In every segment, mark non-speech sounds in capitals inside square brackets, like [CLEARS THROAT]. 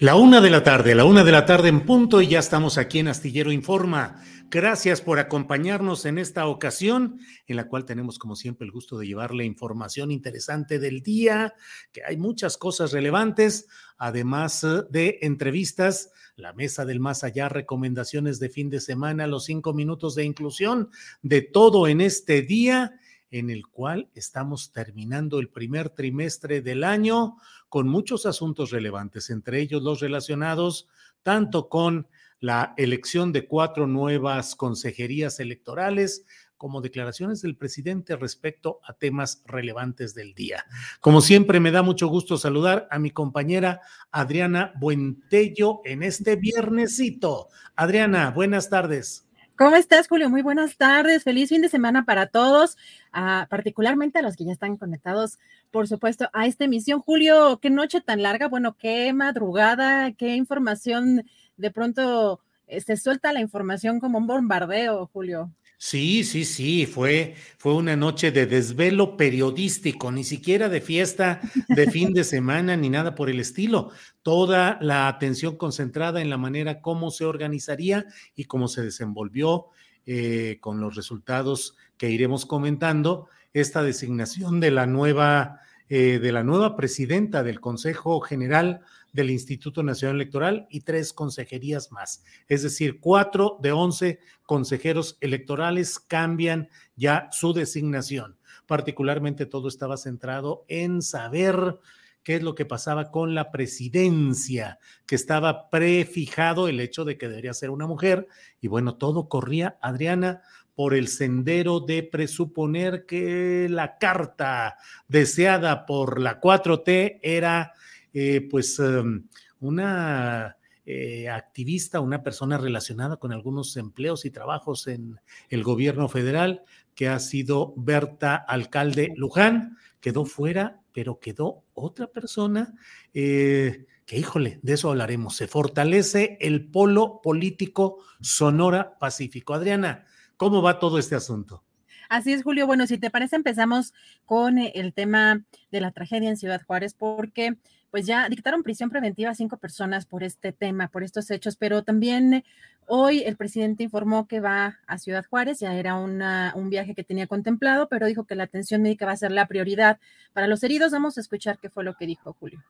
La una de la tarde, la una de la tarde en punto y ya estamos aquí en Astillero Informa. Gracias por acompañarnos en esta ocasión, en la cual tenemos como siempre el gusto de llevarle información interesante del día, que hay muchas cosas relevantes, además eh, de entrevistas, la mesa del más allá, recomendaciones de fin de semana, los cinco minutos de inclusión, de todo en este día en el cual estamos terminando el primer trimestre del año con muchos asuntos relevantes, entre ellos los relacionados tanto con la elección de cuatro nuevas consejerías electorales, como declaraciones del presidente respecto a temas relevantes del día. Como siempre, me da mucho gusto saludar a mi compañera Adriana Buentello en este viernesito. Adriana, buenas tardes. ¿Cómo estás, Julio? Muy buenas tardes. Feliz fin de semana para todos, ah, particularmente a los que ya están conectados, por supuesto, a esta emisión. Julio, qué noche tan larga, bueno, qué madrugada, qué información. De pronto eh, se suelta la información como un bombardeo, Julio. Sí, sí, sí, fue, fue una noche de desvelo periodístico, ni siquiera de fiesta de fin de semana ni nada por el estilo. Toda la atención concentrada en la manera como se organizaría y cómo se desenvolvió eh, con los resultados que iremos comentando esta designación de la nueva, eh, de la nueva presidenta del Consejo General del Instituto Nacional Electoral y tres consejerías más. Es decir, cuatro de once consejeros electorales cambian ya su designación. Particularmente todo estaba centrado en saber qué es lo que pasaba con la presidencia, que estaba prefijado el hecho de que debería ser una mujer. Y bueno, todo corría, Adriana, por el sendero de presuponer que la carta deseada por la 4T era eh, pues em, una eh, activista, una persona relacionada con algunos empleos y trabajos en el gobierno federal, que ha sido Berta Alcalde Luján, quedó fuera, pero quedó otra persona eh, que, híjole, de eso hablaremos. Se fortalece el polo político Sonora Pacífico. Adriana, ¿cómo va todo este asunto? Así es, Julio. Bueno, si te parece, empezamos con el tema de la tragedia en Ciudad Juárez, porque pues ya dictaron prisión preventiva a cinco personas por este tema, por estos hechos, pero también hoy el presidente informó que va a Ciudad Juárez, ya era un viaje que tenía contemplado, pero dijo que la atención médica va a ser la prioridad para los heridos. Vamos a escuchar qué fue lo que dijo Julio.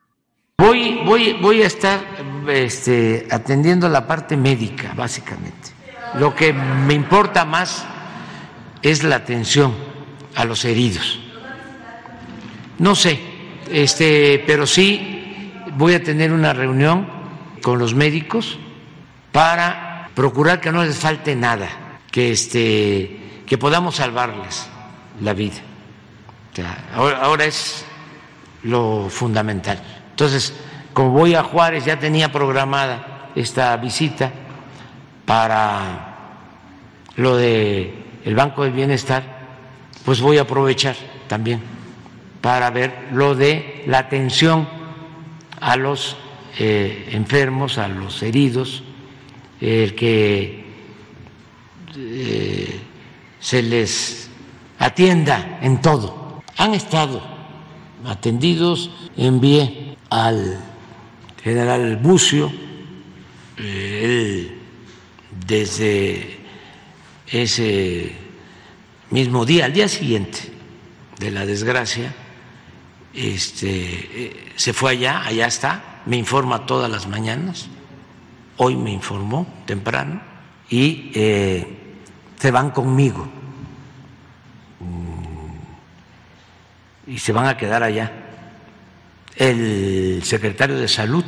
Voy, voy, voy a estar este, atendiendo la parte médica, básicamente. Lo que me importa más es la atención a los heridos. No sé, este, pero sí voy a tener una reunión con los médicos para procurar que no les falte nada, que este, que podamos salvarles la vida. ahora, ahora es lo fundamental. Entonces, como voy a Juárez, ya tenía programada esta visita para lo de el Banco del Bienestar, pues voy a aprovechar también para ver lo de la atención a los eh, enfermos, a los heridos, el que eh, se les atienda en todo. Han estado atendidos, envié al general Bucio, eh, él desde ese mismo día, al día siguiente de la desgracia, este, eh, se fue allá, allá está, me informa todas las mañanas, hoy me informó temprano y eh, se van conmigo mm, y se van a quedar allá. El secretario de Salud,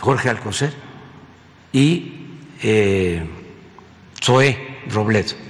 Jorge Alcocer, y eh, Zoé Robledo.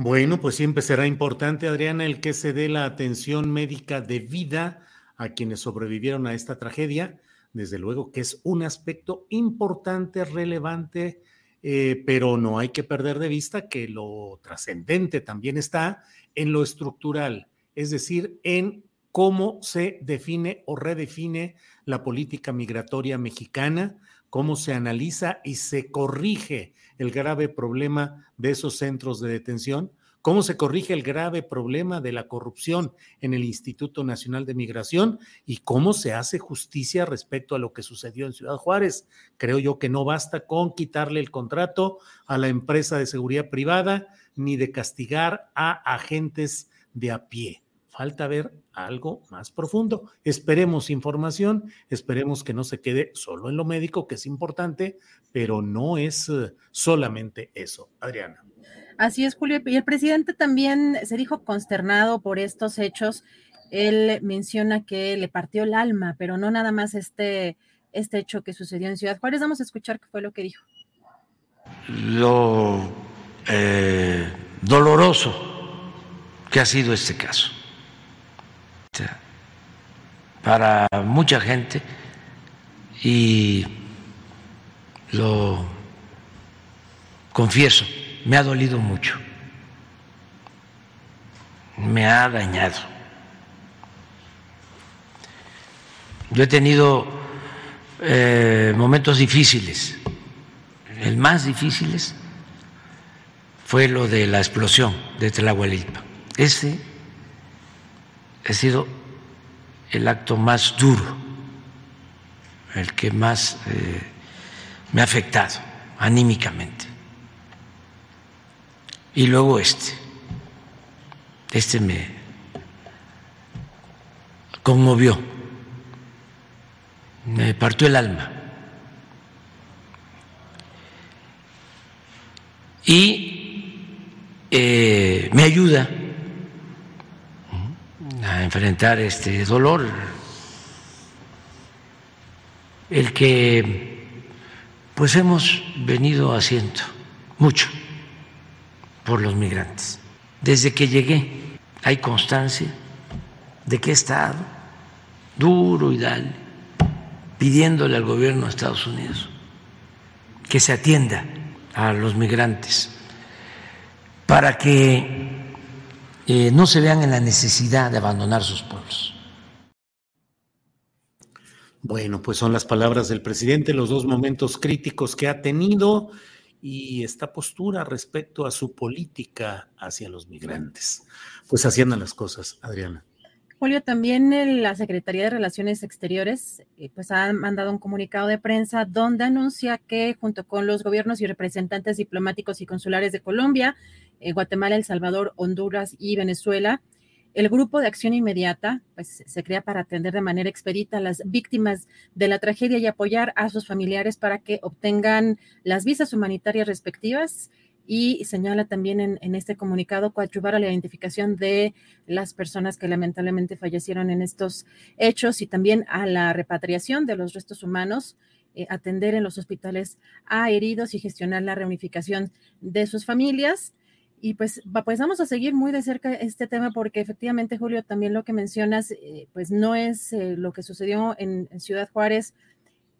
Bueno, pues siempre será importante, Adriana, el que se dé la atención médica debida a quienes sobrevivieron a esta tragedia. Desde luego que es un aspecto importante, relevante, eh, pero no hay que perder de vista que lo trascendente también está en lo estructural, es decir, en cómo se define o redefine la política migratoria mexicana, cómo se analiza y se corrige el grave problema de esos centros de detención, cómo se corrige el grave problema de la corrupción en el Instituto Nacional de Migración y cómo se hace justicia respecto a lo que sucedió en Ciudad Juárez. Creo yo que no basta con quitarle el contrato a la empresa de seguridad privada ni de castigar a agentes de a pie falta ver algo más profundo. Esperemos información, esperemos que no se quede solo en lo médico, que es importante, pero no es eh, solamente eso. Adriana. Así es, Julio. Y el presidente también se dijo consternado por estos hechos. Él menciona que le partió el alma, pero no nada más este, este hecho que sucedió en Ciudad Juárez. Vamos a escuchar qué fue lo que dijo. Lo eh, doloroso que ha sido este caso para mucha gente y lo confieso, me ha dolido mucho, me ha dañado. Yo he tenido eh, momentos difíciles, el más difíciles fue lo de la explosión de Tlahuelilpa. Ese ha sido el acto más duro, el que más eh, me ha afectado anímicamente. Y luego este, este me conmovió, me partió el alma. Y eh, me ayuda a enfrentar este dolor, el que pues hemos venido haciendo mucho por los migrantes. Desde que llegué hay constancia de que he estado duro y dale, pidiéndole al gobierno de Estados Unidos que se atienda a los migrantes para que eh, no se vean en la necesidad de abandonar sus pueblos. Bueno, pues son las palabras del presidente, los dos momentos críticos que ha tenido y esta postura respecto a su política hacia los migrantes. Pues haciendo las cosas, Adriana. Julio, también la Secretaría de Relaciones Exteriores eh, pues ha mandado un comunicado de prensa donde anuncia que junto con los gobiernos y representantes diplomáticos y consulares de Colombia, eh, Guatemala, El Salvador, Honduras y Venezuela. El grupo de acción inmediata pues, se crea para atender de manera expedita a las víctimas de la tragedia y apoyar a sus familiares para que obtengan las visas humanitarias respectivas y señala también en, este comunicado coadyuvar a la identificación de las personas que lamentablemente fallecieron en estos hechos y también a la repatriación de los restos humanos eh, atender en los hospitales a heridos y gestionar la reunificación de sus familias. Y pues, pues vamos a seguir muy de cerca este tema porque efectivamente, Julio, también lo que mencionas, eh, pues no es eh, lo que sucedió en, Ciudad Juárez,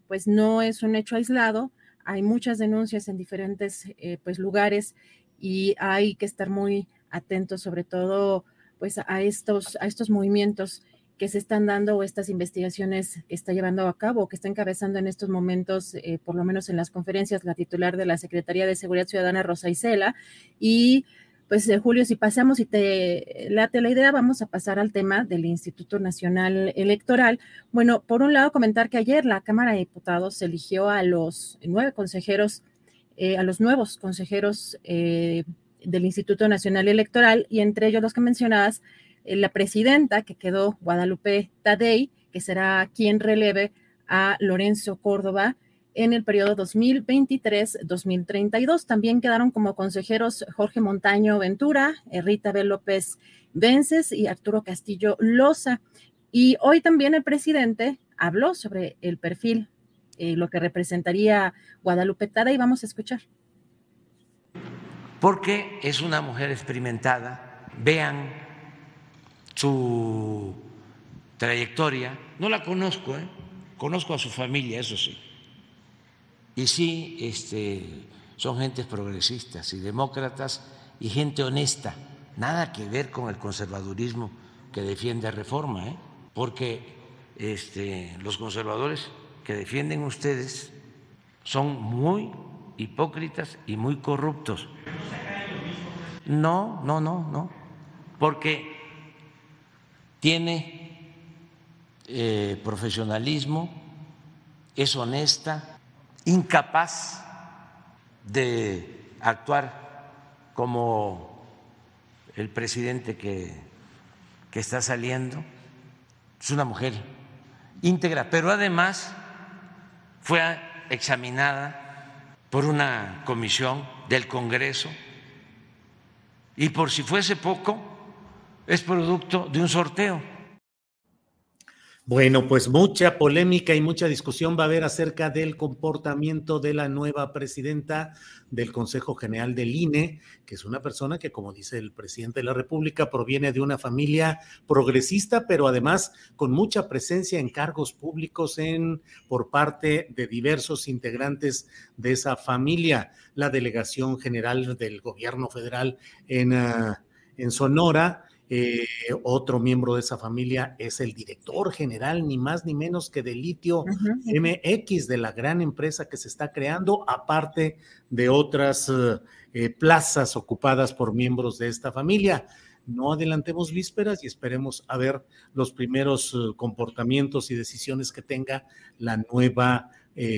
pues no es un hecho aislado. Hay muchas denuncias en diferentes eh, pues lugares y hay que estar muy atentos sobre todo pues a estos, a estos movimientos que se están dando o estas investigaciones que está llevando a cabo que está encabezando en estos momentos, eh, por lo menos en las conferencias, la titular de la Secretaría de Seguridad Ciudadana, Rosa Isela. Y pues, eh, Julio, si pasamos y te late la idea, vamos a pasar al tema del Instituto Nacional Electoral. Bueno, por un lado, comentar que ayer la Cámara de Diputados eligió a los nueve consejeros, eh, a los nuevos consejeros del Instituto Nacional Electoral y entre ellos los que mencionabas, eh, la presidenta que quedó Guadalupe Tadei, que será quien releve a Lorenzo Córdoba en el periodo 2023-2032. También quedaron como consejeros Jorge Montaño Ventura, Rita B. López Vences y Arturo Castillo Loza. Y hoy también el presidente habló sobre el perfil, eh, lo que representaría Guadalupe Tadei. Vamos a escuchar. Porque es una mujer experimentada. Vean su trayectoria. No la conozco, ¿eh? conozco a su familia, eso sí. Y sí, este, son gentes progresistas y demócratas y gente honesta. Nada que ver con el conservadurismo que defiende reforma, ¿eh? porque este, los conservadores que defienden ustedes son muy hipócritas y muy corruptos. No, no, no, no, porque tiene eh, profesionalismo, es honesta, incapaz de actuar como el presidente que, que está saliendo. Es una mujer íntegra, pero además fue examinada por una comisión del Congreso y por si fuese poco, es producto de un sorteo. Bueno, pues mucha polémica y mucha discusión va a haber acerca del comportamiento de la nueva presidenta del Consejo General del INE, que es una persona que, como dice el presidente de la República, proviene de una familia progresista, pero además con mucha presencia en cargos públicos en por parte de diversos integrantes de esa familia. La delegación general del gobierno federal en, ah, en Sonora eh, otro miembro de esa familia es el director general, ni más ni menos que de Litio MX, de la gran empresa que se está creando, aparte de otras eh, plazas ocupadas por miembros de esta familia. No adelantemos vísperas y esperemos a ver los primeros eh, comportamientos y decisiones que tenga la nueva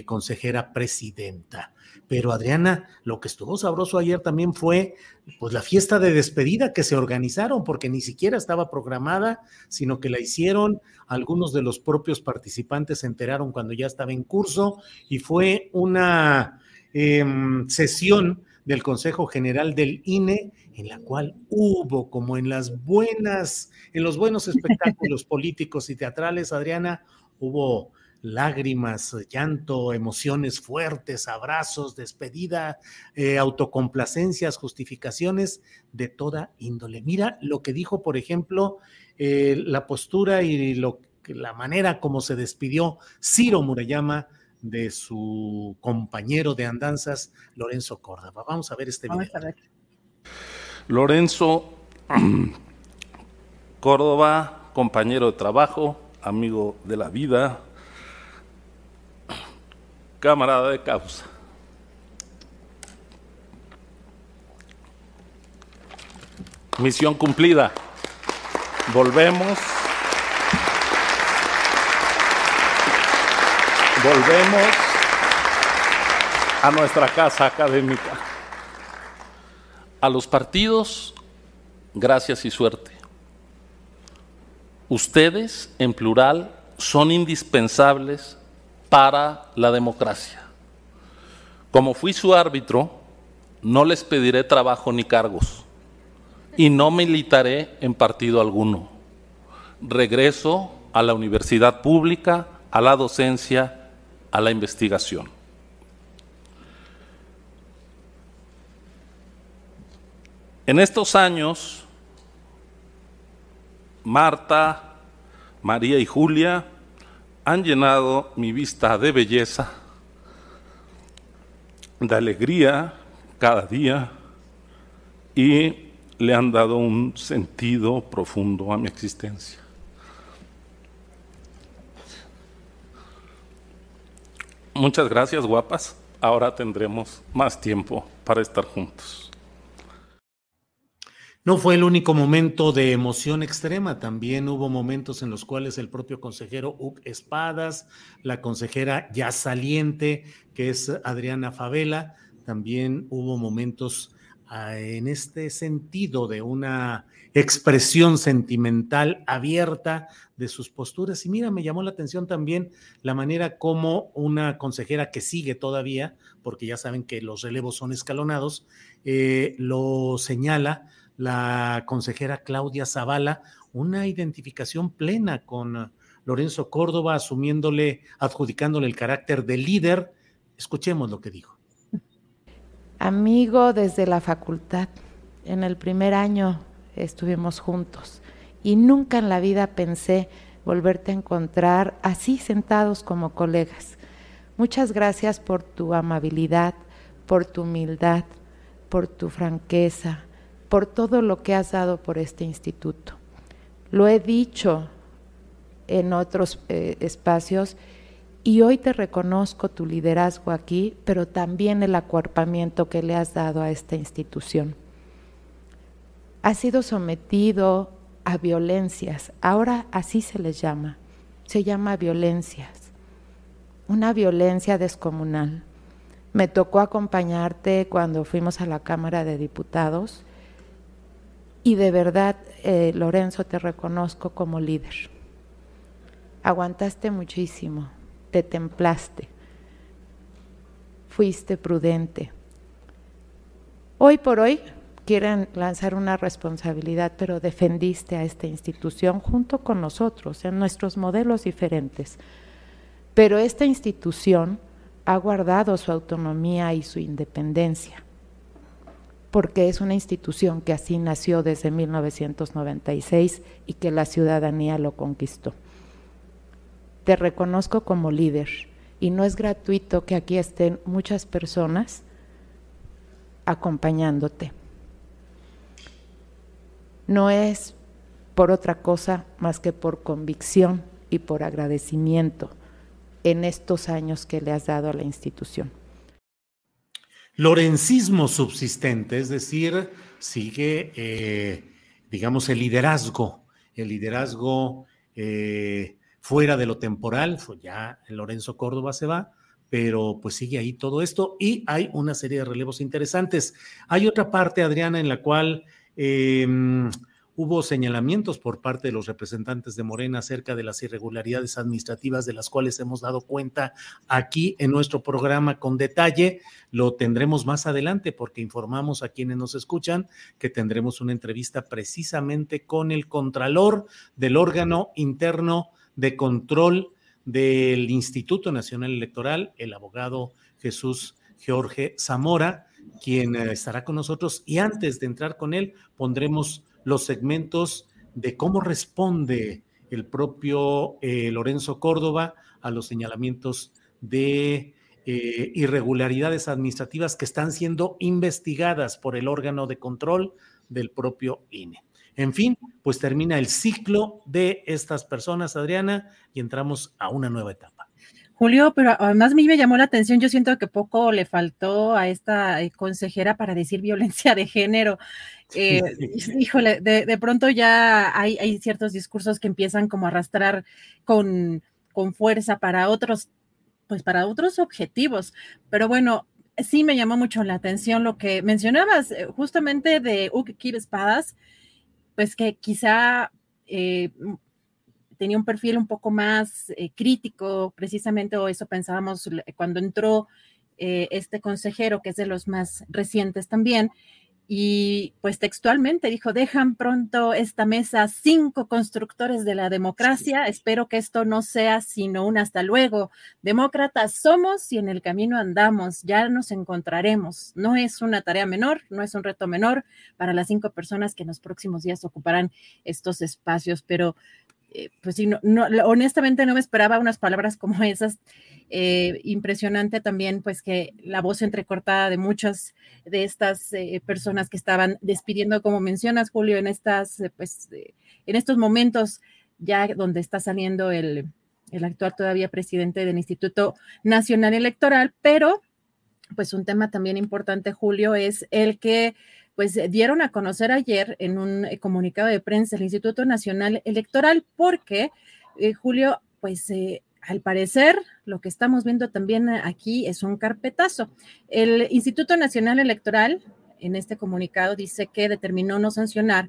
consejera presidenta. Pero Adriana, lo que estuvo sabroso ayer también fue pues la fiesta de despedida que se organizaron, porque ni siquiera estaba programada, sino que la hicieron. Algunos de los propios participantes se enteraron cuando ya estaba en curso y fue una em, sesión del Consejo General del INE en la cual hubo, como en las buenas, en los buenos [LAUGHS] espectáculos políticos y teatrales, Adriana, hubo lágrimas, llanto, emociones fuertes, abrazos, despedida, eh, autocomplacencias, justificaciones de toda índole. Mira lo que dijo, por ejemplo, eh, la postura y lo, la manera como se despidió Ciro Murayama de su compañero de andanzas, Lorenzo Córdoba. Vamos a ver este video. Lorenzo [CLEARS THROAT] Córdoba, compañero de trabajo, amigo de la vida, camarada de causa. Misión cumplida. Volvemos. Volvemos a nuestra casa académica. A los partidos, gracias y suerte. Ustedes, en plural, son indispensables para la democracia. Como fui su árbitro, no les pediré trabajo ni cargos y no militaré en partido alguno. Regreso a la universidad pública, a la docencia, a la investigación. En estos años, Marta, María y Julia han llenado mi vista de belleza, de alegría cada día y le han dado un sentido profundo a mi existencia. Muchas gracias, guapas. Ahora tendremos más tiempo para estar juntos. No fue el único momento de emoción extrema, también hubo momentos en los cuales el propio consejero Uc Espadas, la consejera ya saliente, que es Adriana Favela, también hubo momentos en este sentido de una expresión sentimental abierta de sus posturas. Y mira, me llamó la atención también la manera como una consejera que sigue todavía, porque ya saben que los relevos son escalonados, eh, lo señala la consejera Claudia Zavala, una identificación plena con Lorenzo Córdoba, asumiéndole, adjudicándole el carácter de líder. Escuchemos lo que dijo amigo desde la facultad. En el primer año estuvimos juntos y nunca en la vida pensé volverte a encontrar así sentados como colegas. Muchas gracias por tu amabilidad, por tu humildad, por tu franqueza, por todo lo que has dado por este instituto. Lo he dicho en otros eh, espacios y hoy te reconozco tu liderazgo aquí, pero también el acuerpamiento que le has dado a esta institución. Has sido sometido a violencias, ahora así se les llama, se llama violencias, una violencia descomunal. Me tocó acompañarte cuando fuimos a la Cámara de Diputados y de verdad, eh, Lorenzo, te reconozco como líder. Aguantaste muchísimo, te templaste, fuiste prudente. Hoy por hoy quieren lanzar una responsabilidad, pero defendiste a esta institución junto con nosotros, en nuestros modelos diferentes. Pero esta institución ha guardado su autonomía y su independencia, porque es una institución que así nació desde 1996 y que la ciudadanía lo conquistó te reconozco como líder y no es gratuito que aquí estén muchas personas acompañándote. No es por otra cosa más que por convicción y por agradecimiento en estos años que le has dado a la institución. Lorencismo subsistente, es decir, sigue, eh, digamos, el liderazgo, el liderazgo eh, fuera de lo temporal, ya Lorenzo Córdoba se va, pero pues sigue ahí todo esto y hay una serie de relevos interesantes. Hay otra parte, Adriana, en la cual em, hubo señalamientos por parte de los representantes de Morena acerca de las irregularidades administrativas de las cuales hemos dado cuenta aquí en nuestro programa con detalle. Lo tendremos más adelante porque informamos a quienes nos escuchan que tendremos una entrevista precisamente con el contralor del órgano interno de control del Instituto Nacional Electoral, el abogado Jesús Jorge Zamora, quien eh, estará con nosotros. Y antes de entrar con él, pondremos los segmentos de cómo responde el propio eh, Lorenzo Córdoba a los señalamientos de eh, irregularidades administrativas que están siendo investigadas por el órgano de control del propio INE. En fin, pues termina el ciclo de estas personas, Adriana, y entramos a una nueva etapa. Julio, pero además a mí me llamó la atención, yo siento que poco le faltó a esta eh, consejera para decir [LAUGHS] violencia de género. Eh, híjole, de, pronto ya hay, hay, ciertos discursos que empiezan como a arrastrar con, con fuerza para otros, pues para otros objetivos. Pero bueno, sí me llamó mucho la atención lo que mencionabas eh, justamente de Uke Espadas pues que quizá eh, tenía un perfil un poco más eh, crítico, precisamente, o eso pensábamos cuando entró eh, este consejero, que es de los más recientes también, y pues textualmente dijo, dejan pronto esta mesa cinco constructores de la democracia, espero que esto no sea sino un hasta luego. Demócratas somos y en el camino andamos, ya nos encontraremos. No es una tarea menor, no es un reto menor para las cinco personas que en los próximos días ocuparán estos espacios, pero eh, pues sí, no, honestamente no me esperaba unas palabras como esas. Eh, impresionante también, pues que la voz entrecortada de muchas de estas eh, personas que estaban despidiendo, como mencionas, Julio, en estas, pues, en estos momentos ya donde está saliendo el, el actual todavía presidente del Instituto Nacional Electoral, pero pues un tema también importante, Julio, es el que pues eh, dieron a conocer ayer en un eh, comunicado de prensa el Instituto Nacional Electoral porque, eh, Julio, pues al parecer lo que estamos viendo también aquí es un carpetazo. El Instituto Nacional Electoral en este comunicado dice que determinó no sancionar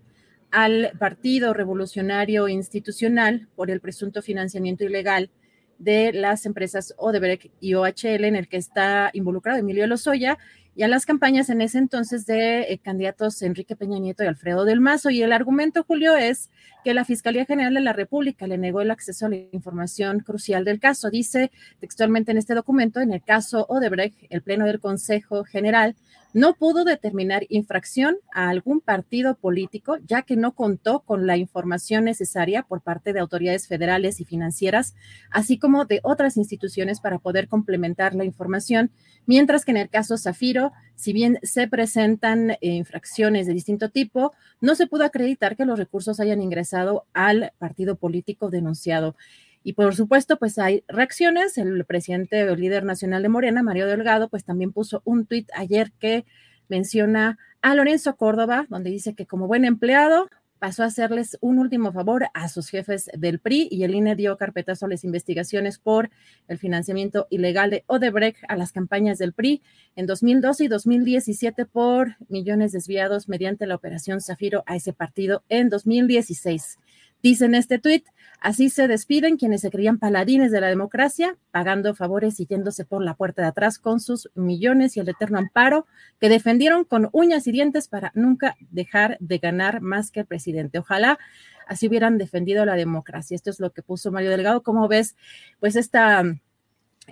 al Partido Revolucionario Institucional por el presunto financiamiento ilegal de las empresas Odebrecht y OHL en el que está involucrado Emilio Lozoya y a las campañas en ese entonces de eh, candidatos Enrique Peña Nieto y Alfredo del Mazo. Y el argumento, Julio, es que la Fiscalía General de la República le negó el acceso a la información crucial del caso. Dice textualmente en este documento, en el caso Odebrecht, el Pleno del Consejo General no pudo determinar infracción a algún partido político, ya que no contó con la información necesaria por parte de autoridades federales y financieras, así como de otras instituciones para poder complementar la información, mientras que en el caso Zafiro, si bien se presentan eh, infracciones de distinto tipo, no se pudo acreditar que los recursos hayan ingresado al partido político denunciado. Y por supuesto, pues hay reacciones. El presidente o líder nacional de Morena, Mario Delgado, pues también puso un tuit ayer que menciona a Lorenzo Córdoba, donde dice que como buen empleado pasó a hacerles un último favor a sus jefes del PRI y el INE dio carpetazo a las investigaciones por el financiamiento ilegal de Odebrecht a las campañas del PRI en 2012 y 2017 por millones desviados mediante la operación Zafiro a ese partido en 2016. Dice en este tuit, así se despiden quienes se creían paladines de la democracia, pagando favores y yéndose por la puerta de atrás con sus millones y el eterno amparo que defendieron con uñas y dientes para nunca dejar de ganar más que el presidente. Ojalá así hubieran defendido la democracia. Esto es lo que puso Mario Delgado. ¿Cómo ves? Pues esta,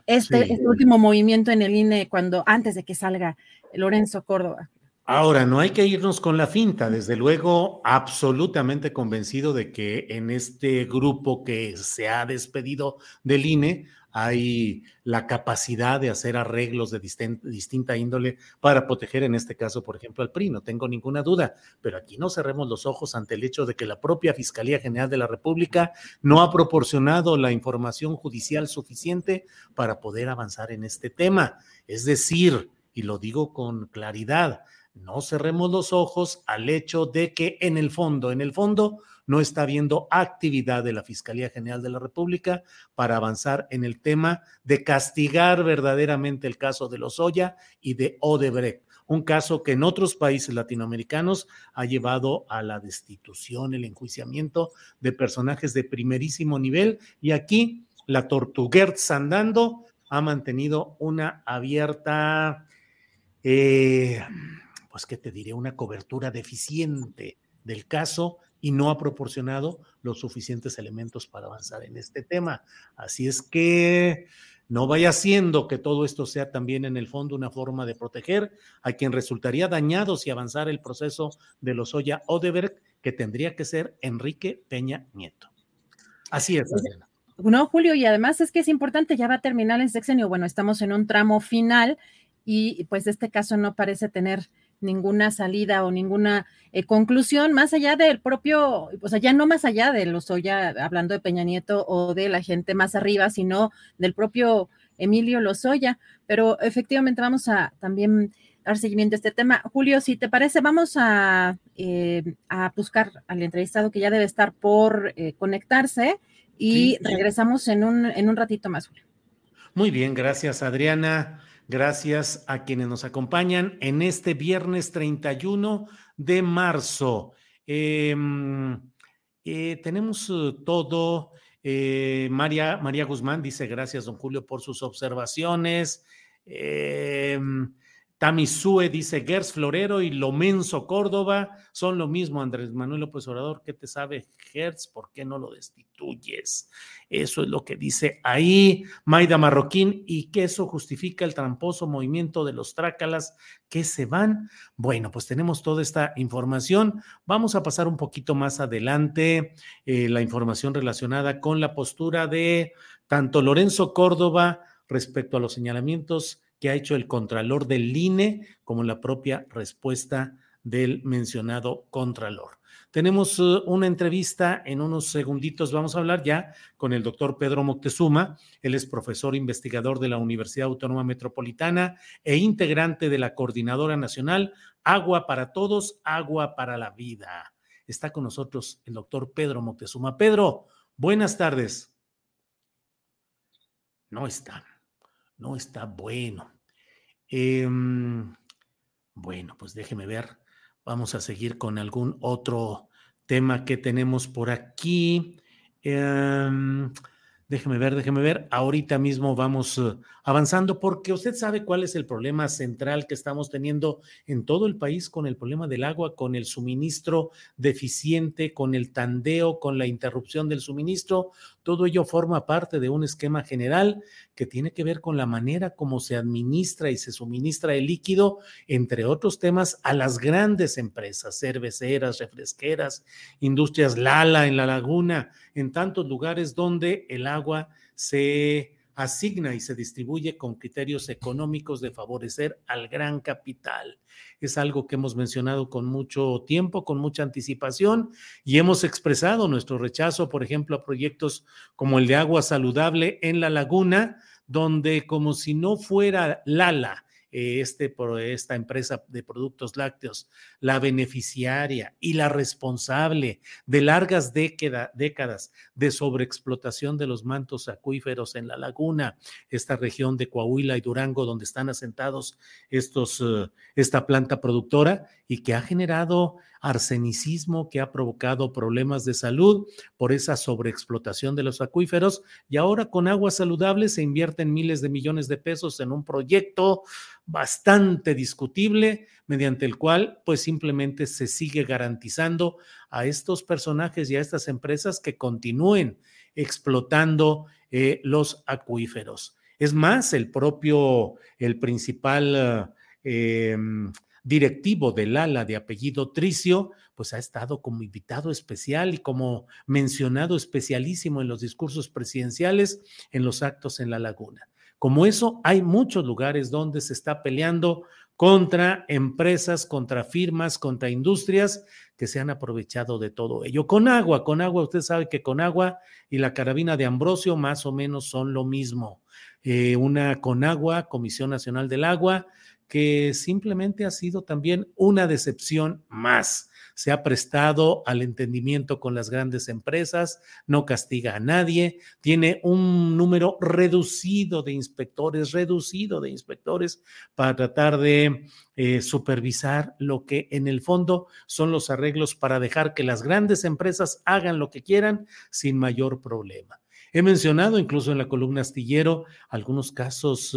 este, este último movimiento en el INE cuando antes de que salga Lorenzo Córdoba. Ahora, no hay que irnos con la finta, desde luego, absolutamente convencido de que en este grupo que se ha despedido del INE hay la capacidad de hacer arreglos de distinta índole para proteger, en este caso, por ejemplo, al PRI, no tengo ninguna duda, pero aquí no cerremos los ojos ante el hecho de que la propia Fiscalía General de la República no ha proporcionado la información judicial suficiente para poder avanzar en este tema. Es decir, y lo digo con claridad, no cerremos los ojos al hecho de que en el fondo, en el fondo, no está habiendo actividad de la Fiscalía General de la República para avanzar en el tema de castigar verdaderamente el caso de Lozoya y de Odebrecht, un caso que en otros países latinoamericanos ha llevado a la destitución, el enjuiciamiento de personajes de primerísimo nivel y aquí la Tortuguerz andando ha mantenido una abierta eh, pues que te diré, una cobertura deficiente del caso y no ha proporcionado los suficientes elementos para avanzar en este tema. Así es que no vaya siendo que todo esto sea también en el fondo una forma de proteger a quien resultaría dañado si avanzara el proceso de los Oya Odebrecht, que tendría que ser Enrique Peña Nieto. Así es, Adriana. No, Julio, y además es que es importante, ya va a terminar el sexenio. Bueno, estamos en un tramo final y pues este caso no parece tener ninguna salida o ninguna eh, conclusión más allá del propio, o sea, ya no más allá de los Lozoya, hablando de Peña Nieto o de la gente más arriba, sino del propio Emilio Lozoya. Pero efectivamente vamos a también dar seguimiento a este tema. Julio, si te parece, vamos a, eh, a buscar al entrevistado que ya debe estar por eh, conectarse y regresamos en un, en un ratito más, Julio. Muy bien, gracias, Adriana. Gracias a quienes nos acompañan en este viernes 31 de marzo. Em, eh, tenemos eh, todo. Eh, María, María Guzmán dice gracias, don Julio, por sus observaciones. Tamisue dice Gers Florero y Lomenso Córdoba son lo mismo, Andrés Manuel López Obrador. ¿Qué te sabe Gers? ¿Por qué no lo destituyes? Eso es lo que dice ahí Maida Marroquín y que eso justifica el tramposo movimiento de los trácalas que se van. Bueno, pues tenemos toda esta información. Vamos a pasar un poquito más adelante eh, la información relacionada con la postura de tanto Lorenzo Córdoba respecto a los señalamientos que ha hecho el Contralor del INE, como la propia respuesta del mencionado Contralor. Tenemos uh, una entrevista en unos segunditos. Vamos a hablar ya con el doctor Pedro Moctezuma. Él es profesor investigador de la Universidad Autónoma Metropolitana e integrante de la Coordinadora Nacional Agua para Todos, Agua para la Vida. Está con nosotros el doctor Pedro Moctezuma. Pedro, buenas tardes. No está no está bueno. Em, bueno, pues déjeme ver. Vamos a seguir con algún otro tema que tenemos por aquí. Em, Déjeme ver, déjeme ver. Ahorita mismo vamos eh, avanzando porque usted sabe cuál es el problema central que estamos teniendo en todo el país con el problema del agua, con el suministro deficiente, con el tandeo, con la interrupción del suministro. Todo ello forma parte de un esquema general que tiene que ver con la manera como se administra y se suministra el líquido, entre otros temas, a las grandes empresas, cerveceras, refresqueras, industrias Lala en la laguna, en tantos lugares donde el agua agua se asigna y se distribuye con criterios económicos de favorecer al gran capital. Es algo que hemos mencionado con mucho tiempo, con mucha anticipación y hemos expresado nuestro rechazo, por ejemplo, a proyectos como el de agua saludable en la laguna, donde como si no fuera Lala este, esta empresa de productos lácteos, la beneficiaria y la responsable de largas décadas de sobreexplotación de los mantos acuíferos en la laguna, esta región de Coahuila y Durango, donde están asentados estos, eh, esta planta productora y que ha generado arsenicismo, que ha provocado problemas de salud por esa sobreexplotación de los acuíferos y ahora con agua saludable se invierten miles de millones de pesos en un proyecto bastante discutible, mediante el cual pues simplemente se sigue garantizando a estos personajes y a estas empresas que continúen explotando eh, los acuíferos. Es más, el propio, el principal eh, directivo del ala de apellido Tricio, pues ha estado como invitado especial y como mencionado especialísimo en los discursos presidenciales en los actos en la laguna. Como eso, hay muchos lugares donde se está peleando contra empresas, contra firmas, contra industrias que se han aprovechado de todo ello. Con agua, con agua, usted sabe que con agua y la carabina de Ambrosio más o menos son lo mismo. Eh, una con agua, Comisión Nacional del Agua, que simplemente ha sido también una decepción más se ha prestado al entendimiento con las grandes empresas, no castiga a nadie, tiene un número reducido de inspectores, reducido de inspectores para tratar de eh, supervisar lo que en el fondo son los arreglos para dejar que las grandes empresas hagan lo que quieran sin mayor problema. He mencionado incluso en la columna astillero algunos casos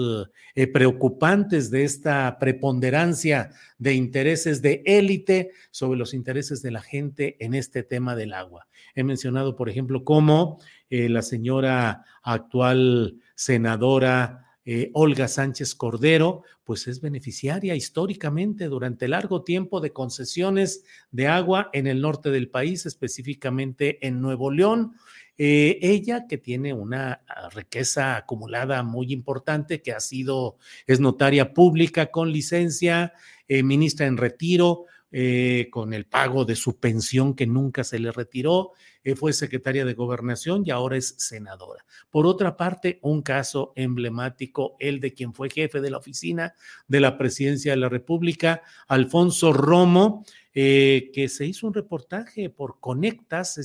eh, preocupantes de esta preponderancia de intereses de élite sobre los intereses de la gente en este tema del agua. He mencionado, por ejemplo, cómo eh, la señora actual senadora eh, Olga Sánchez Cordero, pues es beneficiaria históricamente durante largo tiempo de concesiones de agua en el norte del país, específicamente en Nuevo León. Eh, ella que tiene una ah, riqueza acumulada muy importante, que ha sido, es notaria pública con licencia, eh, ministra en retiro, eh, con el pago de su pensión que nunca se le retiró, fue secretaria de gobernación y ahora es senadora. Por otra parte, un caso emblemático, el de quien fue jefe de la oficina de la presidencia de la República, Alfonso Romo, que se hizo un reportaje por Conectas,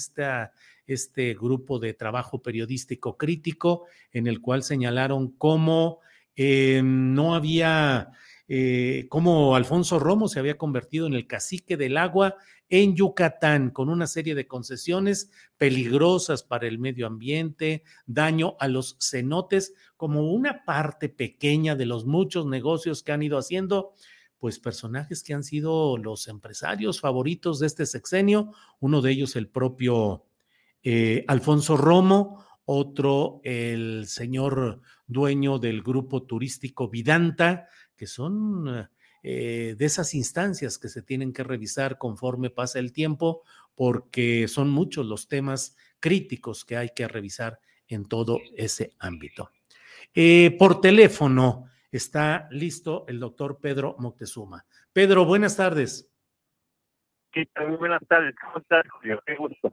este grupo de trabajo periodístico crítico en el cual señalaron cómo eh, no había, eh, cómo Alfonso Romo se había convertido en el cacique del agua en Yucatán con una serie de concesiones peligrosas para el medio ambiente, daño a los cenotes, como una parte pequeña de los muchos negocios que han ido haciendo pues personajes que han sido los empresarios favoritos de este sexenio, uno de ellos el propio eh, Alfonso Romo, otro el señor dueño del grupo turístico Vidanta, que son eh, de esas instancias que se tienen que revisar conforme pasa el tiempo, porque son muchos los temas críticos que hay que revisar en todo ese ámbito. Eh, por teléfono está listo el doctor Pedro Moctezuma. Pedro, buenas tardes. ¿Qué tal? Muy buenas tardes. ¿Cómo estás, Julio? Qué gusto.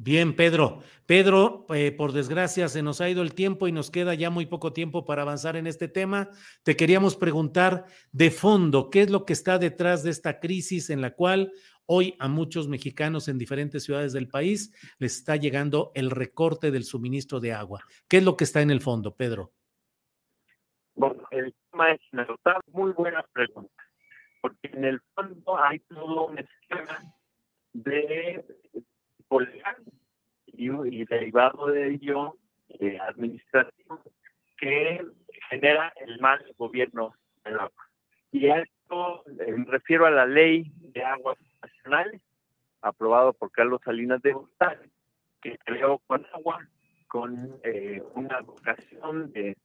Bien, Pedro. Pedro, eh, por desgracia se nos ha ido el tiempo y nos queda ya muy poco tiempo para avanzar en este tema. Te queríamos preguntar de fondo, ¿qué es lo que está detrás de esta crisis en la cual hoy a muchos mexicanos en diferentes ciudades del país les está llegando el recorte del suministro de agua? ¿Qué es lo que está en el fondo, Pedro? Bueno, el tema es muy buena pregunta, porque en el fondo hay todo un esquema de legal y, derivado de ello eh, administrativo que genera el mal gobierno del agua. Y a esto eh, me refiero a la ley de aguas nacionales aprobado por Carlos Salinas de Gortari, que creó con agua con eh, una vocación de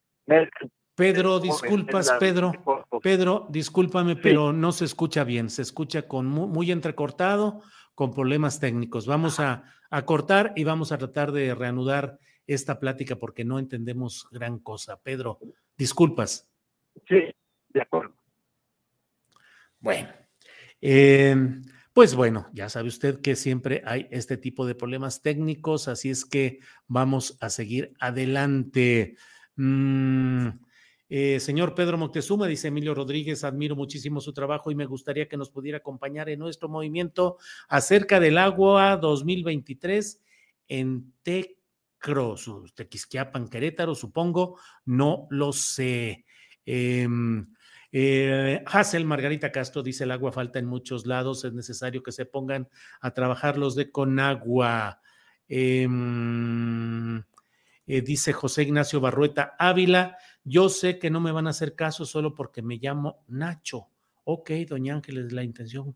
Pedro, disculpas, Pedro. Pedro, discúlpame, pero no se escucha bien. Se escucha con muy entrecortado con problemas técnicos. Vamos a, cortar y vamos a tratar de reanudar esta plática porque no entendemos gran cosa. Pedro, disculpas. Sí, de acuerdo. Bueno, em, pues bueno, ya sabe usted que siempre hay este tipo de problemas técnicos, así es que vamos a seguir adelante. Mm, eh, señor Pedro Moctezuma, dice Emilio Rodríguez, admiro muchísimo su trabajo y me gustaría que nos pudiera acompañar en nuestro movimiento acerca del agua 2023 en Tecro, Tequisquiapan, Querétaro, supongo, no lo sé. Eh, eh, Hassel Margarita Castro dice: el agua falta en muchos lados, es necesario que se pongan a trabajar los de Conagua. Eh, eh, dice José Ignacio Barrueta Ávila, yo sé que no me van a hacer caso solo porque me llamo Nacho. Ok, doña Ángeles, la intención.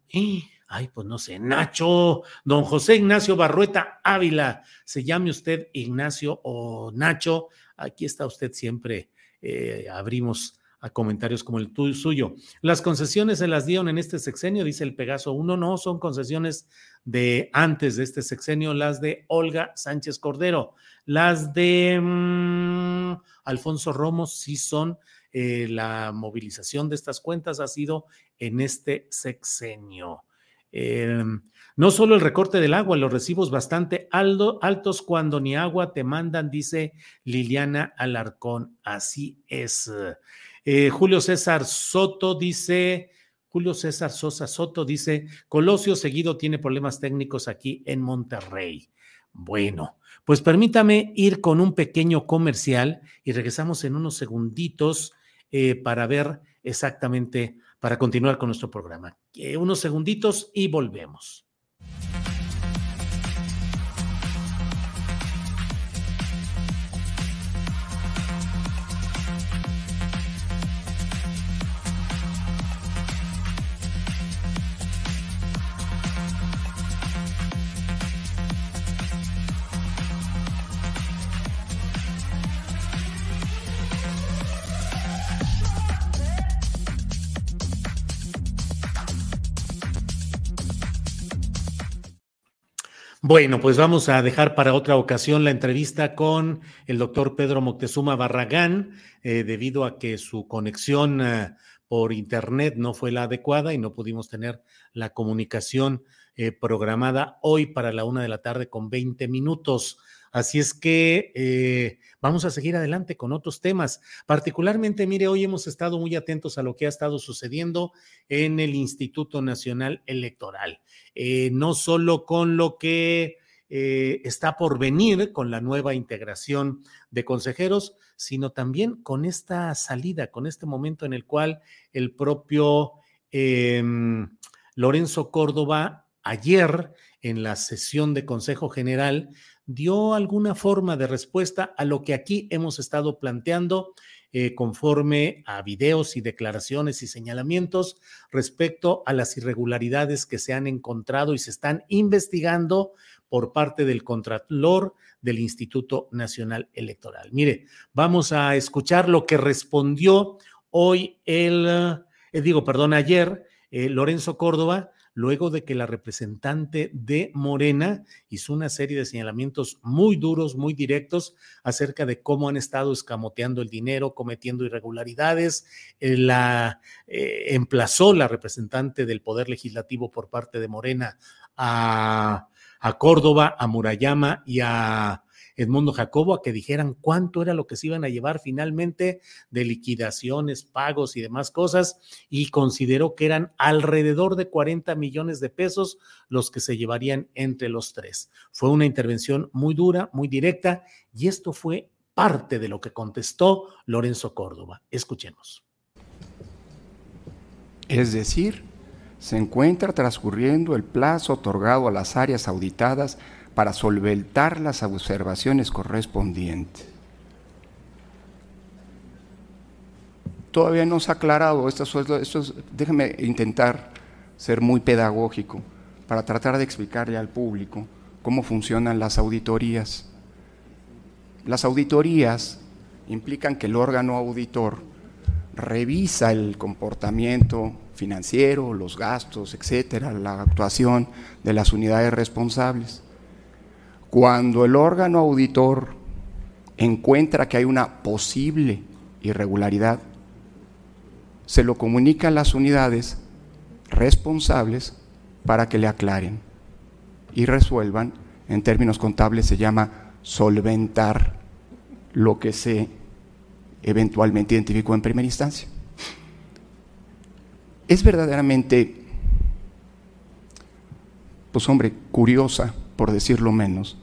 Ay, pues no sé, Nacho, don José Ignacio Barrueta Ávila, se llame usted Ignacio o Nacho, aquí está usted siempre, eh, abrimos a comentarios como el tuyo, suyo. Las concesiones se las dieron en este sexenio, dice el Pegaso Uno, no, son concesiones de antes de este sexenio, las de Olga Sánchez Cordero, las de mm, Alfonso Romo sí son, eh, la movilización de estas cuentas ha sido en este sexenio. Em, no solo el recorte del agua, los recibos bastante altos cuando ni agua te mandan, dice Liliana Alarcón. Así es. Eh, Julio César Soto dice, Julio César Sosa Soto dice, Colosio seguido tiene problemas técnicos aquí en Monterrey. Bueno, pues permítame ir con un pequeño comercial y regresamos en unos segunditos eh, para ver exactamente, para continuar con nuestro programa. Eh, unos segunditos y volvemos. Bueno, pues vamos a dejar para otra ocasión la entrevista con el doctor Pedro Moctezuma Barragán, eh, debido a que su conexión eh, por Internet no fue la adecuada y no pudimos tener la comunicación eh, programada hoy para la una de la tarde con 20 minutos. Así es que eh, vamos a seguir adelante con otros temas. Particularmente, mire, hoy hemos estado muy atentos a lo que ha estado sucediendo en el Instituto Nacional Electoral, eh, no solo con lo que eh, está por venir con la nueva integración de consejeros, sino también con esta salida, con este momento en el cual el propio em, Lorenzo Córdoba ayer en la sesión de Consejo General dio alguna forma de respuesta a lo que aquí hemos estado planteando eh, conforme a videos y declaraciones y señalamientos respecto a las irregularidades que se han encontrado y se están investigando por parte del Contralor del Instituto Nacional Electoral. Mire, vamos a escuchar lo que respondió hoy el, eh, digo, perdón, ayer eh, Lorenzo Córdoba luego de que la representante de Morena hizo una serie de señalamientos muy duros, muy directos acerca de cómo han estado escamoteando el dinero, cometiendo irregularidades. Eh, la eh, emplazó la representante del Poder Legislativo por parte de Morena a, a Córdoba, a Murayama y a Edmundo Jacobo a que dijeran cuánto era lo que se iban a llevar finalmente de liquidaciones, pagos y demás cosas, y consideró que eran alrededor de 40 millones de pesos los que se llevarían entre los tres. Fue una intervención muy dura, muy directa, y esto fue parte de lo que contestó Lorenzo Córdoba. Escuchemos. Es decir, se encuentra transcurriendo el plazo otorgado a las áreas auditadas para solventar las observaciones correspondientes. Todavía no se ha aclarado, esto, esto, déjeme intentar ser muy pedagógico para tratar de explicarle al público cómo funcionan las auditorías. Las auditorías implican que el órgano auditor revisa el comportamiento financiero, los gastos, etcétera, la actuación de las unidades responsables. Cuando el órgano auditor encuentra que hay una posible irregularidad, se lo comunica a las unidades responsables para que le aclaren y resuelvan, en términos contables se llama solventar lo que se eventualmente identificó en primera instancia. Es verdaderamente, pues hombre, curiosa por decirlo menos,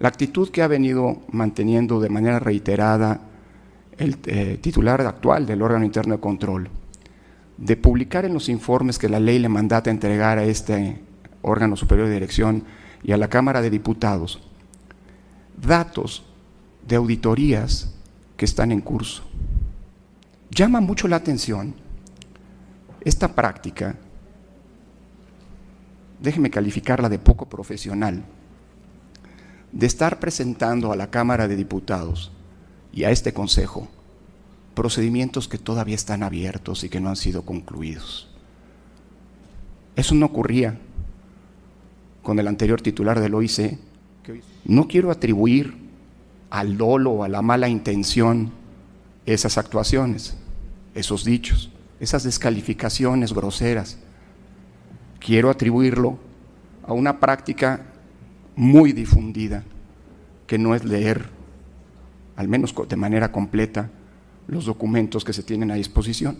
la actitud que ha venido manteniendo de manera reiterada el eh, titular actual del órgano interno de control, de publicar en los informes que la ley le mandata entregar a este órgano superior de dirección y a la Cámara de Diputados, datos de auditorías que están en curso. Llama mucho la atención esta práctica déjeme calificarla de poco profesional, de estar presentando a la Cámara de Diputados y a este Consejo procedimientos que todavía están abiertos y que no han sido concluidos. Eso no ocurría con el anterior titular del OIC. No quiero atribuir al dolo o a la mala intención esas actuaciones, esos dichos, esas descalificaciones groseras quiero atribuirlo a una práctica muy difundida, que no es leer, al menos de manera completa, los documentos que se tienen a disposición.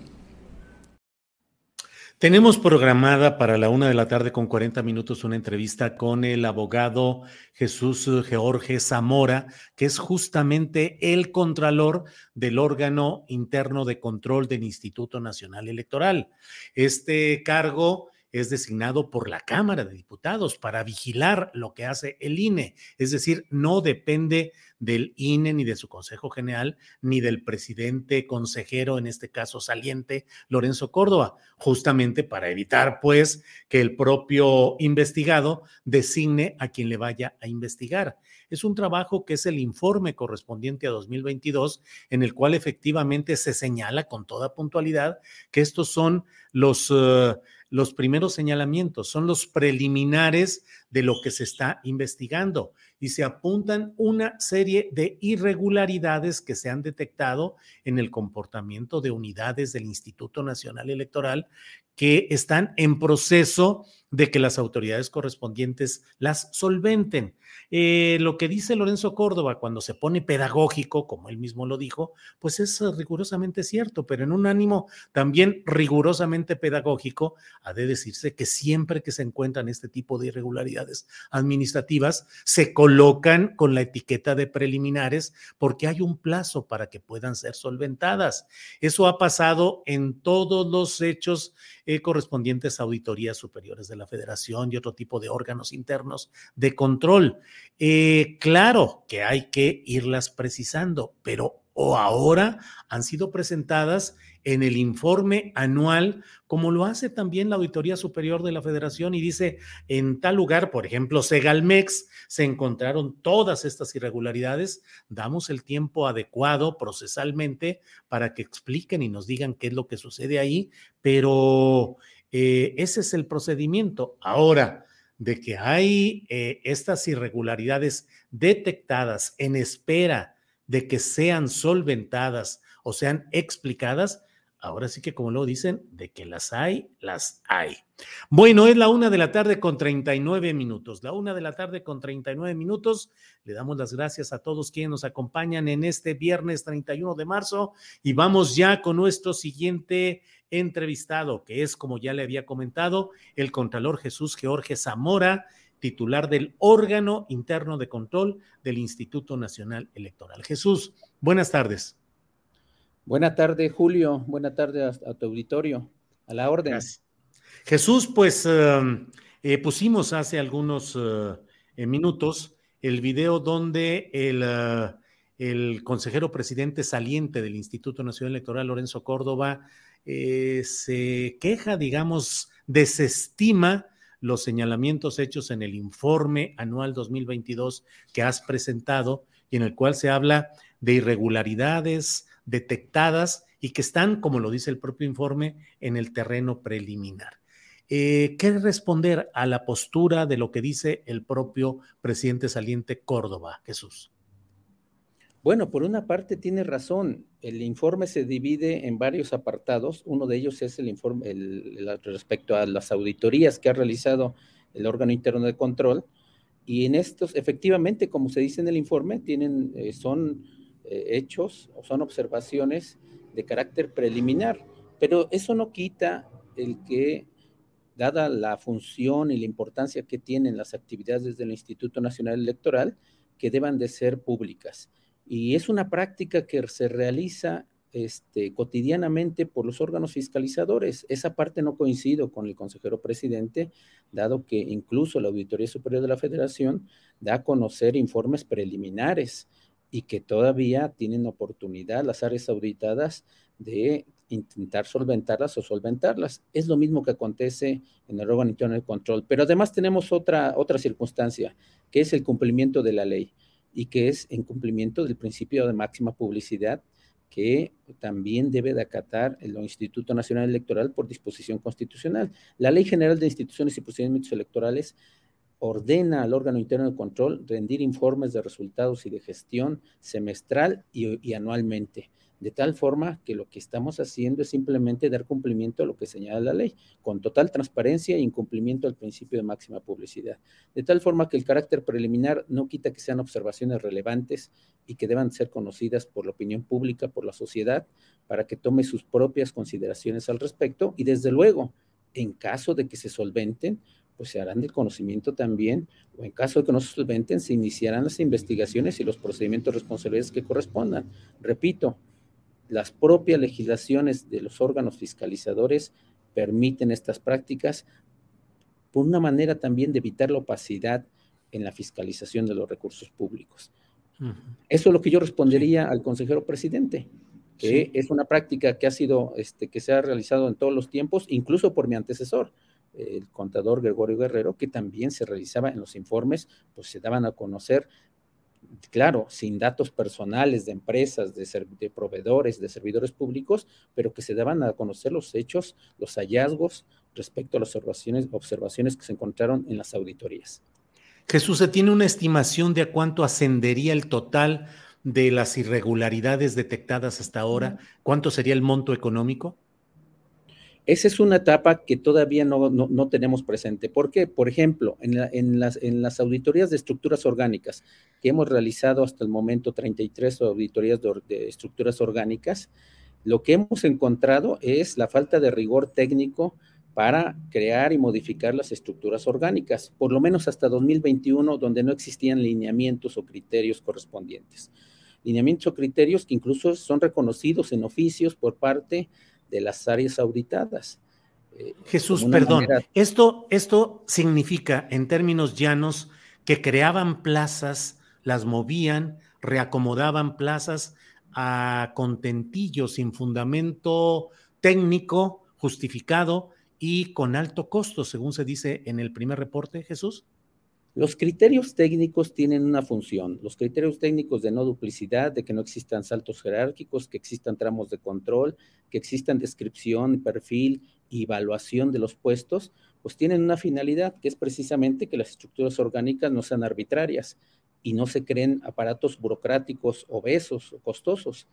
Tenemos programada para la una de la tarde con 40 minutos una entrevista con el abogado Jesús George Zamora, que es justamente el contralor del órgano interno de control del Instituto Nacional Electoral. Este cargo es designado por la Cámara de Diputados para vigilar lo que hace el INE. Es decir, no depende del INE ni de su Consejo General ni del presidente consejero, en este caso saliente, Lorenzo Córdoba, justamente para evitar pues que el propio investigado designe a quien le vaya a investigar. Es un trabajo que es el informe correspondiente a 2022 en el cual efectivamente se señala con toda puntualidad que estos son los... Uh, los primeros señalamientos, son los preliminares de lo que se está investigando y se apuntan una serie de irregularidades que se han detectado en el comportamiento de unidades del Instituto Nacional Electoral que están en proceso que las autoridades correspondientes las solventen. Eh, lo que dice Lorenzo Córdoba cuando se pone pedagógico, como él mismo lo dijo, pues es rigurosamente cierto, pero en un ánimo también rigurosamente pedagógico, ha de decirse que siempre que se encuentran este tipo de irregularidades, irregularidades administrativas, se colocan con la etiqueta de preliminares porque hay un plazo para que puedan ser solventadas. Eso ha pasado en todos los hechos eh, correspondientes a auditorías superiores de la federación y otro tipo de órganos internos de control. Eh, claro que hay que irlas precisando, pero o ahora han sido presentadas en el informe anual, como lo hace también la Auditoría Superior de la Federación y dice, en tal lugar, por ejemplo, Segalmex, se encontraron todas estas irregularidades, damos el tiempo adecuado procesalmente para que expliquen y nos digan qué es lo que sucede ahí, pero eh, ese es el procedimiento. Ahora, de que hay eh, estas irregularidades detectadas en espera de que sean solventadas o sean explicadas, ahora sí que como lo dicen, de que las hay, las hay. Bueno, es la una de la tarde con 39 minutos. La una de la tarde con 39 minutos. Le damos las gracias a todos quienes nos acompañan en este viernes 31 de marzo y vamos ya con nuestro siguiente entrevistado, que es, como ya le había comentado, el Contralor Jesús George Zamora, titular del órgano interno de control del Instituto Nacional Electoral. Jesús, buenas tardes. Buenas tardes, Julio. Buenas tardes a, tu auditorio. A la orden. Jesús, pues um, eh, pusimos hace algunos eh, minutos el video donde el, uh, el, consejero presidente saliente del Instituto Nacional Electoral, Lorenzo Córdoba, eh, se queja, digamos, desestima los señalamientos hechos en el informe anual 2022 que has presentado y en el cual se habla de irregularidades, detectadas y que están, como lo dice el propio informe, en el terreno preliminar. Eh, ¿Qué responder a la postura de lo que dice el propio presidente saliente Córdoba, Jesús? Bueno, por una parte tiene razón. El informe se divide en varios apartados. Uno de ellos es el informe respecto a las auditorías que ha realizado el órgano interno de control. Y en estos, efectivamente, como se dice en el informe, tienen, eh, son eh, hechos o son observaciones de carácter preliminar, pero eso no quita el que, dada la función y la importancia que tienen las actividades del Instituto Nacional Electoral, que deban de ser públicas. Y es una práctica que se realiza este, cotidianamente por los órganos fiscalizadores. Esa parte no coincido con el consejero presidente, dado que incluso la Auditoría Superior de la Federación da a conocer informes preliminares y que todavía tienen oportunidad las áreas auditadas de intentar solventarlas o solventarlas. Es lo mismo que acontece en el órgano interno de control, pero además tenemos otra, otra circunstancia, que es el cumplimiento de la ley y que es en cumplimiento del principio de máxima publicidad que también debe de acatar el Instituto Nacional Electoral por disposición constitucional. La Ley General de Instituciones y Procedimientos Electorales ordena al órgano interno de control rendir informes de resultados y de gestión semestral y, anualmente, de tal forma que lo que estamos haciendo es simplemente dar cumplimiento a lo que señala la ley, con total transparencia e incumplimiento al principio de máxima publicidad, de tal forma que el carácter preliminar no quita que sean observaciones relevantes y que deban ser conocidas por la opinión pública, por la sociedad, para que tome sus propias consideraciones al respecto y desde luego, en caso de que se solventen, pues se harán del conocimiento también, o en caso de que no se solventen, se iniciarán las investigaciones y los procedimientos responsables que correspondan. Repito, las propias legislaciones de los órganos fiscalizadores permiten estas prácticas por una manera también de evitar la opacidad en la fiscalización de los recursos públicos. Eso es lo que yo respondería al consejero presidente, que es una práctica que ha sido, este, que se ha realizado en todos los tiempos, incluso por mi antecesor el contador Gregorio Guerrero, que también se realizaba en los informes, pues se daban a conocer, claro, sin datos personales de empresas, de, de proveedores, de servidores públicos, pero que se daban a conocer los hechos, los hallazgos respecto a las observaciones, observaciones que se encontraron en las auditorías. Jesús, ¿se tiene una estimación de a cuánto ascendería el total de las irregularidades detectadas hasta ahora? ¿Cuánto sería el monto económico? Esa es una etapa que todavía no, tenemos presente. ¿Por qué? Por ejemplo, en, las, en, las, auditorías de estructuras orgánicas que hemos realizado hasta el momento, 33 auditorías de, estructuras orgánicas, lo que hemos encontrado es la falta de rigor técnico para crear y modificar las estructuras orgánicas, por lo menos hasta 2021, donde no existían lineamientos o criterios correspondientes. Lineamientos o criterios que incluso son reconocidos en oficios por parte de las áreas auditadas. Eh, Jesús, perdón, esto, esto significa en términos llanos que creaban plazas, las movían, reacomodaban plazas a contentillo, sin fundamento técnico justificado y con alto costo, según se dice en el primer reporte, Jesús. Los criterios técnicos tienen una función. Los criterios técnicos de no duplicidad, de que no existan saltos jerárquicos, que existan tramos de control, que existan descripción, perfil y evaluación de los puestos, pues tienen una finalidad, que es precisamente que las estructuras orgánicas no sean arbitrarias y no se creen aparatos burocráticos obesos o costosos.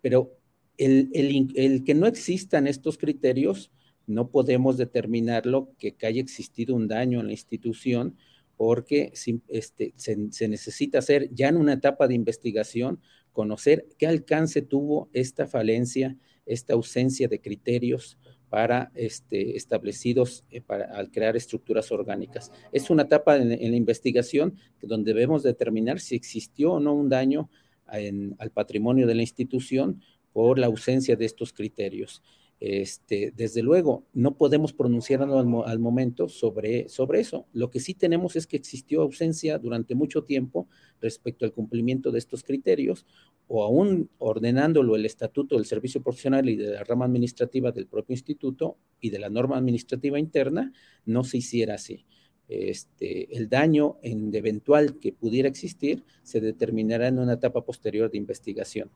pero el, el, que no existan estos criterios, no podemos determinarlo que, haya existido un daño en la institución porque este, se, necesita hacer ya en una etapa de investigación, conocer qué alcance tuvo esta falencia, esta ausencia de criterios para este, establecidos eh, al crear estructuras orgánicas. Es una etapa en, la investigación donde debemos determinar si existió o no un daño al patrimonio de la institución por la ausencia de estos criterios. Este, desde luego, no podemos pronunciarnos al, momento sobre, sobre eso. Lo que sí tenemos es que existió ausencia durante mucho tiempo respecto al cumplimiento de estos criterios, o aún ordenándolo el estatuto del servicio profesional y de la rama administrativa del propio instituto y de la norma administrativa interna, no se hiciera así. Este, el daño en eventual que pudiera existir se determinará en una etapa posterior de investigación.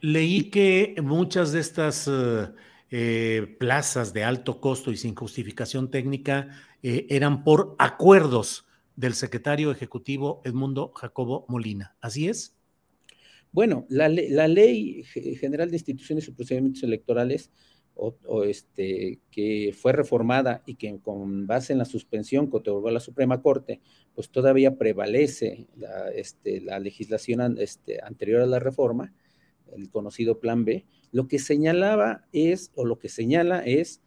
Leí que muchas de estas... Eh, eh, plazas de alto costo y sin justificación técnica eh, eran por acuerdos del secretario ejecutivo Edmundo Jacobo Molina. ¿Así es? Bueno, la, ley general de instituciones y procedimientos electorales o, este, que fue reformada y que con base en la suspensión que otorgó la Suprema Corte, pues todavía prevalece la, este, la legislación este, anterior a la reforma, el conocido Plan B, lo que señalaba es, o lo que señala es,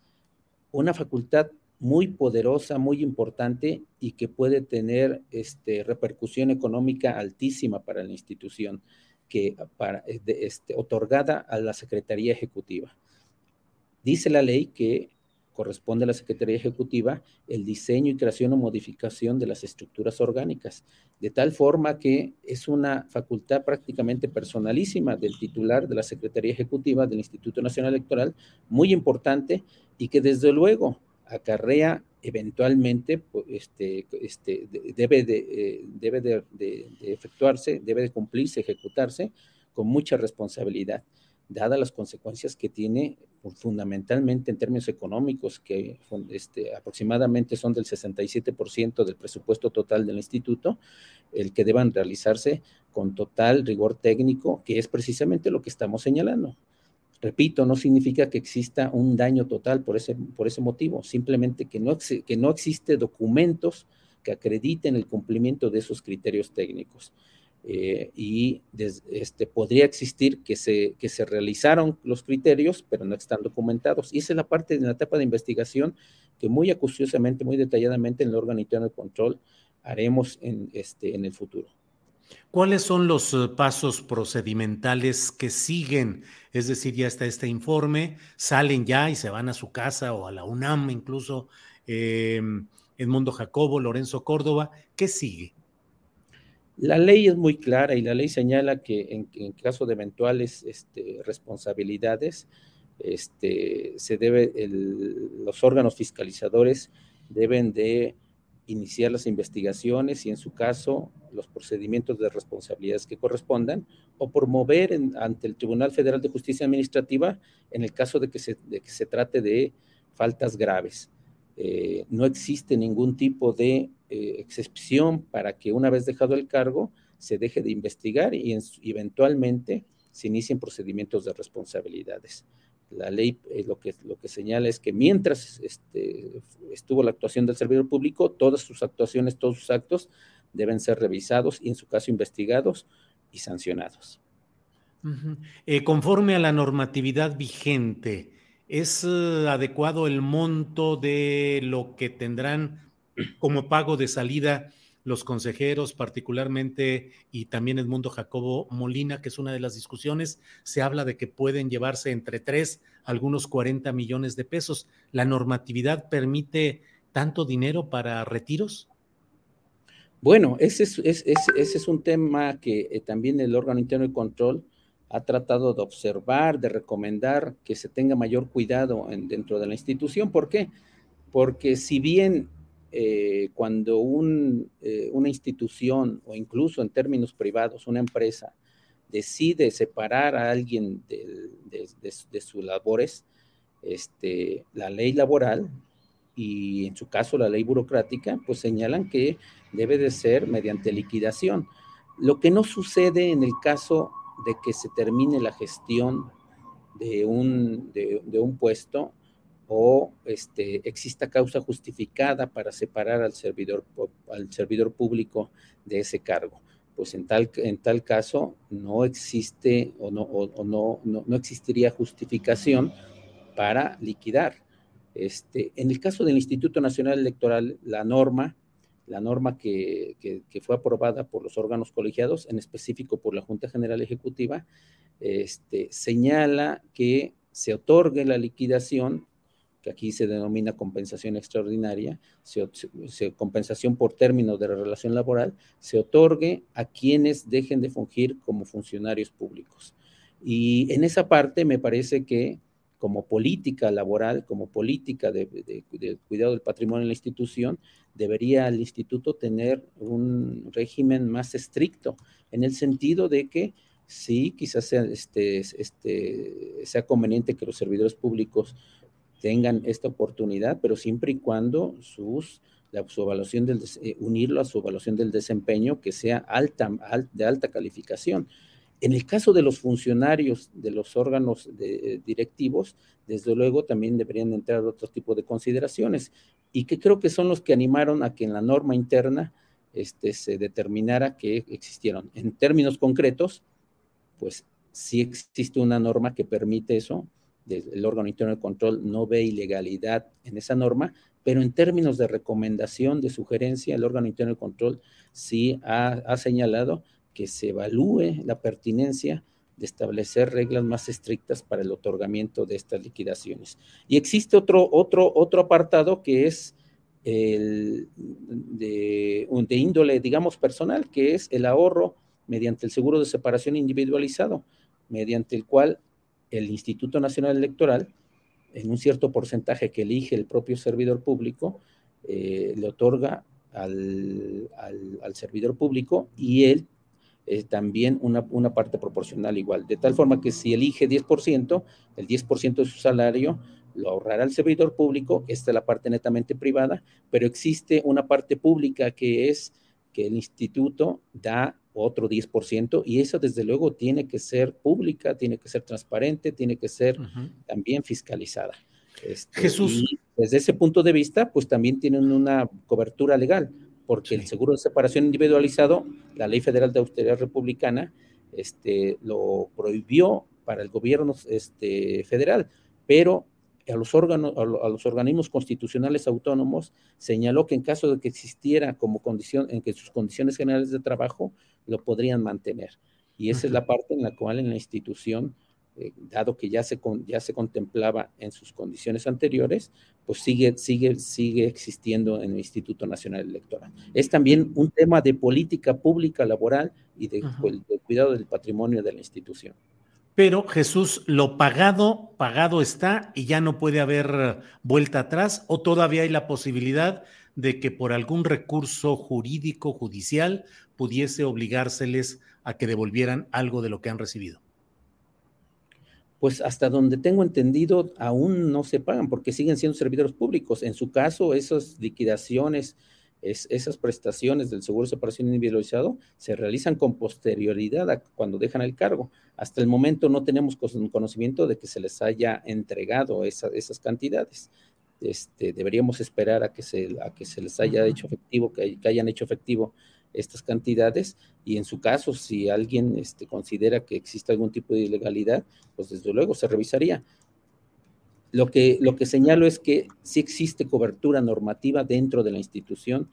una facultad muy poderosa, muy importante y que puede tener este, repercusión económica altísima para la institución, que para, este, otorgada a la Secretaría Ejecutiva. Dice la ley que corresponde a la Secretaría Ejecutiva el diseño y creación o modificación de las estructuras orgánicas, de tal forma que es una facultad prácticamente personalísima del titular de la Secretaría Ejecutiva del Instituto Nacional Electoral, muy importante y que desde luego acarrea eventualmente, pues, este, este, debe, de, eh, debe de, de efectuarse, debe de cumplirse, ejecutarse con mucha responsabilidad dadas las consecuencias que tiene fundamentalmente en términos económicos, que este, aproximadamente son del 67% del presupuesto total del instituto, el que deban realizarse con total rigor técnico, que es precisamente lo que estamos señalando. Repito, no significa que exista un daño total por ese, por ese motivo, simplemente que no, que no documentos que acrediten el cumplimiento de esos criterios técnicos. Eh, y este, podría existir que se, que se realizaron los criterios, pero no están documentados. Y esa es la parte de la etapa de investigación que muy acuciosamente, muy detalladamente en el órgano interno de control haremos en, este, en el futuro. ¿Cuáles son los eh, pasos procedimentales que siguen? Es decir, ya está este informe, salen ya y se van a su casa o a la UNAM incluso, eh, Edmundo Jacobo, Lorenzo Córdoba. ¿Qué sigue? La ley es muy clara y la ley señala que en, caso de eventuales este, responsabilidades, este, se los órganos fiscalizadores deben de iniciar las investigaciones y en su caso los procedimientos de responsabilidades que correspondan o promover ante el Tribunal Federal de Justicia Administrativa en el caso de que se, que se trate de faltas graves. Eh, no existe ningún tipo de eh, excepción para que una vez dejado el cargo se deje de investigar y eventualmente se inicien procedimientos de responsabilidades. La ley eh, lo, que, lo que señala es que mientras este, estuvo la actuación del servidor público, todas sus actuaciones, todos sus actos deben ser revisados y en su caso investigados y sancionados. Eh, conforme a la normatividad vigente, ¿Es adecuado el monto de lo que tendrán como pago de salida los consejeros, particularmente, y también Edmundo Jacobo Molina, que es una de las discusiones, se habla de que pueden llevarse entre tres, algunos 40 millones de pesos. ¿La normatividad permite tanto dinero para retiros? Bueno, ese es, un tema que eh, también el órgano interno de control ha tratado de observar, de recomendar que se tenga mayor cuidado dentro de la institución. ¿Por qué? Porque si bien eh, cuando eh, una institución o incluso en términos privados, una empresa decide separar a alguien de, sus labores, este, la ley laboral y en su caso la ley burocrática, pues señalan que debe de ser mediante liquidación. Lo que no sucede en el caso de que se termine la gestión de un, de un puesto o este, exista causa justificada para separar al servidor, al servidor público de ese cargo. Pues en tal, en tal caso no existe o, no, no, no, existiría justificación para liquidar. Este, en el caso del Instituto Nacional Electoral, la norma, la norma que, que, que, fue aprobada por los órganos colegiados, en específico por la Junta General Ejecutiva, este, señala que se otorgue la liquidación que aquí se denomina compensación extraordinaria, se, compensación por término de la relación laboral, se otorgue a quienes dejen de fungir como funcionarios públicos. Y en esa parte me parece que como política laboral, como política de, cuidado del patrimonio en la institución, debería el instituto tener un régimen más estricto, en el sentido de que sí, quizás sea, este, este, sea conveniente que los servidores públicos tengan esta oportunidad, pero siempre y cuando sus, la, su evaluación del, eh, unirlo a su evaluación del desempeño que sea alta, de alta calificación. En el caso de los funcionarios de los órganos de, directivos, desde luego también deberían entrar otro tipo de consideraciones y que creo que son los que animaron a que en la norma interna este, se determinara que existieron. En términos concretos, pues sí existe una norma que permite eso, el órgano interno de control no ve ilegalidad en esa norma, pero en términos de recomendación, de sugerencia, el órgano interno de control sí ha, señalado que se evalúe la pertinencia de establecer reglas más estrictas para el otorgamiento de estas liquidaciones. Y existe otro, otro, otro apartado que es el de, de índole, digamos, personal, que es el ahorro mediante el seguro de separación individualizado, mediante el cual el Instituto Nacional Electoral, en un cierto porcentaje que elige el propio servidor público, eh, le otorga al, servidor público y él eh, también una, una, parte proporcional igual. De tal forma que si elige 10%, el 10% de su salario lo ahorrará el servidor público, esta es la parte netamente privada, pero existe una parte pública que es que el instituto da otro 10%, y eso desde luego tiene que ser pública, tiene que ser transparente, tiene que ser también fiscalizada. Este, Jesús. desde ese punto de vista, pues también tienen una cobertura legal, porque el seguro de separación individualizado, la Ley Federal de Austeridad Republicana, este, lo prohibió para el gobierno este, federal, pero a los, órganos, a los organismos constitucionales autónomos, señaló que en caso de que existiera como condición, en que sus condiciones generales de trabajo lo podrían mantener. Y esa es la parte en la cual en la institución, eh, dado que ya se, ya se contemplaba en sus condiciones anteriores, pues sigue, sigue, sigue existiendo en el Instituto Nacional Electoral. Es también un tema de política pública laboral y de, de cuidado del patrimonio de la institución. Pero Jesús, lo pagado, pagado está y ya no puede haber vuelta atrás o todavía hay la posibilidad de que por algún recurso jurídico, judicial, pudiese obligárseles a que devolvieran algo de lo que han recibido. Pues hasta donde tengo entendido, aún no se pagan porque siguen siendo servidores públicos. En su caso, esas liquidaciones esas prestaciones del seguro de separación individualizado se realizan con posterioridad a cuando dejan el cargo. Hasta el momento no tenemos conocimiento de que se les haya entregado esas cantidades. Este, deberíamos esperar a que, se, a que se les haya hecho efectivo, que, hayan hecho efectivo estas cantidades y en su caso, si alguien este, considera que existe algún tipo de ilegalidad, pues desde luego se revisaría. Lo que, lo que señalo es que sí existe cobertura normativa dentro de la institución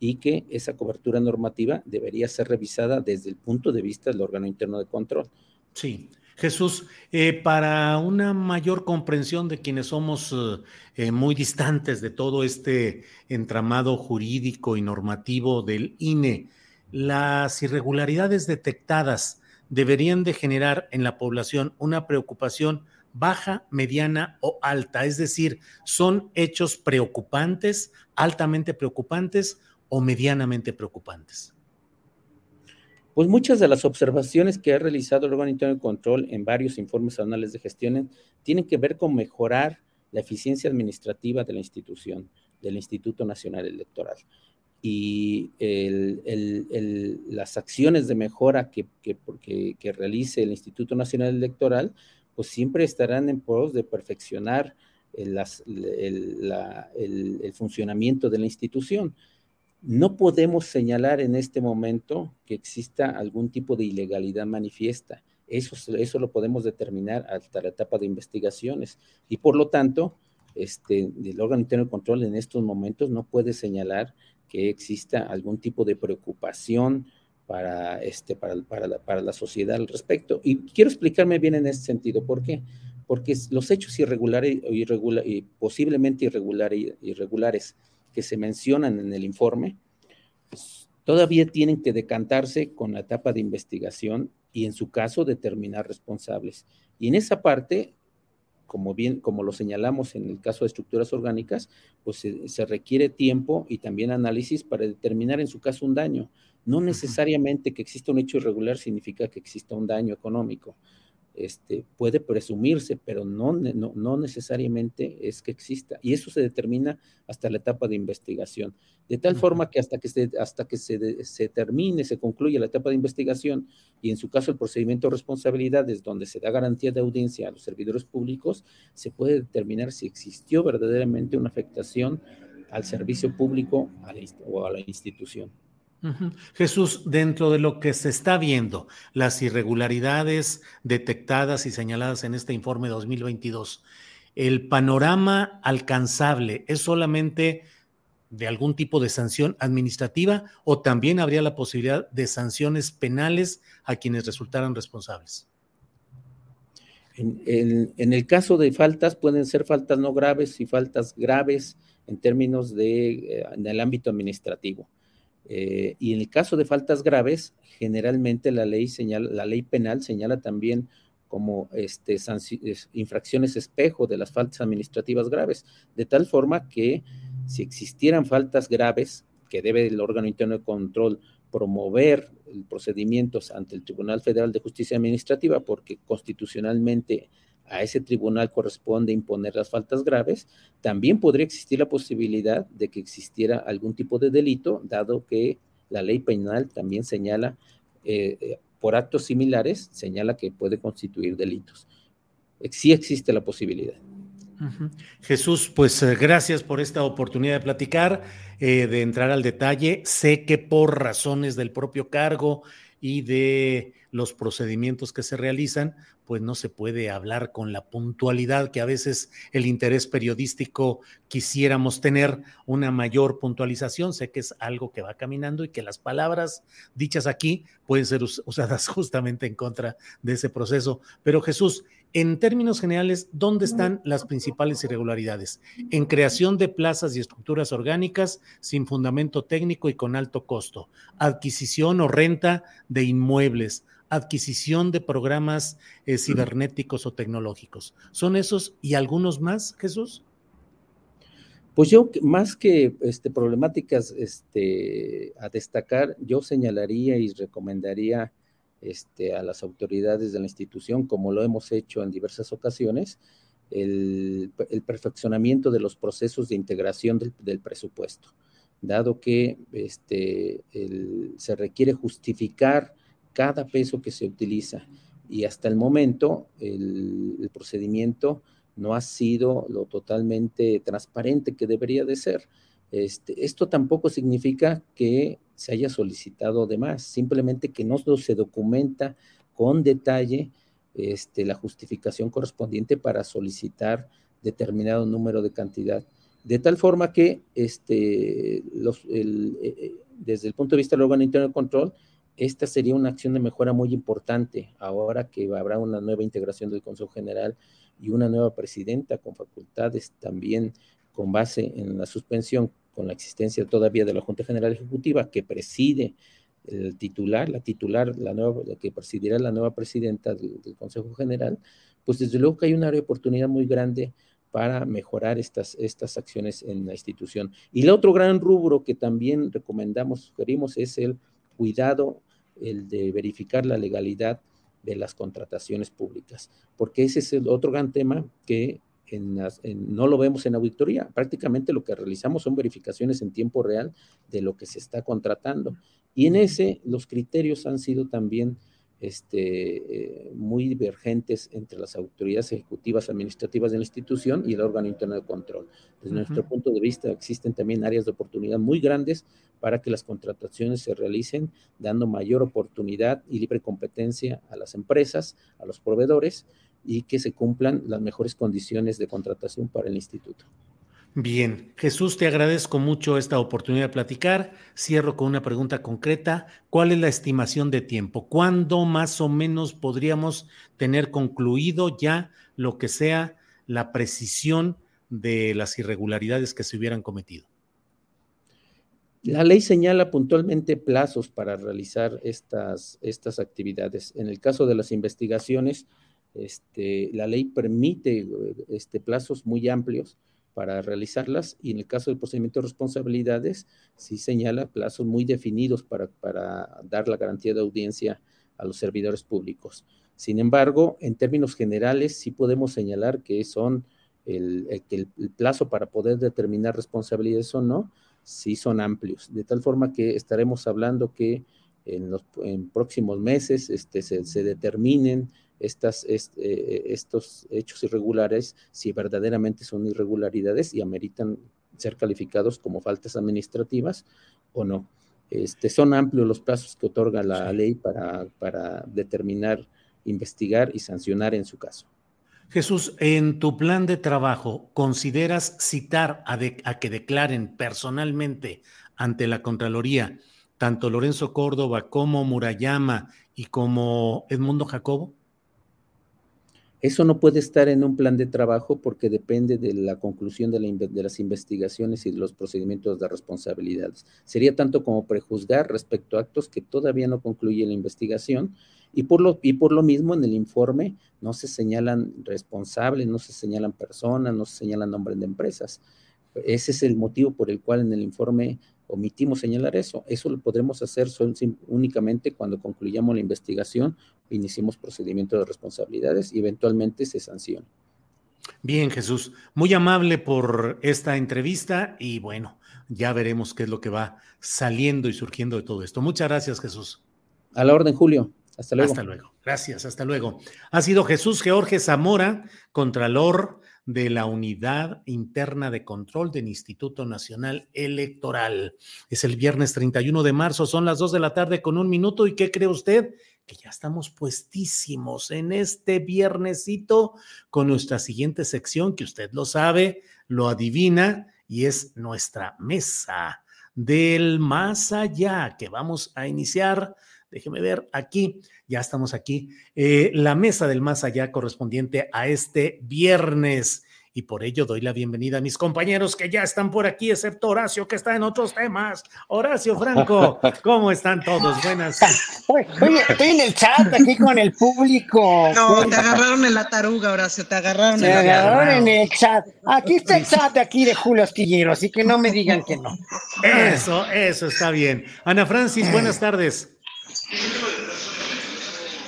y que esa cobertura normativa debería ser revisada desde el punto de vista del órgano interno de control. Sí. Jesús, eh, para una mayor comprensión de quienes somos eh, eh, muy distantes de todo este entramado jurídico y normativo del INE, las irregularidades detectadas deberían de generar en la población una preocupación baja, mediana o alta, es decir, son hechos preocupantes, altamente preocupantes o medianamente preocupantes. Pues muchas de las observaciones que ha realizado el órgano interno de control en varios informes anuales de gestión tienen que ver con mejorar la eficiencia administrativa de la institución, del Instituto Nacional Electoral. Y las acciones de mejora que, que, realice el Instituto Nacional Electoral, pues siempre estarán en pos de perfeccionar el funcionamiento de la institución. No podemos señalar en este momento que exista algún tipo de ilegalidad manifiesta. Eso, eso lo podemos determinar hasta la etapa de investigaciones. Y por lo tanto, este, el órgano interno de control en estos momentos no puede señalar que exista algún tipo de preocupación para, este, para, para, la, para la sociedad al respecto. Y quiero explicarme bien en este sentido. ¿Por qué? Porque los hechos irregulares irregular, y posiblemente irregulares, irregulares que se mencionan en el informe, pues, todavía tienen que decantarse con la etapa de investigación y en su caso determinar responsables. Y en esa parte, como bien, como lo señalamos en el caso de estructuras orgánicas, pues se, se requiere tiempo y también análisis para determinar en su caso un daño. No necesariamente que exista un hecho irregular significa que exista un daño económico este, puede presumirse, pero no, no, necesariamente es que exista. Y eso se determina hasta la etapa de investigación. De tal forma que hasta que, se, hasta que se, se, termine, se concluye la etapa de investigación y en su caso el procedimiento de responsabilidades donde se da garantía de audiencia a los servidores públicos, se puede determinar si existió verdaderamente una afectación al servicio público o a la institución. Jesús, dentro de lo que se está viendo, las irregularidades detectadas y señaladas en este informe 2022, ¿el panorama alcanzable es solamente de algún tipo de sanción administrativa o también habría la posibilidad de sanciones penales a quienes resultaran responsables? En, el caso de faltas, pueden ser faltas no graves y faltas graves en términos de, eh, del ámbito administrativo. Eh, y en el caso de faltas graves, generalmente la ley, señala, la ley penal señala también como este, infracciones espejo de las faltas administrativas graves, de tal forma que si existieran faltas graves, que debe el órgano interno de control promover procedimientos ante el Tribunal Federal de Justicia Administrativa, porque constitucionalmente a ese tribunal corresponde imponer las faltas graves, también podría existir la posibilidad de que existiera algún tipo de delito, dado que la ley penal también señala, eh, eh, por actos similares, señala que puede constituir delitos. Sí existe la posibilidad. Jesús, pues eh, gracias por esta oportunidad de platicar, de entrar al detalle. Sé que por razones del propio cargo y de los procedimientos que se realizan, pues no se puede hablar con la puntualidad que a veces el interés periodístico quisiéramos tener una mayor puntualización. Sé que es algo que va caminando y que las palabras dichas aquí pueden ser usadas [LAUGHS] justamente en contra de ese proceso. Pero Jesús, en términos generales, ¿dónde están las principales irregularidades? En creación de plazas y estructuras orgánicas sin fundamento técnico y con alto costo, adquisición o renta de inmuebles, adquisición de programas eh, cibernéticos o tecnológicos. ¿Son esos y algunos más, Jesús? Pues yo, más que este, problemáticas este, a destacar, yo señalaría y recomendaría este, a las autoridades de la institución, como lo hemos hecho en diversas ocasiones, el, perfeccionamiento de los procesos de integración del, presupuesto, dado que este, se requiere justificar cada peso que se utiliza y hasta el momento el, procedimiento no ha sido lo totalmente transparente que debería de ser. Este, esto tampoco significa que se haya solicitado de más, simplemente que no se documenta con detalle este, la justificación correspondiente para solicitar determinado número de cantidad. De tal forma que este, eh, eh, desde el punto de vista del órgano interno de control, esta sería una acción de mejora muy importante ahora que habrá una nueva integración del Consejo General y una nueva presidenta con facultades también con base en la suspensión, con la existencia todavía de la Junta General Ejecutiva que preside el titular, la titular, la nueva, que presidirá la nueva presidenta del, del, Consejo General, pues desde luego que hay una oportunidad muy grande para mejorar estas, estas acciones en la institución. Y el otro gran rubro que también recomendamos, sugerimos, es el cuidado, el de verificar la legalidad de las contrataciones públicas, porque ese es el otro gran tema que en las, en, no lo vemos en auditoría. Prácticamente lo que realizamos son verificaciones en tiempo real de lo que se está contratando. Y en ese los criterios han sido también este, eh, muy divergentes entre las autoridades ejecutivas administrativas de la institución y el órgano interno de control. Desde uh -huh. nuestro punto de vista existen también áreas de oportunidad muy grandes para que las contrataciones se realicen dando mayor oportunidad y libre competencia a las empresas, a los proveedores y que se cumplan las mejores condiciones de contratación para el instituto. Bien, Jesús, te agradezco mucho esta oportunidad de platicar. Cierro con una pregunta concreta. ¿Cuál es la estimación de tiempo? ¿Cuándo más o menos podríamos tener concluido ya lo que sea la precisión de las irregularidades que se hubieran cometido? La ley señala puntualmente plazos para realizar estas, estas actividades. En el caso de las investigaciones, este, la ley permite este, plazos muy amplios para realizarlas y en el caso del procedimiento de responsabilidades sí señala plazos muy definidos para, para dar la garantía de audiencia a los servidores públicos. Sin embargo, en términos generales sí podemos señalar que son el, el, el plazo para poder determinar responsabilidades o no, sí son amplios, de tal forma que estaremos hablando que en los en próximos meses este, se, se determinen estas, este, estos hechos irregulares si verdaderamente son irregularidades y ameritan ser calificados como faltas administrativas o no. Este, son amplios los plazos que otorga la sí. ley para, para determinar, investigar y sancionar en su caso. Jesús, en tu plan de trabajo, ¿consideras citar a, a, que declaren personalmente ante la Contraloría tanto Lorenzo Córdoba como Murayama y como Edmundo Jacobo? Eso no puede estar en un plan de trabajo porque depende de la conclusión de, la, de, las investigaciones y de los procedimientos de responsabilidades. Sería tanto como prejuzgar respecto a actos que todavía no concluye la investigación y por lo, y por lo mismo en el informe no se señalan responsables, no se señalan personas, no se señalan nombres de empresas. Ese es el motivo por el cual en el informe omitimos señalar eso. Eso lo podremos hacer únicamente cuando concluyamos la investigación, iniciemos procedimiento de responsabilidades y eventualmente se sancione. Bien, Jesús, muy amable por esta entrevista y bueno, ya veremos qué es lo que va saliendo y surgiendo de todo esto. Muchas gracias, Jesús. A la orden, Julio. Hasta luego. Gracias, hasta luego. Ha sido Jesús George Zamora, Contralor de la Unidad Interna de Control del Instituto Nacional Electoral. Es el viernes 31 de marzo, son las 2 de la tarde con un minuto. ¿Y qué cree usted? Que ya estamos puestísimos en este viernesito con nuestra siguiente sección, que usted lo sabe, lo adivina, y es nuestra mesa del más allá, que vamos a iniciar déjeme ver aquí, ya estamos aquí, eh, la mesa del más allá correspondiente a este viernes. Y por ello doy la bienvenida a mis compañeros que ya están por aquí, excepto Horacio, que está en otros temas. Horacio Franco, [LAUGHS] ¿cómo están todos? Buenas. [LAUGHS] Oye, estoy en el chat aquí con el público. No, te agarraron en la taruga, Horacio, te agarraron te en la agarraron en el chat. Aquí está el chat de aquí de Julio Astillero, así que no me digan que no. Eso, eso está bien. Ana Francis, buenas tardes.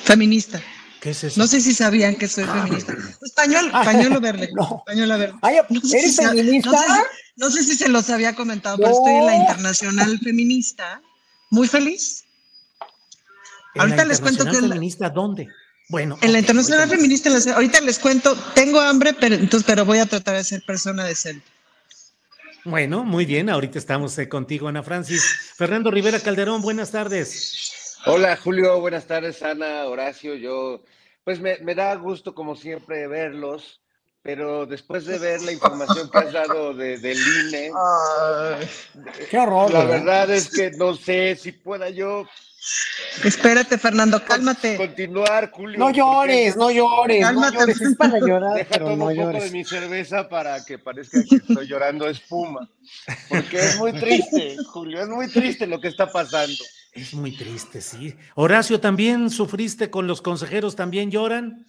Feminista. ¿Qué es eso? No sé si sabían que soy feminista. Español, pañuelo verde. No. Pañuelo verde. Ay, No sé ¿Eres si feminista? No sé, si, no sé si se los había comentado, pero estoy en la Internacional Feminista. Muy feliz. ¿En Ahorita la les cuento que la- Feminista dónde? Bueno. En la Internacional Feminista, les- ahorita les cuento, tengo hambre, pero, entonces, pero voy a tratar de ser persona decente. Bueno, muy bien, ahorita estamos eh, contigo, Ana Francis. Fernando Rivera Calderón, buenas tardes. Hola Julio, buenas tardes Ana, Horacio, yo pues me, me da gusto como siempre verlos, pero después de ver la información que has dado de, del INE, Qué horror, la ¿verdad? verdad es que no sé si pueda yo Espérate, Fernando, cálmate. continuar, Julio. No llores, no llores, no Cálmate. llores, es para [LAUGHS] llorar, Deja pero no un poco de llores. mi cerveza para que parezca que estoy llorando espuma. Porque es muy triste, Julio, es muy triste lo que está pasando. Es muy triste, sí. Horacio, ¿también sufriste con los consejeros? ¿También lloran?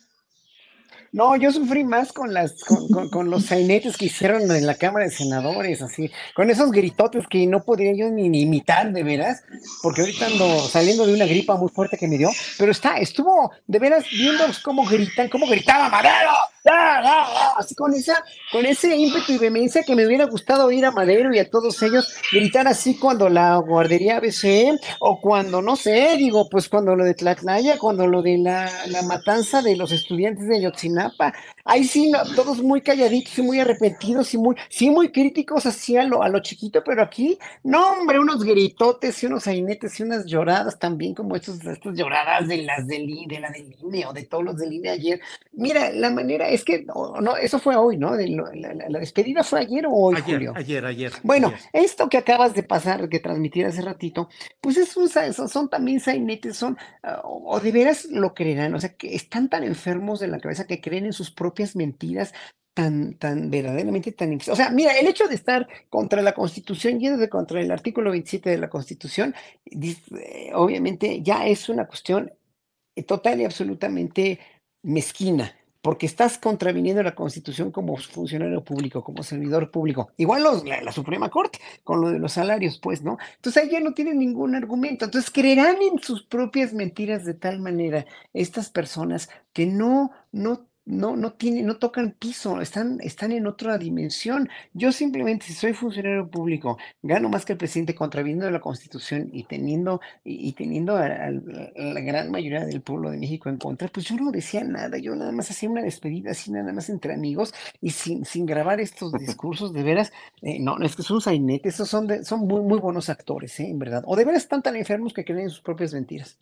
No, yo sufrí más con las, con, con- los sainetes que hicieron en la Cámara de Senadores, así, con esos gritotes que no podría yo ni, imitar, de veras, porque ahorita ando saliendo de una gripa muy fuerte que me dio, pero está, estuvo de veras viendo cómo gritan, cómo gritaba Madero, así con esa, con ese ímpetu y vehemencia que me hubiera gustado oír a Madero y a todos ellos gritar así cuando la guardería ABC, o cuando, no sé, digo, pues cuando lo de Tlatlaya, cuando lo de la, la matanza de los estudiantes de Yotzinapa, Né, ensinar para ahí sí, no, todos muy calladitos y muy arrepentidos y muy, sí, muy críticos así a lo, a lo chiquito, pero aquí, no, hombre, unos gritotes y unos sainetes y unas lloradas también, como estos, estas lloradas de las del, de la del INE o de todos los del INE ayer. Mira, la manera es que, no, no, eso fue hoy, ¿no? De la, la- la despedida fue ayer o hoy, Ayer, Julio. ayer, ayer. Bueno, ayer. esto que acabas de pasar, que transmitir hace ratito, pues es un, son, son también sainetes, son, ah, o de veras lo creerán, o sea, que están tan enfermos de la cabeza que creen en sus propias mentiras tan, tan verdaderamente tan... O sea, mira, el hecho de estar contra la Constitución, yendo de contra el artículo 27 de la Constitución, eh, obviamente ya es una cuestión eh, total y absolutamente mezquina, porque estás contraviniendo la Constitución como funcionario público, como servidor público. Igual los- la, la Suprema Corte, con lo de los salarios, pues, ¿no? Entonces ahí ya no tienen ningún argumento. Entonces creerán en sus propias mentiras de tal manera estas personas que no, no. No, no tienen, no tocan piso, están, están en otra dimensión. Yo simplemente, si soy funcionario público, gano más que el presidente contraviniendo la Constitución y teniendo y, y teniendo a, a- a la gran mayoría del pueblo de México en contra, pues yo no decía nada, yo nada más hacía una despedida así, nada más entre amigos y sin, sin grabar estos [LAUGHS] discursos, de veras, eh, no, no, es que son sainetes, esos son, de- son muy, muy buenos actores, ¿eh? en verdad, o de veras están tan enfermos que creen en sus propias mentiras.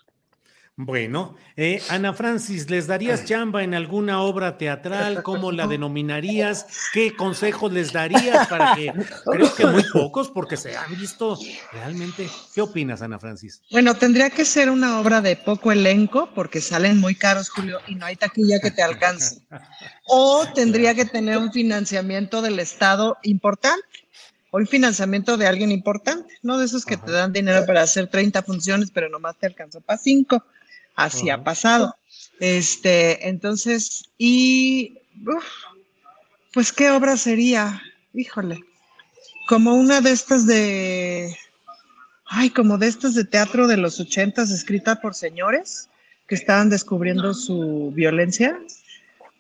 Bueno, eh, Ana Francis, ¿les darías chamba en alguna obra teatral? ¿Cómo la [LAUGHS] denominarías? ¿Qué consejos les darías para que, [LAUGHS] creo que muy pocos, porque se han visto realmente. ¿Qué opinas, Ana Francis? Bueno, tendría que ser una obra de poco elenco porque salen muy caros, Julio, y no hay taquilla que te alcance. O tendría que tener un financiamiento del Estado importante o un financiamiento de alguien importante, no de esos que te dan dinero para hacer 30 funciones, pero nomás te alcanzó para 5. Así ha pasado. Este, entonces, y uf, pues, ¿qué obra sería? Híjole, como una de estas de, ay, como de estas de teatro de los ochentas, escrita por señores que estaban descubriendo su violencia.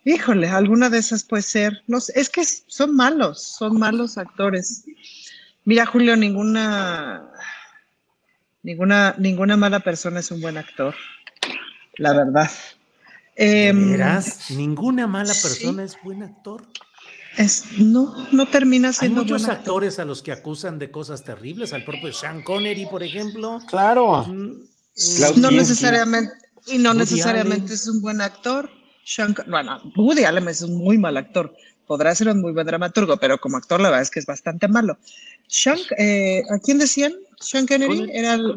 Híjole, alguna de esas puede ser. No sé, es que son malos, son malos actores. Mira, Julio, ninguna, ninguna, ninguna mala persona es un buen actor. La verdad. ¿De Em, veras? ¿Ninguna mala sí. persona es buen actor? es, no, no termina Hay siendo muchos buen actor. actores a los que acusan de cosas terribles, al propio Sean Connery, por ejemplo. Claro. Mm, No necesariamente, y no Woody necesariamente Allen. es un buen actor. Sean bueno, Woody Allen es un muy mal actor. Podrá ser un muy buen dramaturgo, pero como actor la verdad es que es bastante malo. Sean, eh, ¿a quién decían? Sean Connery Connery. era el-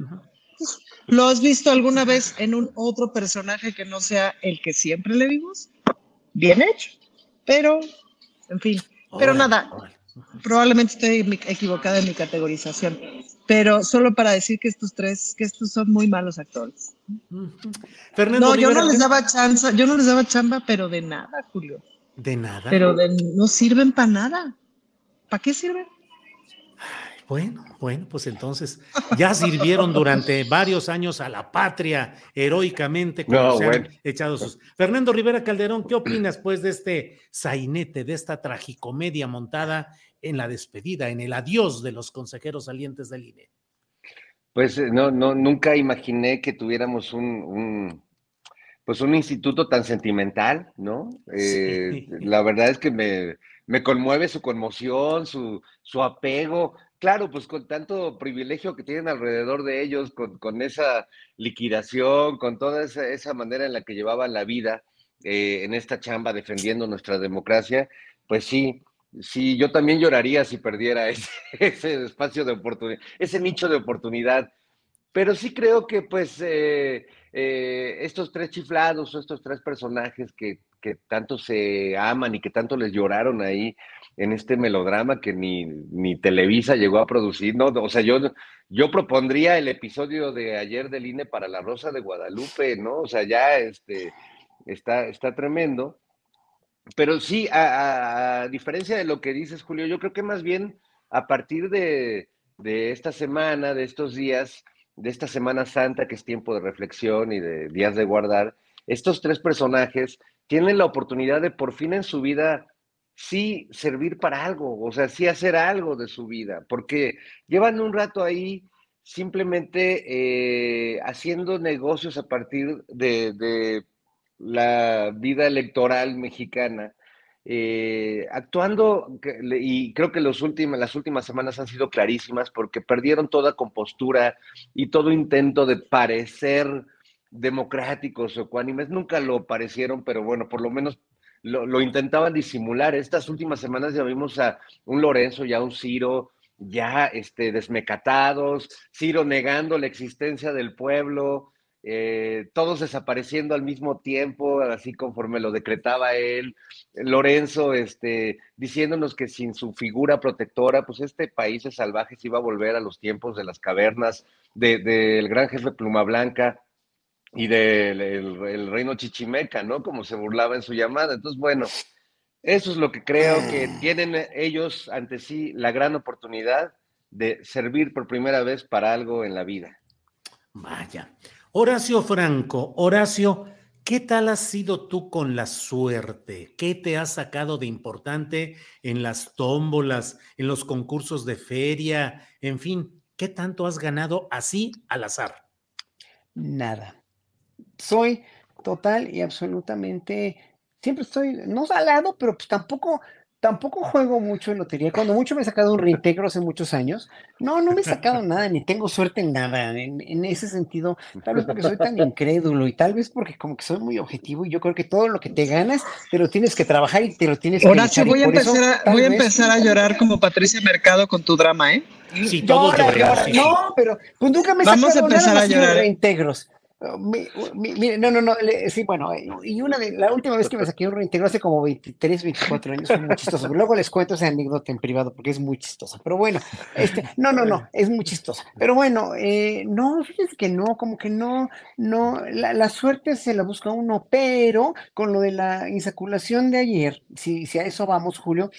¿Lo has visto alguna vez en un otro personaje que no sea el que siempre le vimos? Bien hecho, pero, en fin. Pero Órale, nada, órale. probablemente estoy equivocada en mi categorización, pero solo para decir que estos tres, que estos son muy malos actores. Fernando No, yo Rivera, no les ¿qué- daba chance, yo no les daba chamba, pero de nada, Julio. De nada. Pero de, no sirven para nada. ¿Para qué sirven? Bueno, bueno, pues entonces ya sirvieron durante varios años a la patria heroicamente como No, se han echado sus. Fernando Rivera Calderón, ¿qué opinas pues de este sainete, de esta tragicomedia montada en la despedida, en el adiós de los consejeros salientes del INE? Pues eh, no, no, nunca imaginé que tuviéramos un, un, pues un instituto tan sentimental, ¿no? [LAUGHS] Eh, Sí. La verdad es que me, me conmueve su conmoción, su, su apego. Claro, pues con tanto privilegio que tienen alrededor de ellos, con, con esa liquidación, con toda esa, esa manera en la que llevaban la vida, eh, en esta chamba defendiendo nuestra democracia, pues sí, sí, yo también lloraría si perdiera [LAUGHS] ese, espacio de oportunidad, ese nicho de oportunidad. Pero sí creo que pues eh, eh, estos tres chiflados estos tres personajes que, que, tanto se aman y que tanto les lloraron ahí en este melodrama que ni, ni Televisa llegó a producir, ¿no? O sea, yo, yo propondría el episodio de ayer del INE para La Rosa de Guadalupe, ¿no? O sea, ya este, está, está tremendo. Pero sí, a, a, diferencia de lo que dices, Julio, yo creo que más bien a partir de, de esta semana, de estos días, de esta Semana Santa, que es tiempo de reflexión y de días de guardar, estos tres personajes tienen la oportunidad de por fin en su vida sí servir para algo, o sea, sí hacer algo de su vida, porque llevan un rato ahí simplemente eh, haciendo negocios a partir de, la vida electoral mexicana, eh, actuando, y creo que los últimos, las últimas semanas han sido clarísimas porque perdieron toda compostura y todo intento de parecer democráticos o ecuánimes, nunca lo parecieron, pero bueno, por lo menos lo, intentaban disimular. Estas últimas semanas ya vimos a un Lorenzo y a un Ciro ya este, desmecatados, Ciro negando la existencia del pueblo, eh, todos desapareciendo al mismo tiempo, así conforme lo decretaba él, Lorenzo este, diciéndonos que sin su figura protectora, pues este país de salvajes iba a volver a los tiempos de las cavernas, del de, de gran jefe Pluma Blanca y del el, el reino chichimeca, ¿no? Como se burlaba en su llamada. Entonces, bueno, eso es lo que creo que tienen ellos ante sí la gran oportunidad de servir por primera vez para algo en la vida. Vaya. Horacio Franco, Horacio, ¿qué tal has sido tú con la suerte? ¿Qué te has sacado de importante en las tómbolas, en los concursos de feria? En fin, ¿qué tanto has ganado así al azar? Nada soy total y absolutamente, siempre estoy, no salado, pero pues tampoco, tampoco juego mucho en lotería. Cuando mucho me he sacado un reintegro hace muchos años. No, no me he sacado nada, ni tengo suerte en nada. En, en, ese sentido, tal vez porque soy tan incrédulo y tal vez porque como que soy muy objetivo y yo creo que todo lo que te ganas, te lo tienes que trabajar y te lo tienes que Horacio, voy, a empezar, eso, a, voy a empezar a llorar como Patricia Mercado con tu drama, ¿eh? Sí, todo llora, llora. Sí. No, pero pues nunca me he Vamos sacado a empezar nada a llorar. reintegros. Mire, no, no, no, sí, bueno, y una de la última vez que me saqué un reintegro hace como 23, 24 años, fue muy chistoso. Luego les cuento esa anécdota en privado porque es muy chistosa. Pero bueno, este, no, no, no, es muy chistosa. Pero bueno, eh, no, fíjense que no, como que no, no, la, la, suerte se la busca uno, pero con lo de la insaculación de ayer, si, si a eso vamos, Julio,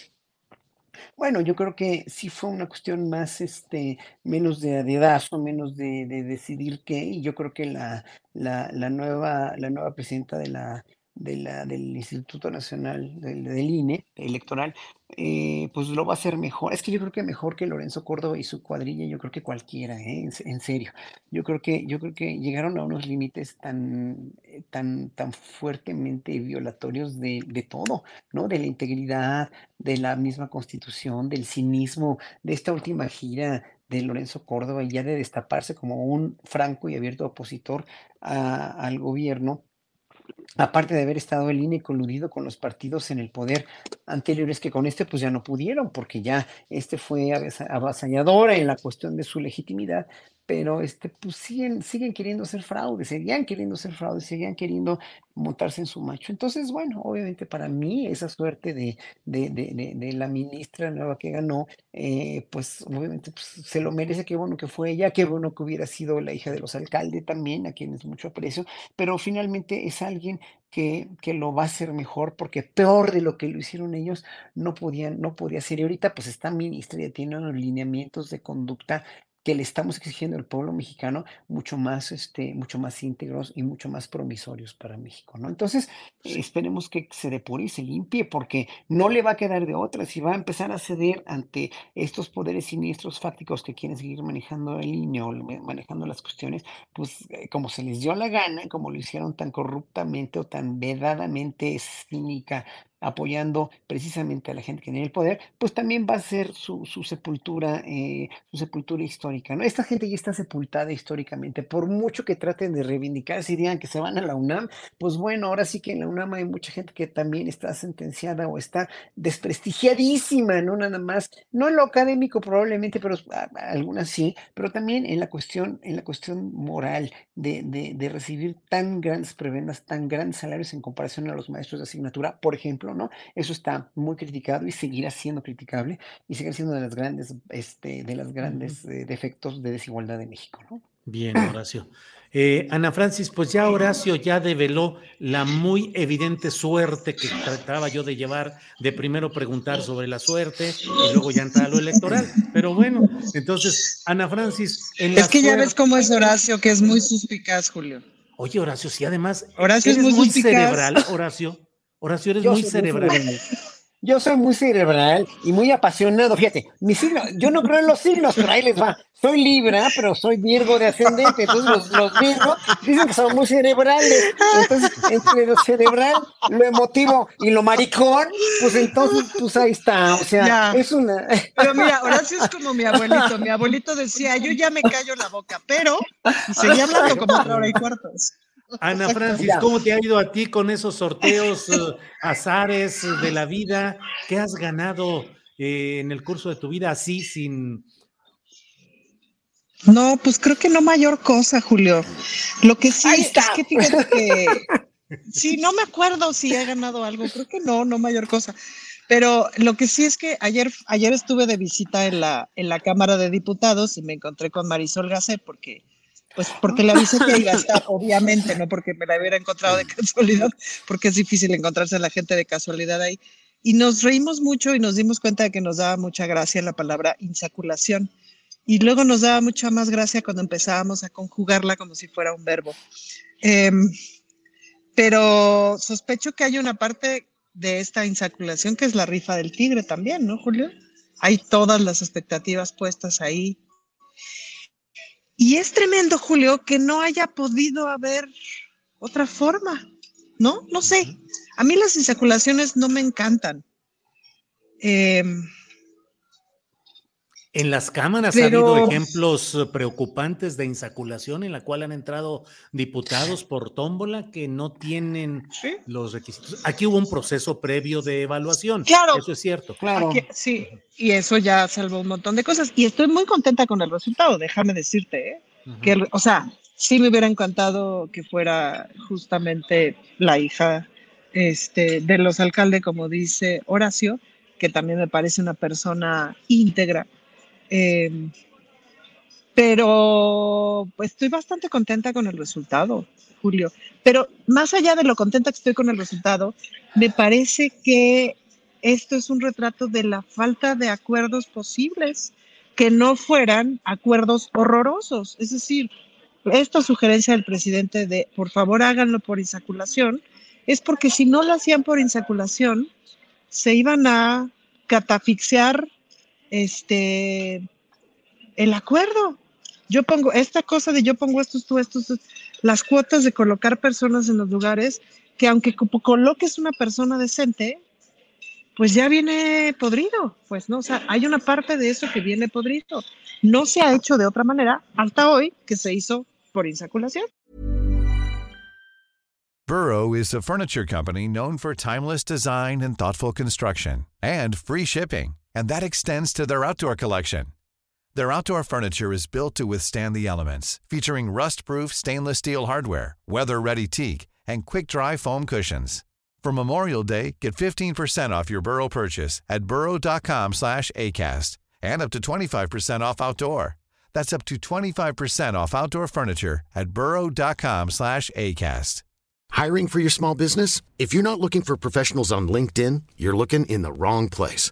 bueno, yo creo que sí fue una cuestión más, este, menos de dedazo, menos de, de decidir qué, y yo creo que la, la, la nueva, la nueva presidenta de la, de la, del Instituto Nacional del, INE electoral, eh, pues lo va a hacer mejor. Es que yo creo que mejor que Lorenzo Córdoba y su cuadrilla, yo creo que cualquiera, ¿eh? en, serio. Yo creo que, yo creo que llegaron a unos límites tan, tan, tan fuertemente violatorios de, de todo, ¿no? De la integridad, de la misma constitución, del cinismo, de esta última gira de Lorenzo Córdoba y ya de destaparse como un franco y abierto opositor al gobierno aparte de haber estado el INE coludido con los partidos en el poder anteriores, que con este pues ya no pudieron, porque ya este fue avasalladora en la cuestión de su legitimidad, pero este, pues siguen, siguen queriendo hacer fraude, seguían queriendo hacer fraude, seguían queriendo montarse en su macho. Entonces, bueno, obviamente para mí esa suerte de, de, de, la ministra nueva que ganó, eh, pues obviamente pues, se lo merece, qué bueno que fue ella, qué bueno que hubiera sido la hija de los alcaldes también, a quienes mucho aprecio, pero finalmente es alguien que, que, lo va a hacer mejor, porque peor de lo que lo hicieron ellos no podían, no podía ser. Y ahorita pues esta ministra ya tiene unos lineamientos de conducta que le estamos exigiendo al pueblo mexicano mucho más, este, mucho más íntegros y mucho más promisorios para México, ¿no? Entonces, esperemos que se depure y se limpie, porque no le va a quedar de otra. Si va a empezar a ceder ante estos poderes siniestros fácticos que quieren seguir manejando el INE o manejando las cuestiones, pues eh, como se les dio la gana, como lo hicieron tan corruptamente o tan vedadamente cínica apoyando precisamente a la gente que tiene el poder, pues también va a ser su, su sepultura, eh, su sepultura histórica, ¿no? Esta gente ya está sepultada históricamente, por mucho que traten de reivindicarse y digan que se van a la UNAM, pues bueno, ahora sí que en la UNAM hay mucha gente que también está sentenciada o está desprestigiadísima, no nada más, no en lo académico probablemente, pero algunas sí, pero también en la cuestión, en la cuestión moral de, de, de recibir tan grandes prebendas, tan grandes salarios en comparación a los maestros de asignatura, por ejemplo, ¿no? Eso está muy criticado y seguirá siendo criticable y seguirá siendo de las grandes, este, de las grandes eh, defectos de desigualdad de México, ¿no? Bien, Horacio. Eh, Ana Francis, pues ya Horacio ya develó la muy evidente suerte que trataba yo de llevar, de primero preguntar sobre la suerte y luego ya entrar a lo electoral. Pero bueno, entonces, Ana Francis. En es que ya ves cómo es Horacio, que es muy suspicaz, Julio. Oye, Horacio, sí, además. Horacio es muy, muy cerebral, Horacio. Horacio, eres muy cerebral. [LAUGHS] yo soy muy cerebral y muy apasionado. Fíjate, mi signo, yo no creo en los signos, pero ahí les va. Soy Libra, pero soy Virgo de ascendente. Entonces, los, los Virgos dicen que son muy cerebrales. Entonces, entre lo cerebral, lo emotivo y lo maricón, pues entonces, pues ahí está. O sea, es una. Pero mira, [LAUGHS] Horacio es como mi abuelito. Mi abuelito decía, yo ya me callo la boca, pero seguía hablando como otra hora y cuartos. Ana [LAUGHS] Francis, ¿cómo te ha ido a ti con esos sorteos, eh, [LAUGHS] azares de la vida? ¿Qué has ganado eh, en el curso de tu vida así sin... No, pues creo que no mayor cosa, Julio. Lo que sí es que fíjate que... [LAUGHS] Sí, no me acuerdo si he ganado algo, creo que no, no mayor cosa. Pero lo que sí es que ayer, ayer estuve de visita en la, en la Cámara de Diputados y me encontré con Marisol Gasset porque pues porque le avisé que iba a estar, obviamente, no porque me la hubiera encontrado de casualidad, porque es difícil encontrarse a la gente de casualidad ahí. Y nos reímos mucho y nos dimos cuenta de que nos daba mucha gracia la palabra insaculación. Y luego nos daba mucha más gracia cuando empezábamos a conjugarla como si fuera un verbo. Em, pero sospecho que hay una parte de esta insaculación que es la rifa del tigre también, ¿no, Julio? Hay todas las expectativas puestas ahí y es tremendo, Julio, que no haya podido haber otra forma, ¿no? No sé. A mí las insaculaciones no me encantan. Em, en las cámaras ha habido ejemplos eh, preocupantes de insaculación en la cual han entrado diputados por tómbola que no tienen los requisitos. Aquí hubo un proceso previo de evaluación. Claro. Eso es cierto. Claro. sí, y eso ya salvó un montón de cosas. Y estoy muy contenta con el resultado, déjame decirte, ¿eh? que, o sea, sí me hubiera encantado que fuera justamente la hija este, de los alcaldes, como dice Horacio, que también me parece una persona íntegra Em, pero pues estoy bastante contenta con el resultado, Julio. Pero más allá de lo contenta que estoy con el resultado, me parece que esto es un retrato de la falta de acuerdos posibles, que no fueran acuerdos horrorosos. Es decir, esta sugerencia del presidente de por favor háganlo por insaculación, es porque si no lo hacían por insaculación, se iban a catafixiar este, el acuerdo. Yo pongo esta cosa de yo pongo estos, tú estos, las cuotas de colocar personas en los lugares que aunque coloques una persona decente, pues ya viene podrido, pues no, o sea, hay una parte de eso que viene podrido. No se ha hecho de otra manera hasta hoy que se hizo por insaculación. Burrow is a furniture company known for timeless design and thoughtful construction and free shipping. And that extends to their outdoor collection. Their outdoor furniture is built to withstand the elements, featuring rust-proof stainless steel hardware, weather-ready teak, and quick-dry foam cushions. For Memorial Day, get 15% off your Burrow purchase at burrow.com slash ACAST and up to 25% off outdoor. That's up to 25% off outdoor furniture at burrow.com slash ACAST. Hiring for your small business? If you're not looking for professionals on LinkedIn, you're looking in the wrong place.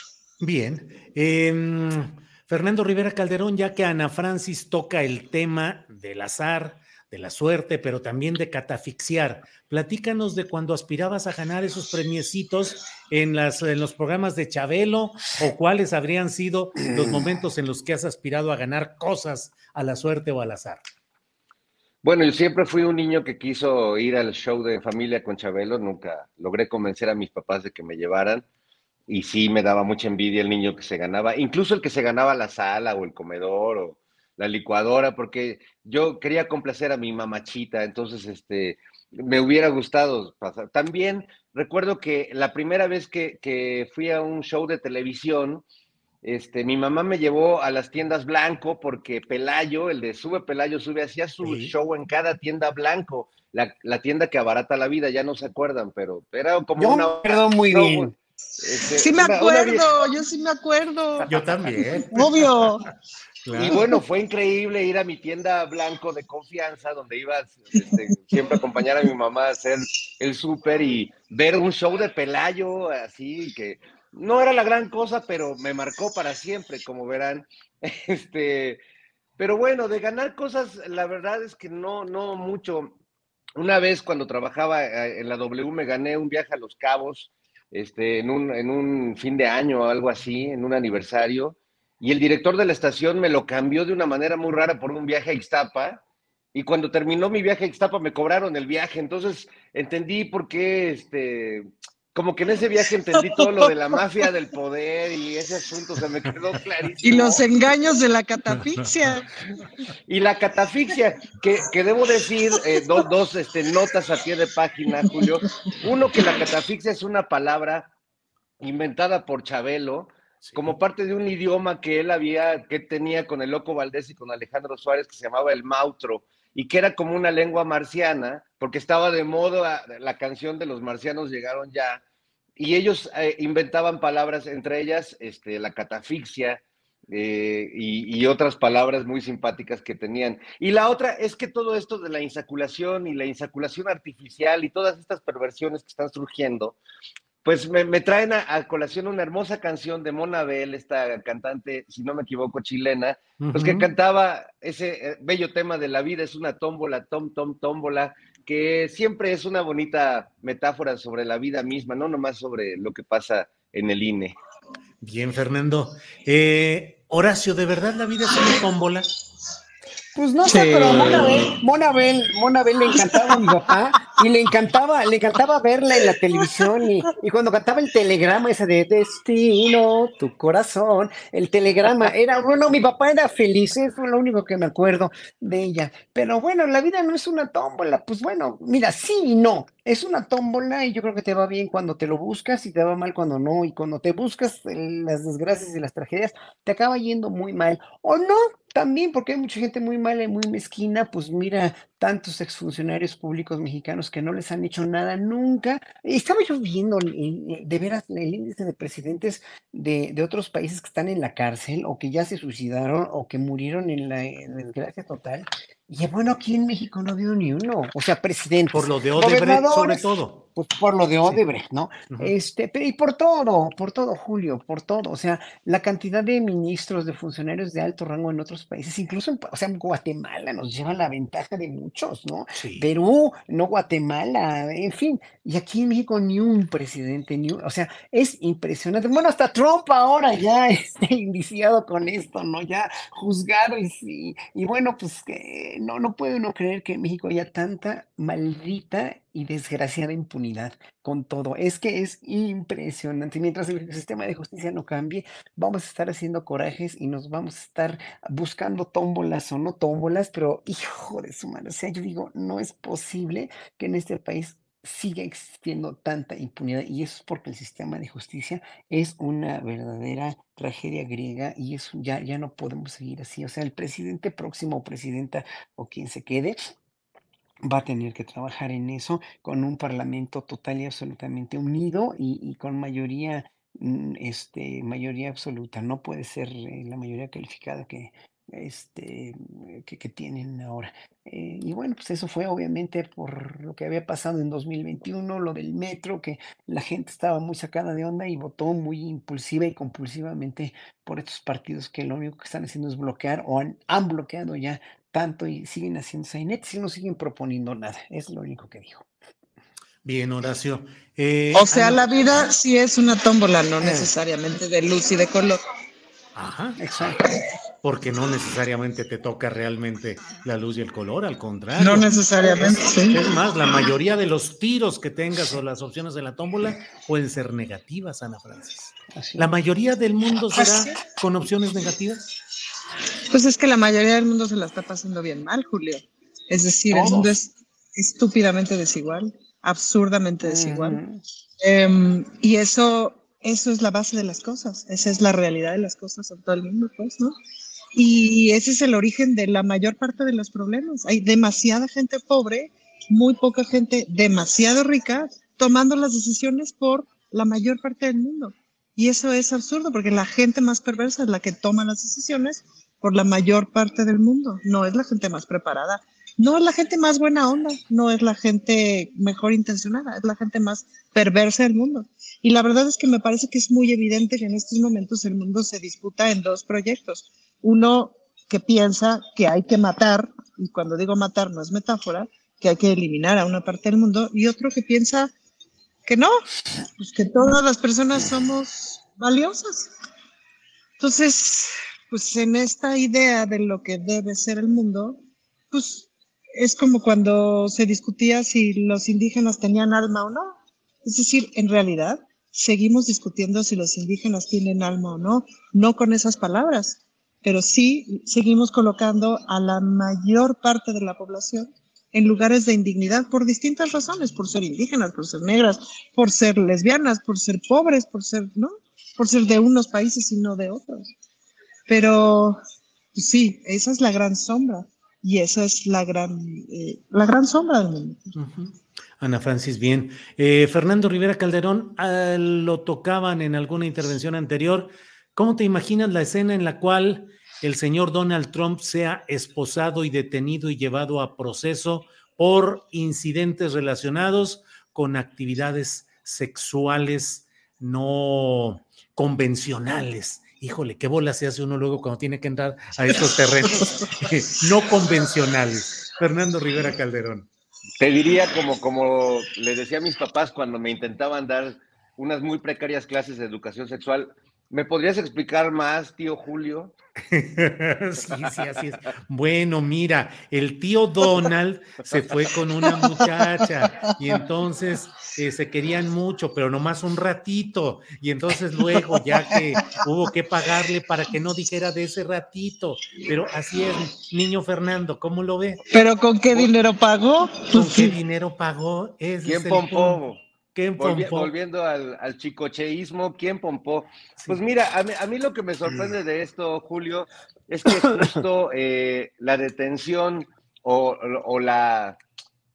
Bien. Em, Fernando Rivera Calderón, ya que Ana Francis toca el tema del azar, de la suerte, pero también de catafixiar. Platícanos de cuando aspirabas a ganar esos premiecitos en, las, en los programas de Chabelo o cuáles habrían sido los momentos en los que has aspirado a ganar cosas a la suerte o al azar. Bueno, yo siempre fui un niño que quiso ir al show de familia con Chabelo, nunca logré convencer a mis papás de que me llevaran y sí me daba mucha envidia el niño que se ganaba, incluso el que se ganaba la sala o el comedor o la licuadora, porque yo quería complacer a mi mamachita, entonces este, me hubiera gustado pasar. También recuerdo que la primera vez que, que fui a un show de televisión, este, mi mamá me llevó a las tiendas Blanco porque Pelayo, el de Sube Pelayo Sube, hacía su show en cada tienda Blanco, la, la, tienda que abarata la vida, ya no se acuerdan, pero era como yo una... Me acuerdo muy bien. Este, sí me acuerdo, una... yo sí me acuerdo. Yo también. [LAUGHS] Obvio. Claro. Y bueno, fue increíble ir a mi tienda blanco de confianza, donde iba este, siempre a acompañar a mi mamá a hacer el súper y ver un show de Pelayo, así que no era la gran cosa, pero me marcó para siempre, como verán. [LAUGHS] Este, pero bueno, de ganar cosas, la verdad es que no, no mucho. Una vez cuando trabajaba eh, en la W me gané un viaje a Los Cabos, este, en un, en un fin de año o algo así, en un aniversario, y el director de la estación me lo cambió de una manera muy rara por un viaje a Ixtapa, y cuando terminó mi viaje a Ixtapa me cobraron el viaje, entonces entendí por qué este, como que en ese viaje entendí todo lo de la mafia del poder y ese asunto se me quedó clarísimo. Y los engaños de la catafixia. y la catafixia, que, que debo decir, eh, dos, dos este, notas a pie de página, Julio. Uno, que la catafixia es una palabra inventada por Chabelo, sí. como parte de un idioma que él había, que tenía con el Loco Valdés y con Alejandro Suárez, que se llamaba el Mautro y que era como una lengua marciana, porque estaba de moda la canción de los marcianos llegaron ya, y ellos eh, inventaban palabras, entre ellas este, la catafixia eh, y, y, otras palabras muy simpáticas que tenían. Y la otra es que todo esto de la insaculación y la insaculación artificial y todas estas perversiones que están surgiendo, pues me, me traen a, a, colación una hermosa canción de Mona Bell, esta cantante, si no me equivoco, chilena, uh -huh. pues que cantaba ese eh, bello tema de la vida es una tómbola, tom, tom, tómbola, que siempre es una bonita metáfora sobre la vida misma, no nomás sobre lo que pasa en el INE. Bien, Fernando. Eh, Horacio, ¿de verdad la vida es una tómbola? Pues no sé, sí. pero Monabel, Monabel, Monabel le encantaba a mi papá y le encantaba, le encantaba verla en la televisión y, y, cuando cantaba el telegrama ese de destino, tu corazón, el telegrama era, bueno, mi papá era feliz, eso es lo único que me acuerdo de ella. Pero bueno, la vida no es una tómbola, pues bueno, mira, sí y no, es una tómbola y yo creo que te va bien cuando te lo buscas y te va mal cuando no, y cuando te buscas las desgracias y las tragedias, te acaba yendo muy mal. O no, también porque hay mucha gente muy mala y muy mezquina, pues mira, tantos exfuncionarios públicos mexicanos que no les han hecho nada nunca. Estaba yo viendo de veras el índice de presidentes de, de, otros países que están en la cárcel o que ya se suicidaron o que murieron en la, desgracia total. Y bueno, aquí en México no veo ni uno. O sea, presidente. Por lo de Odebrecht, sobre todo. Pues por lo de Odebrecht. ¿no? Uh -huh. Este, pero y por todo, por todo, Julio, por todo. O sea, la cantidad de ministros, de funcionarios de alto rango en otros países, incluso en, o sea, en Guatemala nos lleva la ventaja de muchos, ¿no? Sí. Perú, no Guatemala, en fin. Y aquí en México ni un presidente, ni un, o sea, es impresionante. Bueno, hasta Trump ahora ya [LAUGHS] está indiciado con esto, ¿no? Ya juzgado y, y bueno, pues que no, no puede uno creer que en México haya tanta maldita y desgraciada impunidad con todo. Es que es impresionante. Mientras el sistema de justicia no cambie, vamos a estar haciendo corajes y nos vamos a estar buscando tómbolas o no tómbolas, pero hijo de su madre, o sea, yo digo, no es posible que en este país siga existiendo tanta impunidad y eso es porque el sistema de justicia es una verdadera tragedia griega y eso ya, ya no podemos seguir así. O sea, el presidente próximo o presidenta o quien se quede va a tener que trabajar en eso con un parlamento total y absolutamente unido y, y con mayoría, este, mayoría absoluta. No puede ser eh, la mayoría calificada que este, que, que tienen ahora. Eh, y bueno, pues eso fue obviamente por lo que había pasado en 2021, lo del metro, que la gente estaba muy sacada de onda y votó muy impulsiva y compulsivamente por estos partidos que lo único que están haciendo es bloquear o han, han bloqueado ya tanto y siguen haciendo sainetes y no siguen proponiendo nada. Es lo único que dijo. Bien, Horacio. Eh, O sea, la vida sí es una tómbola, no necesariamente de luz y de color. Ajá, exacto. Porque no necesariamente te toca realmente la luz y el color, al contrario. No necesariamente, Es- sí. Es más, la mayoría de los tiros que tengas o las opciones de la tómbola pueden ser negativas, Ana Francis. La mayoría del mundo será con opciones negativas. Pues es que la mayoría del mundo se la está pasando bien mal, Julio. Es decir, el mundo es estúpidamente desigual, absurdamente desigual. Em, y eso, eso es la base de las cosas, esa es la realidad de las cosas en todo el mundo, pues, ¿no? Y ese es el origen de la mayor parte de los problemas. Hay demasiada gente pobre, muy poca gente demasiado rica, tomando las decisiones por la mayor parte del mundo. Y eso es absurdo, porque la gente más perversa es la que toma las decisiones por la mayor parte del mundo. No es la gente más preparada, no es la gente más buena onda, no es la gente mejor intencionada, es la gente más perversa del mundo. Y la verdad es que me parece que es muy evidente que en estos momentos el mundo se disputa en dos proyectos. Uno que piensa que hay que matar, y cuando digo matar no es metáfora, que hay que eliminar a una parte del mundo, y otro que piensa que no, pues que todas las personas somos valiosas. Entonces, pues en esta idea de lo que debe ser el mundo, pues es como cuando se discutía si los indígenas tenían alma o no. Es decir, en realidad seguimos discutiendo si los indígenas tienen alma o no, no con esas palabras, pero sí seguimos colocando a la mayor parte de la población en lugares de indignidad por distintas razones, por ser indígenas, por ser negras, por ser lesbianas, por ser pobres, por ser, ¿no? Por ser de unos países y no de otros. Pero pues sí, esa es la gran sombra y esa es la gran, eh, la gran sombra del mundo. Ana Francis, bien. Eh, Fernando Rivera Calderón, ah, lo tocaban en alguna intervención anterior. ¿Cómo te imaginas la escena en la cual el señor Donald Trump sea esposado y detenido y llevado a proceso por incidentes relacionados con actividades sexuales no convencionales? Híjole, qué bola se hace uno luego cuando tiene que entrar a estos terrenos [LAUGHS] [LAUGHS] no convencionales. Fernando Rivera Calderón. Te diría como, como le decía a mis papás cuando me intentaban dar unas muy precarias clases de educación sexual. ¿Me podrías explicar más, tío Julio? [LAUGHS] sí, sí, así es. Bueno, mira, el tío Donald se fue con una muchacha y entonces eh, se querían mucho, pero nomás un ratito. Y entonces luego, ya que hubo que pagarle para que no dijera de ese ratito. Pero así es, niño Fernando, ¿cómo lo ve? ¿Pero con qué dinero pagó? ¿Con qué dinero pagó? Ese ¿Quién es punto. ¿Quién Volvi- pompó? volviendo al, al chicocheísmo, ¿quién pompó? Pues mira, a mí, a mí lo que me sorprende de esto, Julio, es que justo [LAUGHS] eh, la detención o, o la,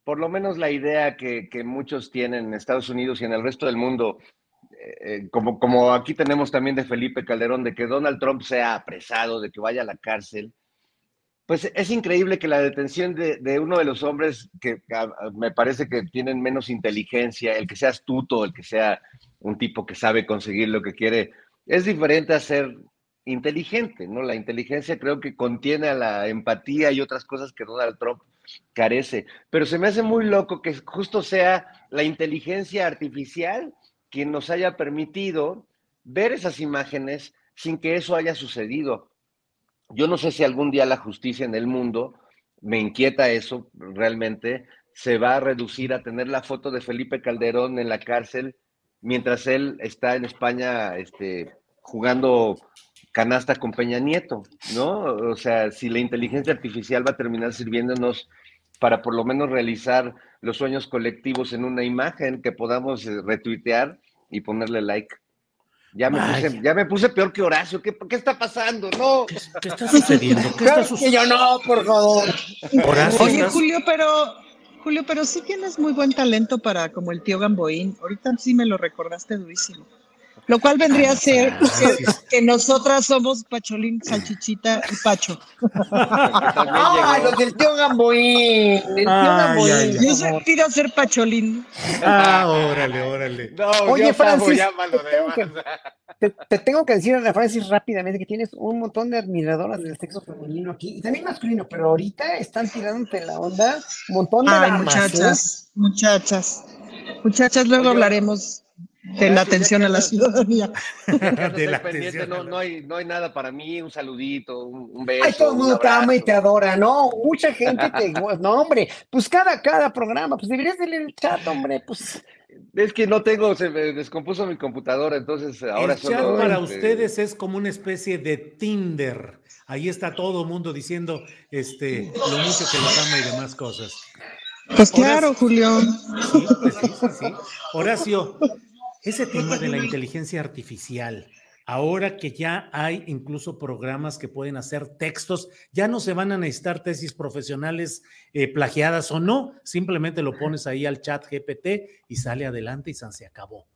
por lo menos la idea que, que muchos tienen en Estados Unidos y en el resto del mundo, eh, eh, como, como aquí tenemos también de Felipe Calderón, de que Donald Trump sea apresado, de que vaya a la cárcel, pues es increíble que la detención de, uno de los hombres que me parece que tienen menos inteligencia, el que sea astuto, el que sea un tipo que sabe conseguir lo que quiere, es diferente a ser inteligente, ¿no? La inteligencia creo que contiene a la empatía y otras cosas que Donald Trump carece. Pero se me hace muy loco que justo sea la inteligencia artificial quien nos haya permitido ver esas imágenes sin que eso haya sucedido. Yo no sé si algún día la justicia en el mundo, me inquieta eso realmente, se va a reducir a tener la foto de Felipe Calderón en la cárcel mientras él está en España este, jugando canasta con Peña Nieto, ¿no? O sea, si la inteligencia artificial va a terminar sirviéndonos para por lo menos realizar los sueños colectivos en una imagen que podamos eh, retuitear y ponerle like. Ya me, puse, ya me puse peor que Horacio. ¿Qué, qué está pasando? No. ¿Qué está sucediendo? ¿Qué está que yo no, por favor. Horacio, Oye, estás- Julio, pero Julio, pero sí tienes muy buen talento para como el tío Gamboín. Ahorita sí me lo recordaste durísimo. Lo cual vendría a ser que, que nosotras somos Pacholín, Salchichita y Pacho. ¡Ah, los del tío Gamboín! El tío Gamboín. Yo aspiro a ser Pacholín. Ah, órale, órale. No, Oye, Francis, de tengo que-. Te, te tengo que decir, Ana Francis, rápidamente que tienes un montón de admiradoras del sexo femenino aquí y también masculino, pero ahorita están tirándote la onda un montón de Ay, damas, ¿eh? muchachas, muchachas. Muchachas, luego hablaremos de la atención a la ciudadanía. [LAUGHS] De la pendiente, atención. no, no, hay, no hay nada para mí, un saludito, un, un beso. Ay, todo el un mundo te ama y te adora, ¿no? Mucha gente te... [LAUGHS] No, hombre, pues cada, cada programa, pues deberías de leer el chat, hombre, pues... Es que no tengo, se me descompuso mi computadora, entonces ahora el chat para este, ustedes es como una especie de Tinder. Ahí está todo el mundo diciendo este, lo mucho que los ama y demás cosas. Pues claro, Julio. Sí, pues sí, sí, sí. Horacio, ese tema de la inteligencia artificial, ahora que ya hay incluso programas que pueden hacer textos, ya no se van a necesitar tesis profesionales eh, plagiadas o no, simplemente lo pones ahí al chat GPT y sale adelante y se acabó.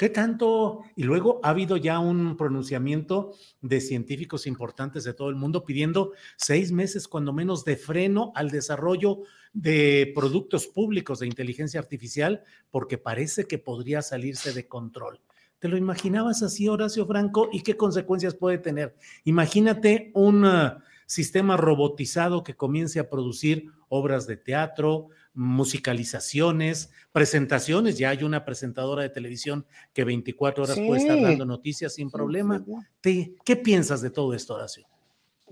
¿Qué tanto? Y luego ha habido ya un pronunciamiento de científicos importantes de todo el mundo pidiendo seis meses, cuando menos, de freno al desarrollo de productos públicos de inteligencia artificial, porque parece que podría salirse de control. ¿Te lo imaginabas así, Horacio Franco? ¿Y qué consecuencias puede tener? Imagínate un uh, sistema robotizado que comience a producir obras de teatro, musicalizaciones, presentaciones. Ya hay una presentadora de televisión que 24 horas puede estar dando noticias sin problema. sí, sí. ¿Te- ¿Qué piensas de todo esto, Horacio?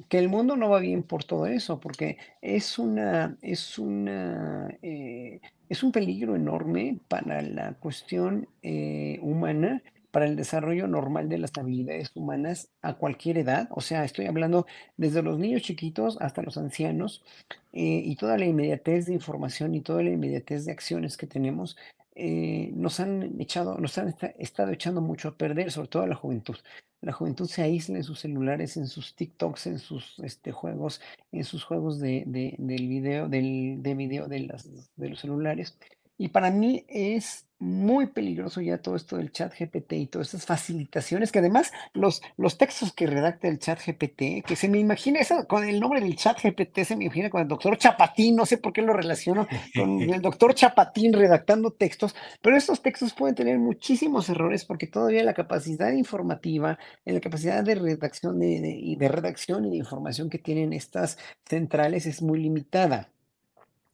que el mundo no va bien por todo eso, porque es una, es una, eh, es un peligro enorme para la cuestión eh, humana, para el desarrollo normal de las habilidades humanas a cualquier edad. O sea, estoy hablando desde los niños chiquitos hasta los ancianos eh, y toda la inmediatez de información y toda la inmediatez de acciones que tenemos. eh, nos han echado, nos han esta- estado echando mucho a perder, sobre todo a la juventud. La juventud se aísla en sus celulares, en sus TikToks, en sus este, juegos, en sus juegos de, de- del video, del, de video de, las, de los celulares. Y para mí es muy peligroso ya todo esto del chat GPT y todas estas facilitaciones, que además los, los textos que redacta el chat GPT, que se me imagina, eso, con el nombre del chat GPT se me imagina con el doctor Chapatín, no sé por qué lo relaciono con el doctor Chapatín redactando textos, pero estos textos pueden tener muchísimos errores porque todavía la capacidad informativa, en la capacidad de redacción de, de- de redacción y de información que tienen estas centrales es muy limitada.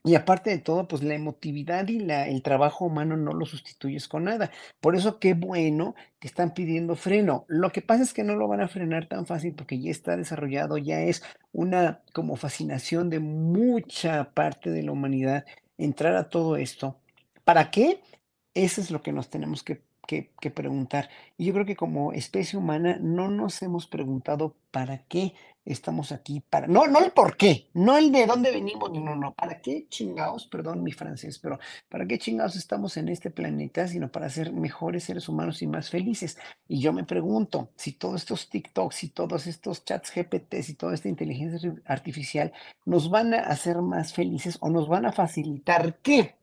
Y aparte de todo, pues la emotividad y la, el trabajo humano no lo sustituyes con nada. Por eso qué bueno que están pidiendo freno. Lo que pasa es que no lo van a frenar tan fácil porque ya está desarrollado, ya es una como fascinación de mucha parte de la humanidad entrar a todo esto. ¿Para qué? Eso es lo que nos tenemos que, que- preguntar. Y yo creo que como especie humana no nos hemos preguntado para qué estamos aquí, para, no, no el por qué, no el de dónde venimos, no, no, no, para qué chingados, perdón mi francés, pero para qué chingados estamos en este planeta, sino para ser mejores seres humanos y más felices. Y yo me pregunto, si todos estos TikToks y todos estos chats GPTs y toda esta inteligencia arti- artificial nos van a hacer más felices o nos van a facilitar qué?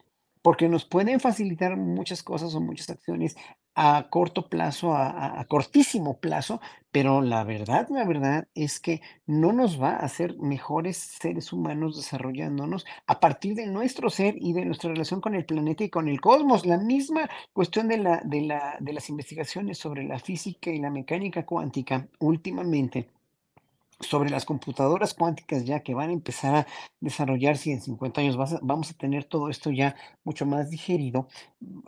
Porque nos pueden facilitar muchas cosas o muchas acciones a corto plazo, a, cortísimo plazo, pero la verdad, la verdad es que no nos va a hacer mejores seres humanos desarrollándonos a partir de nuestro ser y de nuestra relación con el planeta y con el cosmos. La misma cuestión de la, de la, de las investigaciones sobre la física y la mecánica cuántica últimamente sobre las computadoras cuánticas ya que van a empezar a desarrollarse y en 50 años vas a- vamos a tener todo esto ya mucho más digerido,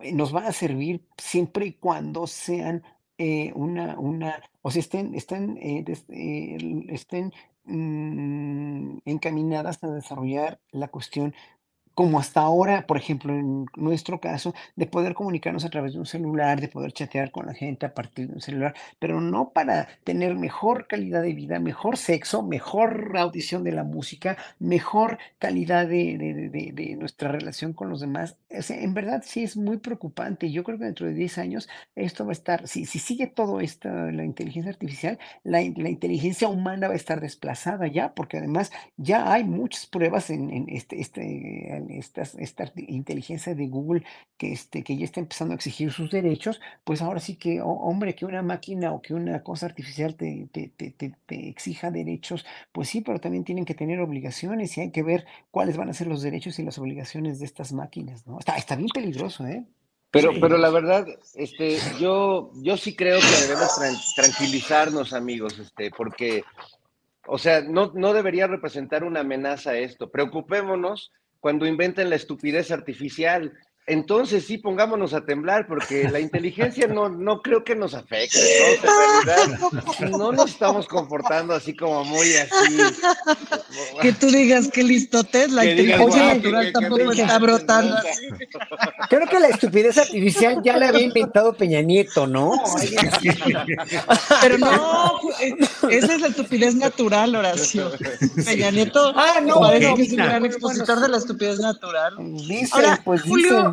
eh, nos van a servir siempre y cuando sean eh, una, una, o sea, estén, estén, eh, eh, estén mm, encaminadas a desarrollar la cuestión como hasta ahora, por ejemplo, en nuestro caso, de poder comunicarnos a través de un celular, de poder chatear con la gente a partir de un celular, pero no para tener mejor calidad de vida, mejor sexo, mejor audición de la música, mejor calidad de, de- nuestra relación con los demás. O sea, en verdad sí es muy preocupante. Yo creo que dentro de 10 años esto va a estar, si, si sigue todo esto, la inteligencia artificial, la, la inteligencia humana va a estar desplazada ya, porque además ya hay muchas pruebas en, en este, este, esta, esta inteligencia de Google que, este, que ya está empezando a exigir sus derechos, pues ahora sí que, oh, hombre, que una máquina o que una cosa artificial te, te, te, te, exija derechos, pues sí, pero también tienen que tener obligaciones y hay que ver cuáles van a ser los derechos y las obligaciones de estas máquinas, ¿no? Está, está bien peligroso, ¿eh? Pero, pero la verdad, este, yo, yo sí creo que debemos tran- tranquilizarnos, amigos, este, porque, o sea, no, no debería representar una amenaza esto. Preocupémonos cuando inventen la estupidez artificial. Entonces sí, pongámonos a temblar, porque la [LAUGHS] inteligencia no, no creo que nos afecte. ¿no? En realidad, no nos estamos comportando así como muy así. Que tú digas que listotes, la Que inteligencia "Guau, natural que- que- que tampoco está brotando. Creo que la estupidez artificial ya la había inventado Peña Nieto, ¿no? Pero no, esa es la estupidez natural, Horacio. Peña Nieto Ah, no, parece que es un gran expositor de la estupidez natural. Dicen, Ahora, pues Julio, dicen.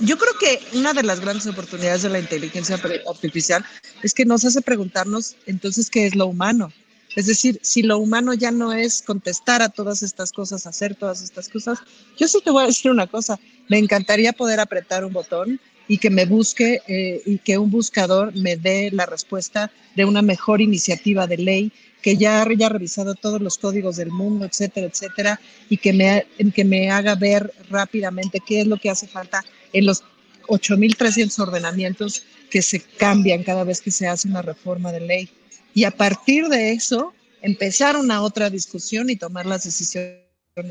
Yo creo que una de las grandes oportunidades de la inteligencia artificial es que nos hace preguntarnos entonces qué es lo humano. Es decir, si lo humano ya no es contestar a todas estas cosas, hacer todas estas cosas, yo sí te voy a decir una cosa, me encantaría poder apretar un botón y que me busque eh, y que un buscador me dé la respuesta de una mejor iniciativa de ley que ya haya revisado todos los códigos del mundo, etcétera, etcétera, y que me, que me haga ver rápidamente qué es lo que hace falta en los 8.300 ordenamientos que se cambian cada vez que se hace una reforma de ley. Y a partir de eso, empezar una otra discusión y tomar las decisiones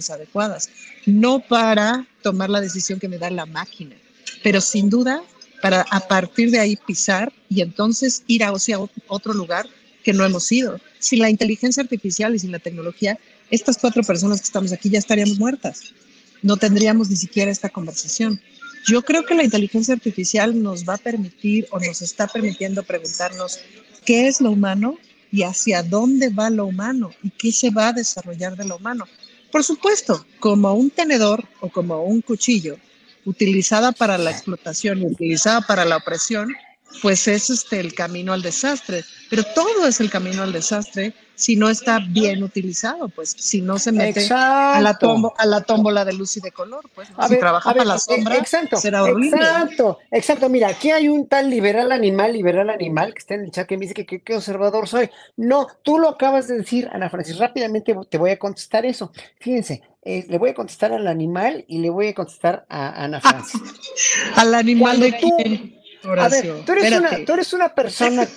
adecuadas, no para tomar la decisión que me da la máquina, pero sin duda para a partir de ahí pisar y entonces ir a hacia otro lugar que no hemos ido. Sin la inteligencia artificial y sin la tecnología, estas cuatro personas que estamos aquí ya estaríamos muertas. No tendríamos ni siquiera esta conversación. Yo creo que la inteligencia artificial nos va a permitir o nos está permitiendo preguntarnos qué es lo humano y hacia dónde va lo humano y qué se va a desarrollar de lo humano. Por supuesto, como un tenedor o como un cuchillo utilizada para la explotación y utilizada para la opresión, pues es este el camino al desastre. Pero todo es el camino al desastre si no está bien utilizado, pues si no se mete a la, tombo- a la tómbola de luz y de color, pues A si ver, trabaja a ver, para la eh, sombra, exacto, será horrible. Exacto, exacto. Mira, aquí hay un tal liberal animal, liberal animal, que está en el chat que me dice que qué conservador soy. No, tú lo acabas de decir, Ana Francis. Rápidamente te voy a contestar eso. Fíjense, eh, le voy a contestar al animal y le voy a contestar a Ana Francis. [LAUGHS] Al animal Cuando de tú- quién, A ver, tú eres, Espérate. una, tú eres una persona,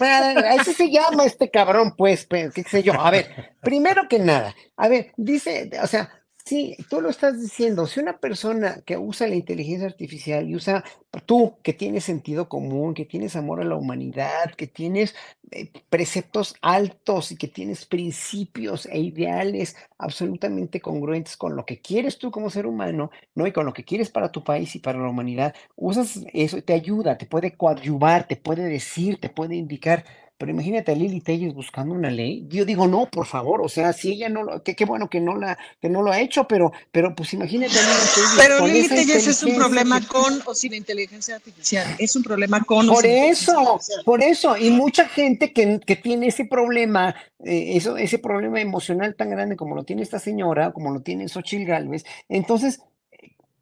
así se llama este cabrón, pues, qué sé yo. A ver, primero que nada, a ver, dice, o sea, sí, tú lo estás diciendo, si una persona que usa la inteligencia artificial y usa, tú que tienes sentido común, que tienes amor a la humanidad, que tienes eh, preceptos altos y que tienes principios e ideales absolutamente congruentes con lo que quieres tú como ser humano, ¿no? Y con lo que quieres para tu país y para la humanidad, usas eso, te ayuda, te puede coadyuvar, te puede decir, te puede indicar. Pero imagínate a Lili Telles buscando una ley. Yo digo, no, por favor, o sea, si ella no lo, que qué bueno que no la, que no lo ha hecho, pero, pero pues imagínate a Lili Telles Pero Lili Telles es un problema con o sin inteligencia artificial. Es un problema con o Por sin eso, por eso, y mucha gente que, que tiene ese problema, eh, eso, ese problema emocional tan grande como lo tiene esta señora, como lo tiene Xochitl Gálvez, entonces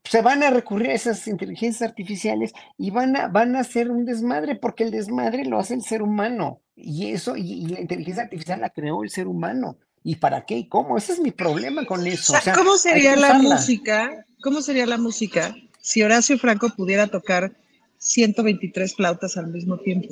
se van a recurrir a esas inteligencias artificiales y van a, van a hacer un desmadre, porque el desmadre lo hace el ser humano, y eso, y, y la inteligencia artificial la creó el ser humano. ¿Y para qué y cómo? Ese es mi problema con eso. O sea, ¿cómo sería la música? ¿Cómo sería la música si Horacio Franco pudiera tocar 123 flautas al mismo tiempo?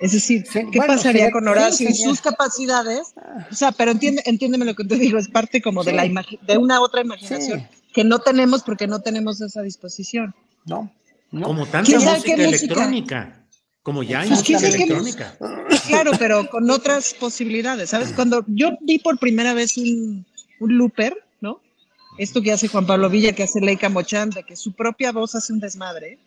Es decir, ¿qué bueno, pasaría sería- con sí, Horacio y sus capacidades? O sea, pero entiende, entiéndeme lo que te digo, es parte como de la de una otra imaginación. Que no tenemos porque no tenemos esa disposición. No, no. Como tanta ¿Quién sabe música música? electrónica. Como ya hay Pues, ¿quién música electrónica. Claro, pero con otras posibilidades, ¿sabes? Cuando yo vi por primera vez un, un looper, ¿no? Esto que hace Juan Pablo Villa, que hace Leica Mochán, de que su propia voz hace un desmadre,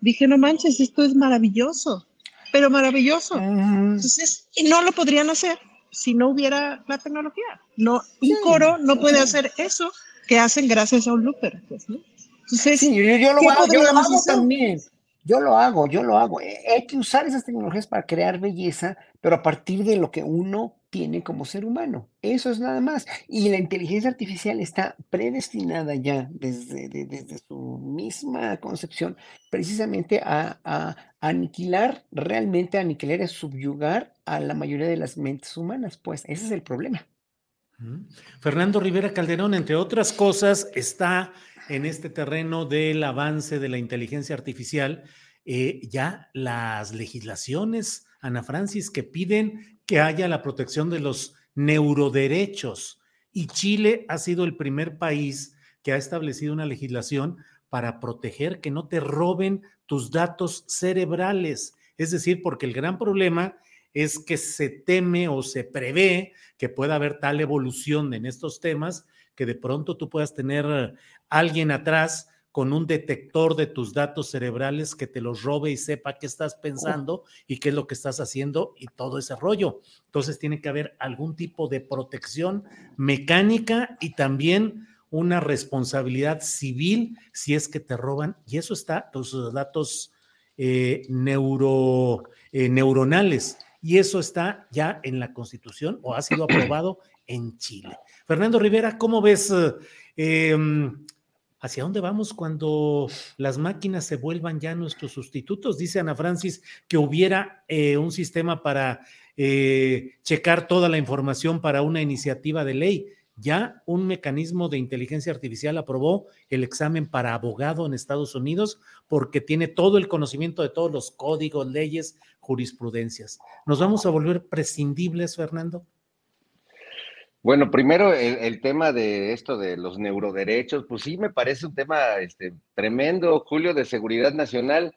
dije, no manches, esto es maravilloso, pero maravilloso. Entonces, y no lo podrían hacer si no hubiera la tecnología. No, un coro no puede hacer eso que hacen gracias a un looper, pues, ¿no? Entonces, Sí, yo, yo lo ¿qué hago, yo lo hago hacer? también. Yo lo hago, yo lo hago. Eh, Hay que usar esas tecnologías para crear belleza, pero a partir de lo que uno tiene como ser humano. Eso es nada más. Y la inteligencia artificial está predestinada ya desde, desde su misma concepción precisamente a, a, aniquilar, realmente aniquilar y subyugar a la mayoría de las mentes humanas. Pues ese es el problema. Fernando Rivera Calderón, entre otras cosas, está en este terreno del avance de la inteligencia artificial, eh, ya las legislaciones, Ana Francis, que piden que haya la protección de los neuroderechos. Y Chile ha sido el primer país que ha establecido una legislación para proteger que no te roben tus datos cerebrales. Es decir, porque el gran problema es que se teme o se prevé que pueda haber tal evolución en estos temas que de pronto tú puedas tener alguien atrás con un detector de tus datos cerebrales que te los robe y sepa qué estás pensando y qué es lo que estás haciendo y todo ese rollo. Entonces tiene que haber algún tipo de protección mecánica y también una responsabilidad civil si es que te roban. Y eso está, tus datos eh, eh, neuronales y eso está ya en la Constitución o ha sido aprobado en Chile. Fernando Rivera, ¿cómo ves eh, em, hacia dónde vamos cuando las máquinas se vuelvan ya nuestros sustitutos? Dice Ana Francis que hubiera eh, un sistema para eh, checar toda la información para una iniciativa de ley. Ya un mecanismo de inteligencia artificial aprobó el examen para abogado en Estados Unidos porque tiene todo el conocimiento de todos los códigos, leyes, jurisprudencias. ¿Nos vamos a volver prescindibles, Fernando? Bueno, primero el, tema de esto de los neuroderechos, pues sí me parece un tema este, tremendo, Julio, de seguridad nacional.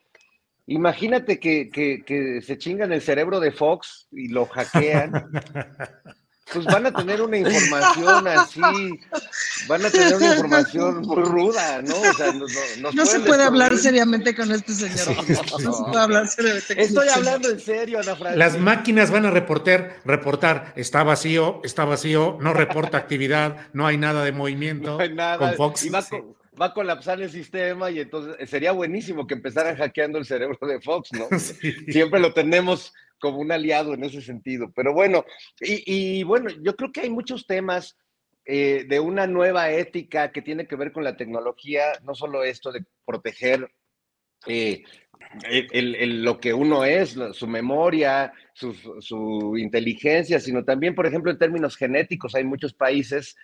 Imagínate que, que se chingan el cerebro de Fox y lo hackean. [LAUGHS] pues van a tener una información así, van a tener una información muy ruda, ¿no? O sea, no, se puede hablar seriamente con este señor. No, se puede hablar seriamente con Estoy este hablando en serio, Ana Francis. Las máquinas van a reportar, reportar, está vacío, está vacío, no reporta actividad, no hay nada de movimiento. No hay nada. Con Fox. Y va, va, a colapsar el sistema y entonces sería buenísimo que empezaran hackeando el cerebro de Fox, ¿no? [LAUGHS] Siempre lo tenemos como un aliado en ese sentido. Pero bueno, y, bueno, yo creo que hay muchos temas eh, de una nueva ética que tiene que ver con la tecnología, no solo esto de proteger eh, lo que uno es, su memoria, su, inteligencia, sino también, por ejemplo, en términos genéticos, hay muchos países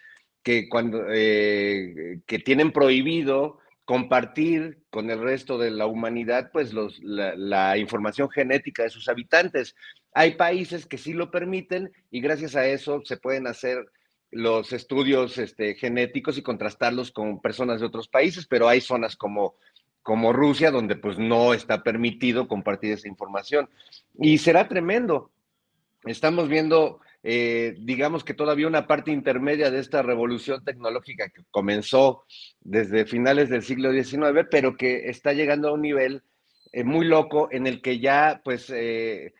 que, cuando, eh, que tienen prohibido compartir con el resto de la humanidad pues los, la, información genética de sus habitantes. Hay países que sí lo permiten y gracias a eso se pueden hacer los estudios este, genéticos y contrastarlos con personas de otros países, pero hay zonas como, como Rusia donde pues no está permitido compartir esa información. Y será tremendo. Estamos viendo eh, digamos que todavía una parte intermedia de esta revolución tecnológica que comenzó desde finales del siglo XIX, pero que está llegando a un nivel eh, muy loco en el que ya pues eh,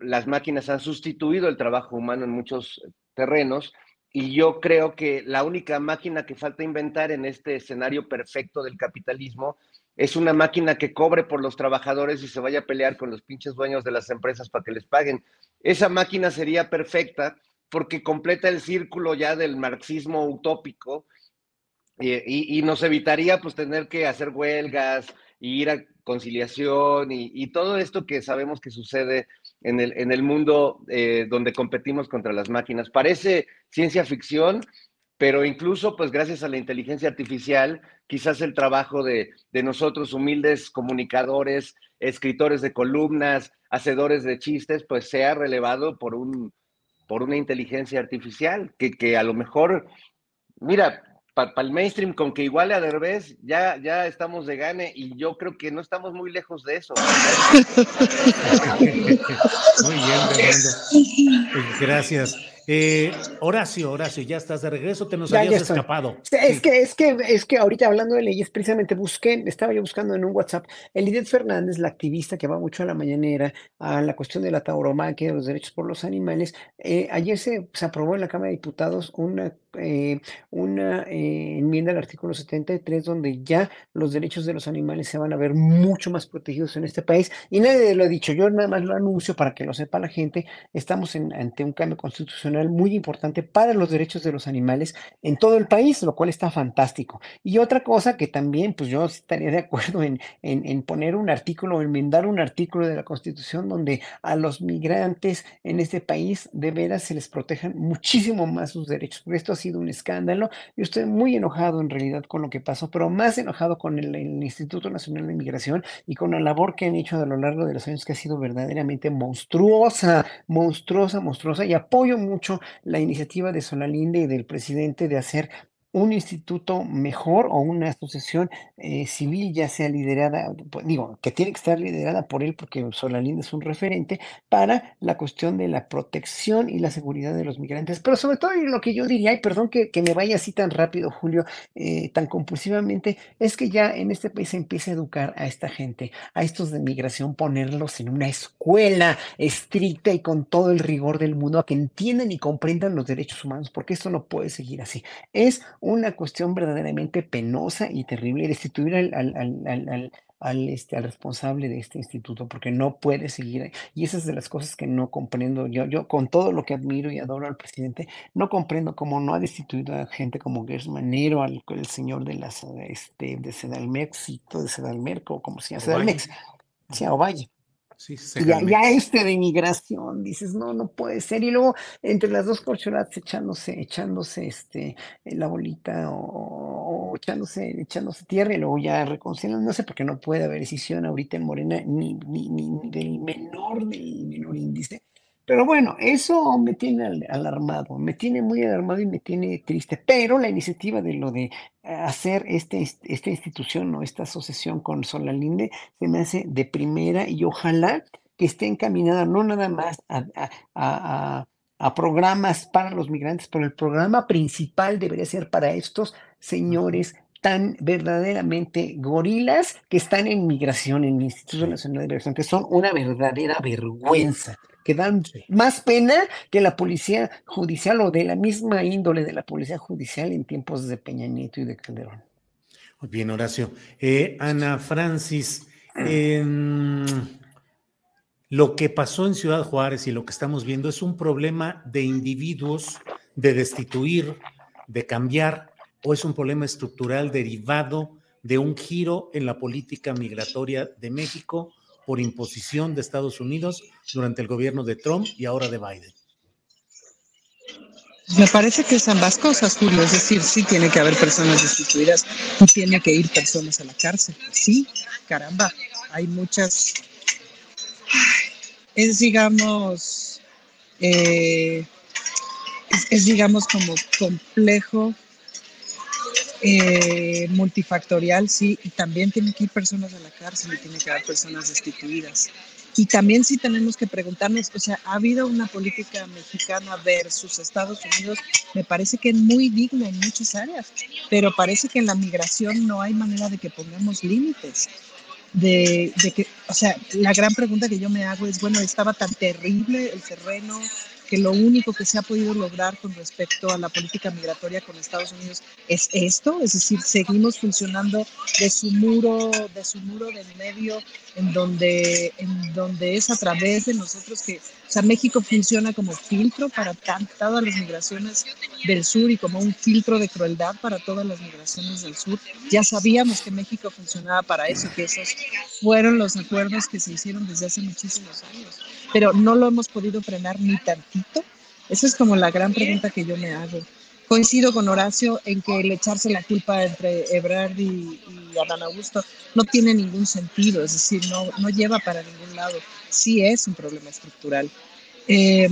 las máquinas han sustituido el trabajo humano en muchos terrenos y yo creo que la única máquina que falta inventar en este escenario perfecto del capitalismo es una máquina que cobre por los trabajadores y se vaya a pelear con los pinches dueños de las empresas para que les paguen. Esa máquina sería perfecta porque completa el círculo ya del marxismo utópico y, nos evitaría pues tener que hacer huelgas y ir a conciliación y, todo esto que sabemos que sucede en el, mundo eh, donde competimos contra las máquinas. Parece ciencia ficción, pero incluso pues gracias a la inteligencia artificial, quizás el trabajo de, de nosotros humildes comunicadores, escritores de columnas, hacedores de chistes, pues sea relevado por, un, por una inteligencia artificial, que, que a lo mejor, mira, para el mainstream, con que iguale a Derbez, ya, ya estamos de gane y yo creo que no estamos muy lejos de eso. [LAUGHS] muy bien, Fernando. [LAUGHS] Gracias. Eh, Horacio, Horacio, ya estás de regreso, te nos habías escapado. Es que, es que, es que ahorita hablando de leyes, precisamente busqué, estaba yo buscando en un WhatsApp, Elidet Fernández, la activista que va mucho a la mañanera, a la cuestión de la tauromaquia, de los derechos por los animales, eh, ayer se, se aprobó en la Cámara de Diputados una eh, una eh, enmienda al artículo 73 donde ya los derechos de los animales se van a ver mucho más protegidos en este país. Y nadie lo ha dicho, yo nada más lo anuncio para que lo sepa la gente. Estamos ante un cambio constitucional muy importante para los derechos de los animales en todo el país, lo cual está fantástico. Y otra cosa que también, pues yo estaría de acuerdo en, en, poner un artículo o enmendar un artículo de la Constitución donde a los migrantes en este país de veras se les protejan muchísimo más sus derechos, porque esto sido un escándalo. Yo estoy muy enojado en realidad con lo que pasó, pero más enojado con el, Instituto Nacional de Migración y con la labor que han hecho a lo largo de los años que ha sido verdaderamente monstruosa, monstruosa, monstruosa. Y apoyo mucho la iniciativa de Solalinde y del presidente de hacer un instituto mejor o una asociación eh, civil, ya sea liderada, pues, digo, que tiene que estar liderada por él porque Solalinde es un referente para la cuestión de la protección y la seguridad de los migrantes. Pero sobre todo lo que yo diría, y perdón que, me vaya así tan rápido, Julio, eh, tan compulsivamente, es que ya en este país se empiece a educar a esta gente, a estos de migración, ponerlos en una escuela estricta y con todo el rigor del mundo, a que entiendan y comprendan los derechos humanos, porque esto no puede seguir así. Es una cuestión verdaderamente penosa y terrible destituir al, al, al, al, este, al responsable de este instituto, porque no puede seguir. Y esas de las cosas que no comprendo. Yo, yo con todo lo que admiro y adoro al presidente, no comprendo cómo no ha destituido a gente como Gers Manero, al el señor de las este, de Sedalmex y todo de Sedalmerco, o como se llama. Sedalmex, sí, Ovalle. Sí, ya, este de migración, dices, no, no puede ser. Y luego, entre las dos corcholatas, echándose, echándose este, la bolita o, o echándose, echándose tierra y luego ya reconciliándose, porque no puede haber decisión ahorita en Morena ni, ni, ni, ni del menor, del menor índice. Pero bueno, eso me tiene al- alarmado, me tiene muy alarmado y me tiene triste. Pero la iniciativa de lo de eh, hacer este, esta institución o esta asociación con Solalinde se me hace de primera y ojalá que esté encaminada no nada más a, a- a- a- a programas para los migrantes, pero el programa principal debería ser para estos señores tan verdaderamente gorilas que están en migración, en el Instituto Nacional de Migración, que son una verdadera vergüenza, que dan más pena que la policía judicial o de la misma índole de la policía judicial en tiempos de Peña Nieto y de Calderón. Muy bien, Horacio. Eh, Ana Francis, em, lo que pasó en Ciudad Juárez y lo que estamos viendo es un problema de individuos, de destituir, de cambiar, o es un problema estructural derivado de un giro en la política migratoria de México por imposición de Estados Unidos durante el gobierno de Trump y ahora de Biden. Me parece que es ambas cosas, Julio. Es decir, sí tiene que haber personas destituidas y tiene que ir personas a la cárcel. Sí, caramba, hay muchas. Es, digamos, eh, es, es, digamos, como complejo, eh, multifactorial, sí, y también tiene que ir personas a la cárcel y tiene que haber personas destituidas. Y también sí tenemos que preguntarnos, o sea, ha habido una política mexicana versus Estados Unidos, me parece que es muy digna en muchas áreas, pero parece que en la migración no hay manera de que pongamos límites. De que, o sea, la gran pregunta que yo me hago es, bueno, estaba tan terrible el terreno que lo único que se ha podido lograr con respecto a la política migratoria con Estados Unidos es esto, es decir, seguimos funcionando de su muro, de su muro del medio, en donde, en donde es a través de nosotros que, o sea, México funciona como filtro para tan- todas las migraciones del sur y como un filtro de crueldad para todas las migraciones del sur. Ya sabíamos que México funcionaba para eso, que esos fueron los acuerdos que se hicieron desde hace muchísimos años, pero no lo hemos podido frenar ni tantito. Esa es como la gran pregunta que yo me hago. Coincido con Horacio en que el echarse la culpa entre Ebrard y, y Adán Augusto no tiene ningún sentido, es decir, no, no lleva para ningún lado. Sí es un problema estructural. Eh,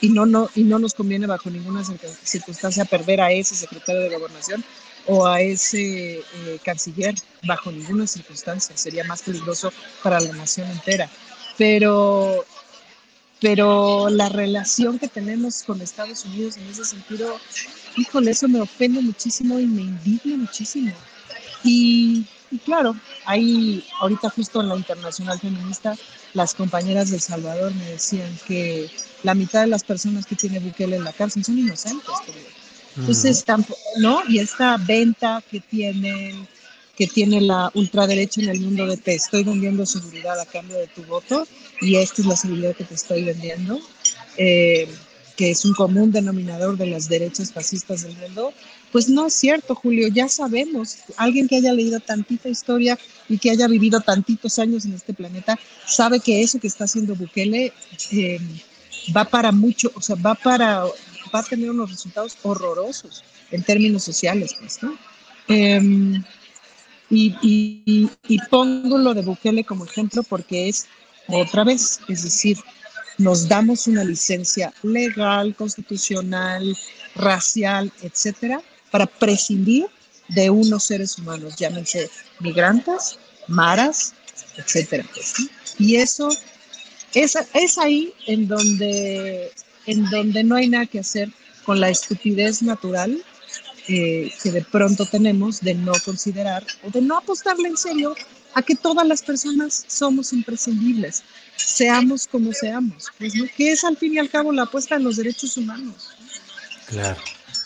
y, no, no, y no nos conviene bajo ninguna circun- circunstancia perder a ese secretario de gobernación o a ese eh, canciller bajo ninguna circunstancia. Sería más peligroso para la nación entera. Pero pero la relación que tenemos con Estados Unidos en ese sentido, híjole, eso me ofende muchísimo y me indigna muchísimo. Y, y claro, ahí ahorita justo en la Internacional Feminista, las compañeras de El Salvador me decían que la mitad de las personas que tiene Bukele en la cárcel son inocentes. Entonces, ¿no? Y esta venta que tienen que tiene la ultraderecha en el mundo de te estoy vendiendo seguridad a cambio de tu voto y esta es la seguridad que te estoy vendiendo, eh, que es un común denominador de las derechas fascistas del mundo, pues no es cierto, Julio, ya sabemos, alguien que haya leído tantita historia y que haya vivido tantitos años en este planeta, sabe que eso que está haciendo Bukele eh, va para mucho, o sea, va para, va a tener unos resultados horrorosos en términos sociales, pues, ¿no? Em, y, y, pongo lo de Bukele como ejemplo porque es otra vez, es decir, nos damos una licencia legal, constitucional, racial, etcétera, para prescindir de unos seres humanos, llámense migrantes, maras, etcétera. Pues, y eso es, es ahí en donde, en donde no hay nada que hacer con la estupidez natural eh, que de pronto tenemos de no considerar o de no apostarle en serio a que todas las personas somos imprescindibles, seamos como seamos, pues, ¿no? que es al fin y al cabo la apuesta en los derechos humanos. Claro.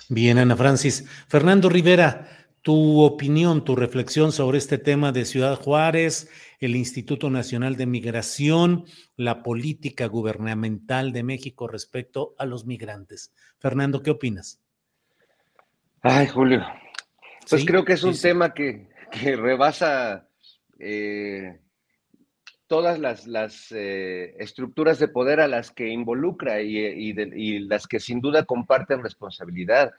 Bien, Ana Francis. Fernando Rivera, tu opinión, tu reflexión sobre este tema de Ciudad Juárez, el Instituto Nacional de Migración, la política gubernamental de México respecto a los migrantes. Fernando, ¿qué opinas? Ay, Julio. Pues creo que es un tema que, rebasa eh, todas las, eh, estructuras de poder a las que involucra y, las que sin duda comparten responsabilidad.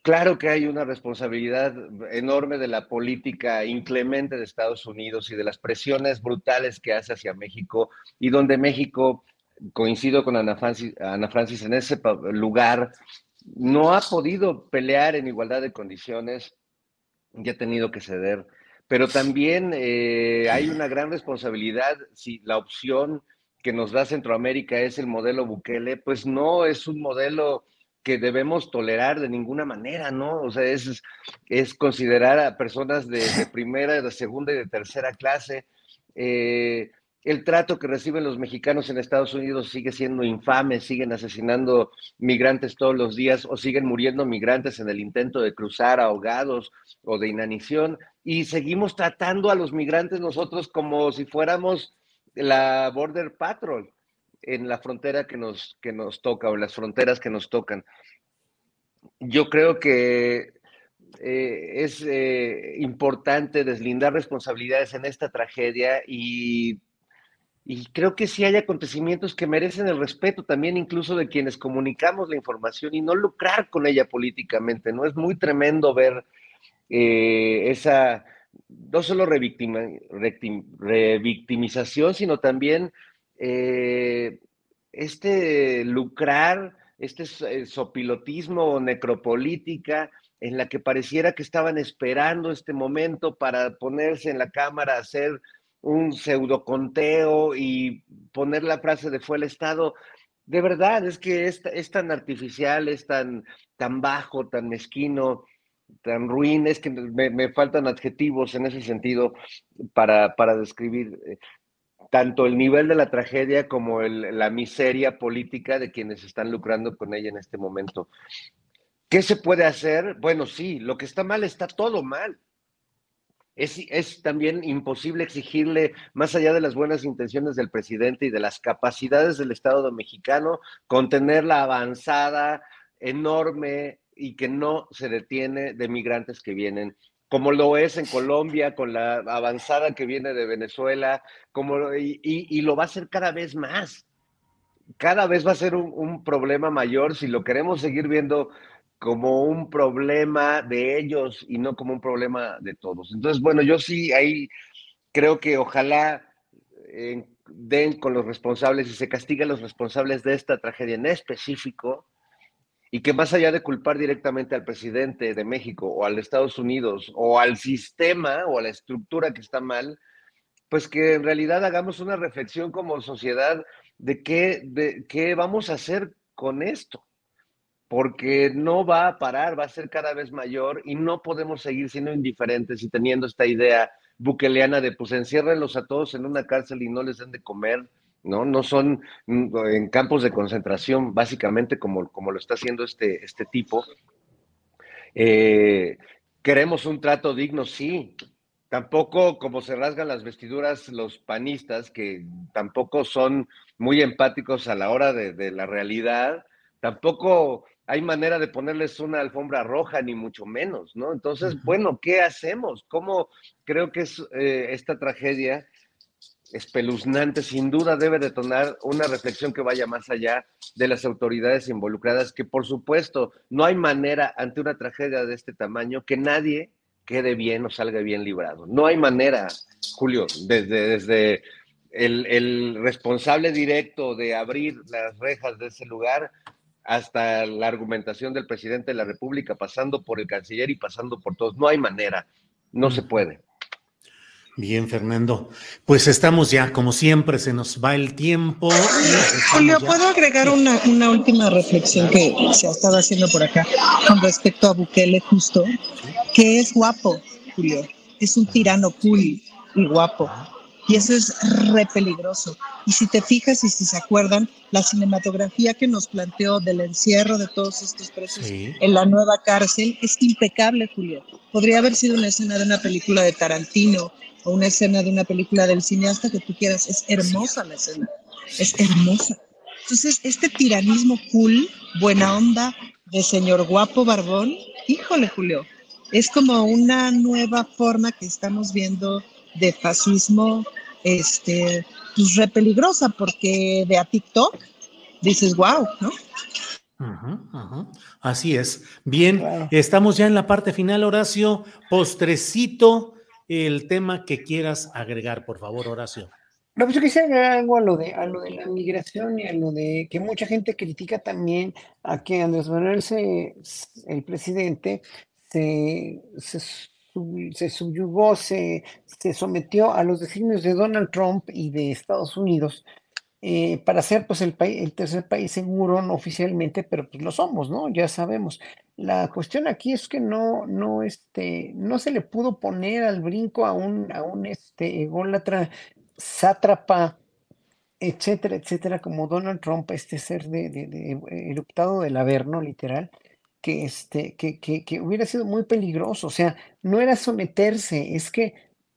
Claro que hay una responsabilidad enorme de la política inclemente de Estados Unidos y de las presiones brutales que hace hacia México y donde México, coincido con Ana Francis, Ana Francis en ese lugar, no ha podido pelear en igualdad de condiciones y ha tenido que ceder pero también eh, hay una gran responsabilidad si la opción que nos da Centroamérica es el modelo Bukele, pues no es un modelo que debemos tolerar de ninguna manera, ¿no? O sea, es, es considerar a personas de, primera, de segunda y de tercera clase. Eh, el trato que reciben los mexicanos en Estados Unidos sigue siendo infame, siguen asesinando migrantes todos los días o siguen muriendo migrantes en el intento de cruzar ahogados o de inanición y seguimos tratando a los migrantes nosotros como si fuéramos la Border Patrol en la frontera que nos, que nos toca o las fronteras que nos tocan. Yo creo que eh, es eh, importante deslindar responsabilidades en esta tragedia y y creo que sí hay acontecimientos que merecen el respeto también incluso de quienes comunicamos la información y no lucrar con ella políticamente, ¿no? Es muy tremendo ver eh, esa, no solo revictimización, sino también eh, este lucrar, este eh, sopilotismo necropolítica en la que pareciera que estaban esperando este momento para ponerse en la cámara hacer un pseudoconteo y poner la frase de fue el Estado. De verdad, es que es, tan artificial, es tan, tan bajo, tan mezquino, tan ruin, es que me, faltan adjetivos en ese sentido para, para describir eh, tanto el nivel de la tragedia como la miseria política de quienes están lucrando con ella en este momento. ¿Qué se puede hacer? Bueno, sí, lo que está mal está todo mal es, también imposible exigirle, más allá de las buenas intenciones del presidente y de las capacidades del Estado mexicano, contener la avanzada enorme y que no se detiene de migrantes que vienen como lo es en Colombia, con la avanzada que viene de Venezuela, como, y, lo va a ser cada vez más. Cada vez va a ser un, un, problema mayor si lo queremos seguir viendo como un problema de ellos y no como un problema de todos. Entonces, bueno, yo sí ahí creo que ojalá eh, den con los responsables y se castiguen los responsables de esta tragedia en específico y que más allá de culpar directamente al presidente de México o al Estados Unidos o al sistema o a la estructura que está mal, pues que en realidad hagamos una reflexión como sociedad de qué, de qué vamos a hacer con esto porque no va a parar, va a ser cada vez mayor y no podemos seguir siendo indiferentes y teniendo esta idea buqueleana de pues enciérrenlos a todos en una cárcel y no les den de comer, ¿no? No son mm, en campos de concentración, básicamente como, como lo está haciendo este, este tipo. Eh, queremos un trato digno, sí. Tampoco como se rasgan las vestiduras los panistas, que tampoco son muy empáticos a la hora de, la realidad, tampoco hay manera de ponerles una alfombra roja, ni mucho menos, ¿no? Entonces, bueno, ¿qué hacemos? ¿Cómo creo que es eh, esta tragedia espeluznante, sin duda debe detonar una reflexión que vaya más allá de las autoridades involucradas, que por supuesto no hay manera ante una tragedia de este tamaño que nadie quede bien o salga bien librado. No hay manera, Julio, desde, desde el, el responsable directo de abrir las rejas de ese lugar hasta la argumentación del presidente de la República, pasando por el canciller y pasando por todos. No hay manera, no se puede. Bien, Fernando. Pues estamos ya, como siempre, se nos va el tiempo. Julio, ¿puedo agregar una, una, última reflexión que se ha estado haciendo por acá con respecto a Bukele justo? Que es guapo, Julio. Es un tirano cool y guapo. Y eso es re peligroso. Y si te fijas y si se acuerdan, la cinematografía que nos planteó del encierro de todos estos presos en la nueva cárcel es impecable, Julio. Podría haber sido una escena de una película de Tarantino o una escena de una película del cineasta que tú quieras. Es hermosa la escena, es hermosa. Entonces, este tiranismo cool, buena onda, de señor guapo barbón, híjole Julio, es como una nueva forma que estamos viendo de fascismo, este, pues re peligrosa, porque de a TikTok dices, wow, ¿no? Así es. Bien, estamos ya en la parte final, Horacio. Postrecito el tema que quieras agregar, por favor, Horacio. No, pues yo quisiera agregar algo a lo de a lo de la migración y a lo de que mucha gente critica también a que Andrés Manuel se, el presidente se, se, subyugó, se, se sometió a los designios de Donald Trump y de Estados Unidos eh, para ser pues el, país, el tercer país seguro, no oficialmente, pero pues lo somos, ¿no? Ya sabemos. La cuestión aquí es que no, no, este, no se le pudo poner al brinco a un, a un este, ególatra, sátrapa, etcétera, etcétera, como Donald Trump, este ser de, de, del Averno, literal, que, este, que, que, que hubiera sido muy peligroso. O sea, no era someterse, es que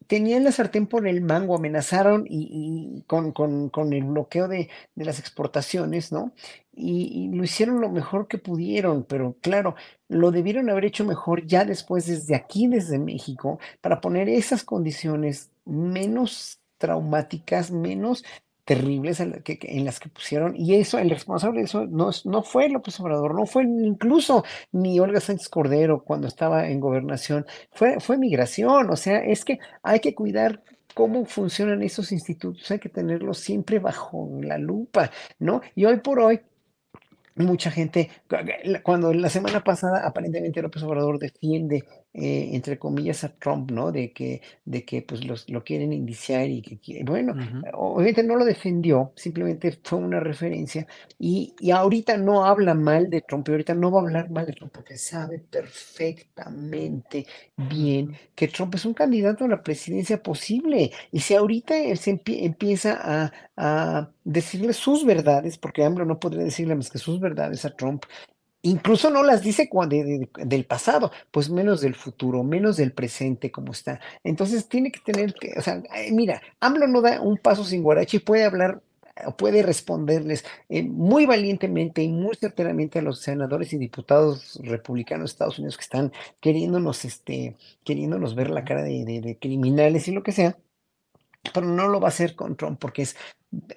tenían la sartén por el mango, amenazaron y, con, con, el bloqueo de, las exportaciones, ¿no? Y, lo hicieron lo mejor que pudieron, pero claro, lo debieron haber hecho mejor ya después desde aquí, desde México, para poner esas condiciones menos traumáticas, menos terribles en, las que pusieron, y eso, el responsable de eso no, no fue López Obrador, no fue incluso ni Olga Sánchez Cordero cuando estaba en gobernación, fue, fue migración, o sea, es que hay que cuidar cómo funcionan esos institutos, hay que tenerlos siempre bajo la lupa, ¿no? Y hoy por hoy, mucha gente, cuando la semana pasada aparentemente López Obrador defiende eh, entre comillas, a Trump, ¿no? De que, de que pues los, lo quieren indiciar y que, bueno, obviamente no lo defendió, simplemente fue una referencia y, y, ahorita no habla mal de Trump, y ahorita no va a hablar mal de Trump porque sabe perfectamente bien que Trump es un candidato a la presidencia posible y si ahorita se empieza a, a decirle sus verdades, porque AMLO no podría decirle más que sus verdades a Trump, Incluso no las dice del pasado, pues menos del futuro, menos del presente como está. Entonces tiene que tener que, o sea, mira, AMLO no da un paso sin guarachi, puede hablar, puede responderles eh, muy valientemente y muy certeramente a los senadores y diputados republicanos de Estados Unidos que están queriéndonos, este, queriéndonos ver la cara de, de criminales y lo que sea pero no lo va a hacer con Trump porque es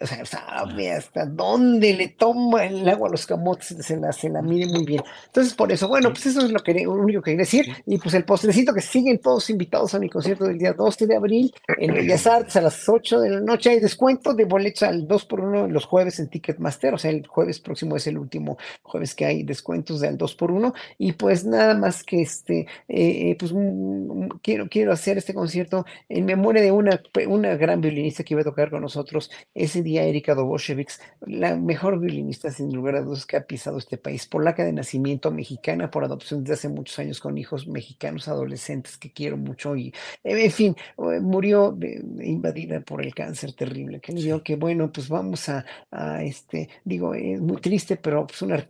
o sea, sabe hasta dónde le toma el agua a los camotes, se la, se la mide muy bien. Entonces, por eso, bueno, pues eso es lo, que, único que quería decir. Y pues el postrecito que siguen todos invitados a mi concierto del día 12 de abril en Bellas Artes a las 8 de la noche. Hay descuento de boletos al 2 por 1 los jueves en Ticketmaster, o sea, el jueves próximo es el último jueves que hay descuentos del 2 por 1 Y pues nada más que este, eh, eh, pues mm, mm, quiero, quiero hacer este concierto en memoria de una, una gran violinista que iba a tocar con nosotros ese día Erika Doboshevics, la mejor violinista sin lugar a dudas que ha pisado este país, polaca de nacimiento, mexicana por adopción desde hace muchos años con hijos mexicanos adolescentes que quiero mucho y en fin, eh, murió de, invadida por el cáncer terrible que le dio, que bueno, pues vamos a, a este, digo, es muy triste, pero pues una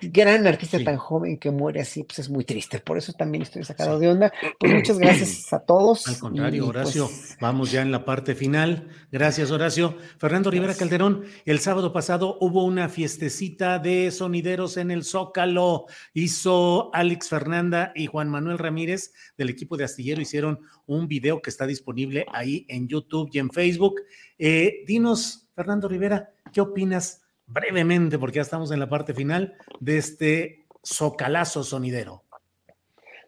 gran artista tan joven que muere así, pues es muy triste, por eso también estoy sacado de onda. Pues muchas [CLEARS THROAT] gracias a todos. Al contrario, Horacio, pues vamos ya en la parte final. Gracias, Horacio. Fernando Rivera Calderón, el sábado pasado hubo una fiestecita de sonideros en el Zócalo. Hizo Alex Fernanda y Juan Manuel Ramírez del equipo de Astillero, hicieron un video que está disponible ahí en YouTube y en Facebook. Eh, dinos, Fernando Rivera, ¿qué opinas brevemente, porque ya estamos en la parte final, de este Zocalazo sonidero?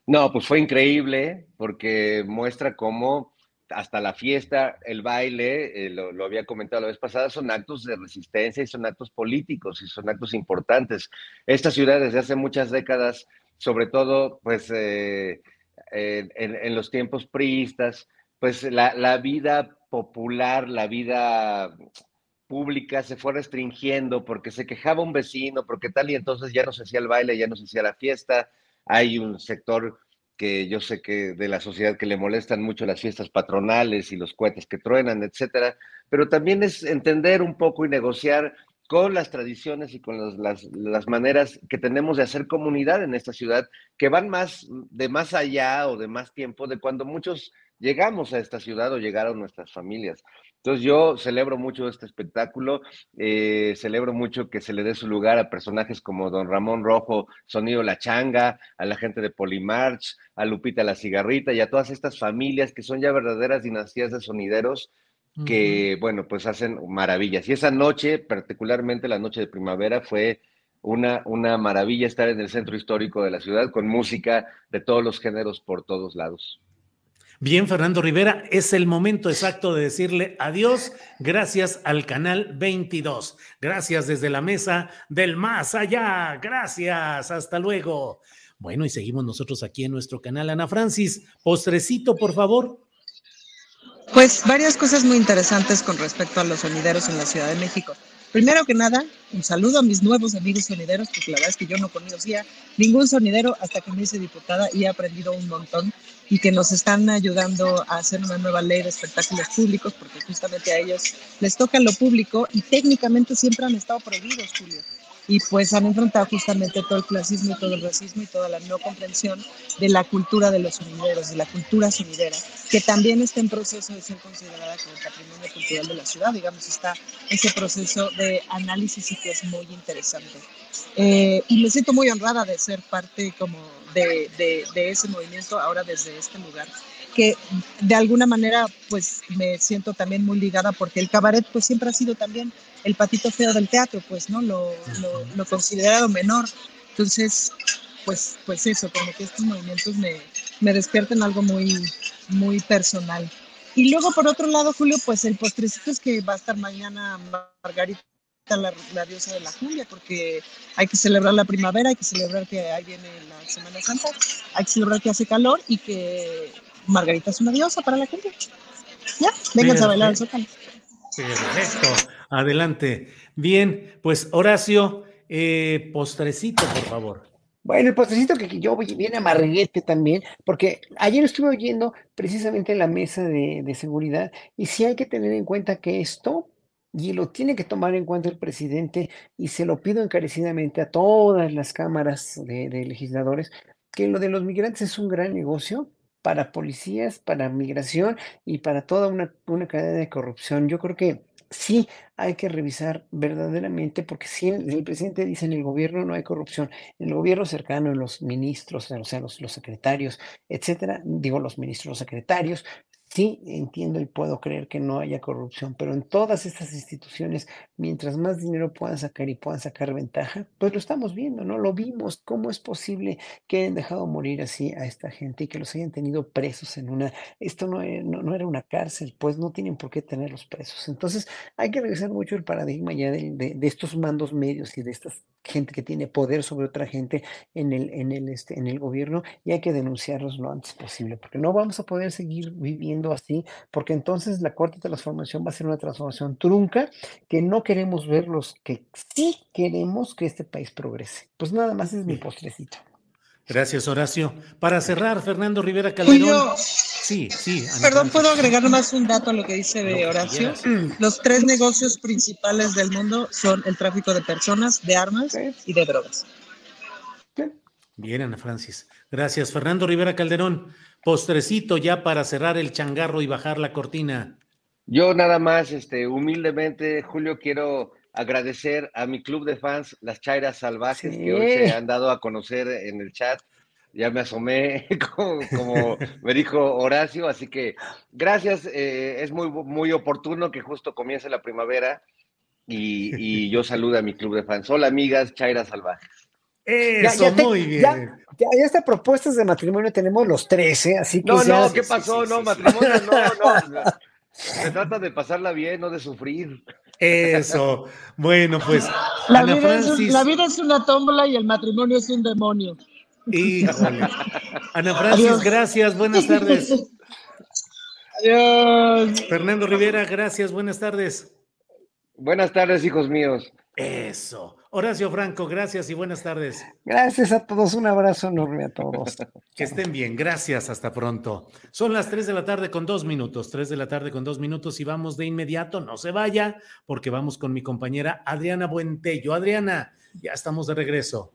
No, pues fue increíble porque muestra cómo hasta la fiesta, el baile, eh, lo, había comentado la vez pasada, son actos de resistencia y son actos políticos y son actos importantes. Esta ciudad desde hace muchas décadas, sobre todo pues eh, en, los tiempos priistas, pues la, la vida popular, la vida pública se fue restringiendo porque se quejaba un vecino, porque tal y entonces ya no se hacía el baile, ya no se hacía la fiesta. Hay un sector que yo sé que de la sociedad que le molestan mucho las fiestas patronales y los cohetes que truenan, etcétera, pero también es entender un poco y negociar con las tradiciones y con las, las, maneras que tenemos de hacer comunidad en esta ciudad, que van más de más allá o de más tiempo de cuando muchos llegamos a esta ciudad o llegaron nuestras familias. Entonces yo celebro mucho este espectáculo, eh, celebro mucho que se le dé su lugar a personajes como Don Ramón Rojo, Sonido La Changa, a la gente de Polimarch, a Lupita La Cigarrita y a todas estas familias que son ya verdaderas dinastías de sonideros que, bueno, pues hacen maravillas. Y esa noche, particularmente la noche de primavera, fue una, una maravilla estar en el centro histórico de la ciudad con música de todos los géneros por todos lados. Bien, Fernando Rivera, es el momento exacto de decirle adiós. Gracias al canal 22. Gracias desde la mesa del más allá. Gracias. Hasta luego. Bueno, y seguimos nosotros aquí en nuestro canal. Ana Francis, postrecito, por favor. Pues varias cosas muy interesantes con respecto a los sonideros en la Ciudad de México. Primero que nada, un saludo a mis nuevos amigos sonideros, porque la verdad es que yo no conocía ningún sonidero hasta que me hice diputada y he aprendido un montón y que nos están ayudando a hacer una nueva ley de espectáculos públicos, porque justamente a ellos les toca lo público y técnicamente siempre han estado prohibidos, Julio. Y pues han enfrentado justamente todo el clasismo y todo el racismo y toda la no comprensión de la cultura de los sonideros, de la cultura sonidera, que también está en proceso de ser considerada como patrimonio cultural de la ciudad. Digamos, está ese proceso de análisis y que es muy interesante. Eh, y me siento muy honrada de ser parte como de, de, ese movimiento ahora desde este lugar que de alguna manera pues me siento también muy ligada porque el cabaret pues siempre ha sido también el patito feo del teatro pues no lo, lo, lo considerado menor. Entonces pues pues eso como que estos movimientos me, me despiertan algo muy muy personal. Y luego por otro lado Julio pues el postrecito es que va a estar mañana Margarita la, diosa de la Julia, porque hay que celebrar la primavera, hay que celebrar que ahí viene la Semana Santa, hay que celebrar que hace calor y que Margarita es una diosa para la gente. Ya, vengan a bailar al Zócalo. Perfecto, adelante. Bien, pues Horacio, eh, postrecito, por favor. Bueno, el postrecito que yo viene amarguete también, porque ayer estuve oyendo precisamente la mesa de, de seguridad y sí hay que tener en cuenta que esto y lo tiene que tomar en cuenta el presidente y se lo pido encarecidamente a todas las cámaras de, legisladores, que lo de los migrantes es un gran negocio para policías, para migración y para toda una, una cadena de corrupción. Yo creo que sí hay que revisar verdaderamente, porque si el, presidente dice en el gobierno no hay corrupción, en el gobierno cercano, en los ministros, o sea, los, los secretarios, etcétera, digo los ministros, los secretarios, Sí, entiendo y puedo creer que no haya corrupción, pero en todas estas instituciones, mientras más dinero puedan sacar y puedan sacar ventaja, pues lo estamos viendo, ¿no? Lo vimos, cómo es posible que hayan dejado morir así a esta gente y que los hayan tenido presos en una, esto no, e, no, era una cárcel, pues no tienen por qué tenerlos presos. Entonces, hay que revisar mucho el paradigma ya de, de, estos mandos medios y de esta gente que tiene poder sobre otra gente en el, en el, este, en el gobierno y hay que denunciarlos lo antes posible, porque no vamos a poder seguir viviendo siendo así, porque entonces la cuarta transformación va a ser una transformación trunca que no queremos ver los que sí queremos que este país progrese. Pues nada más es mi postrecito. Gracias, Horacio. Para cerrar, Fernando Rivera Calderón. Julio, sí, sí. Perdón. ¿puedo agregar más un dato a lo que dice de Horacio? quieras. Los tres negocios principales del mundo son el tráfico de personas, de armas y de drogas. Bien, Ana Francis. Gracias. Fernando Rivera Calderón, postrecito ya para cerrar el changarro y bajar la cortina. Yo nada más, este, humildemente, Julio, quiero agradecer a mi club de fans, las Chairas Salvajes, que hoy se han dado a conocer en el chat. Ya me asomé, [LAUGHS] como, como me dijo Horacio, así que gracias. eh, es muy, muy oportuno que justo comience la primavera y, y yo saludo a mi club de fans. Hola, amigas Chairas Salvajes. Eso, te- muy bien. Ya, ya, ya estas propuestas de matrimonio tenemos los tres, ¿eh? Así que No, ya- no, ¿qué pasó? No, matrimonio, no, no. [LAUGHS] Se trata de pasarla bien, no de sufrir. Eso. Bueno, pues, La Ana vida, es un- Francis. la vida es una tómbola y el matrimonio es un demonio. Híjole. Ana Francis, Adiós. gracias, buenas tardes. [LAUGHS] Adiós. Fernando Rivera, gracias, buenas tardes. Buenas tardes, hijos míos. Eso. Horacio Franco, gracias y buenas tardes. Gracias a todos, un abrazo enorme a todos. [LAUGHS] Que estén bien, gracias, hasta pronto. Son las 3 de la tarde con dos minutos, 3 de la tarde con dos minutos y vamos de inmediato, no se vaya, porque vamos con mi compañera Adriana Buentello. Adriana, ya estamos de regreso.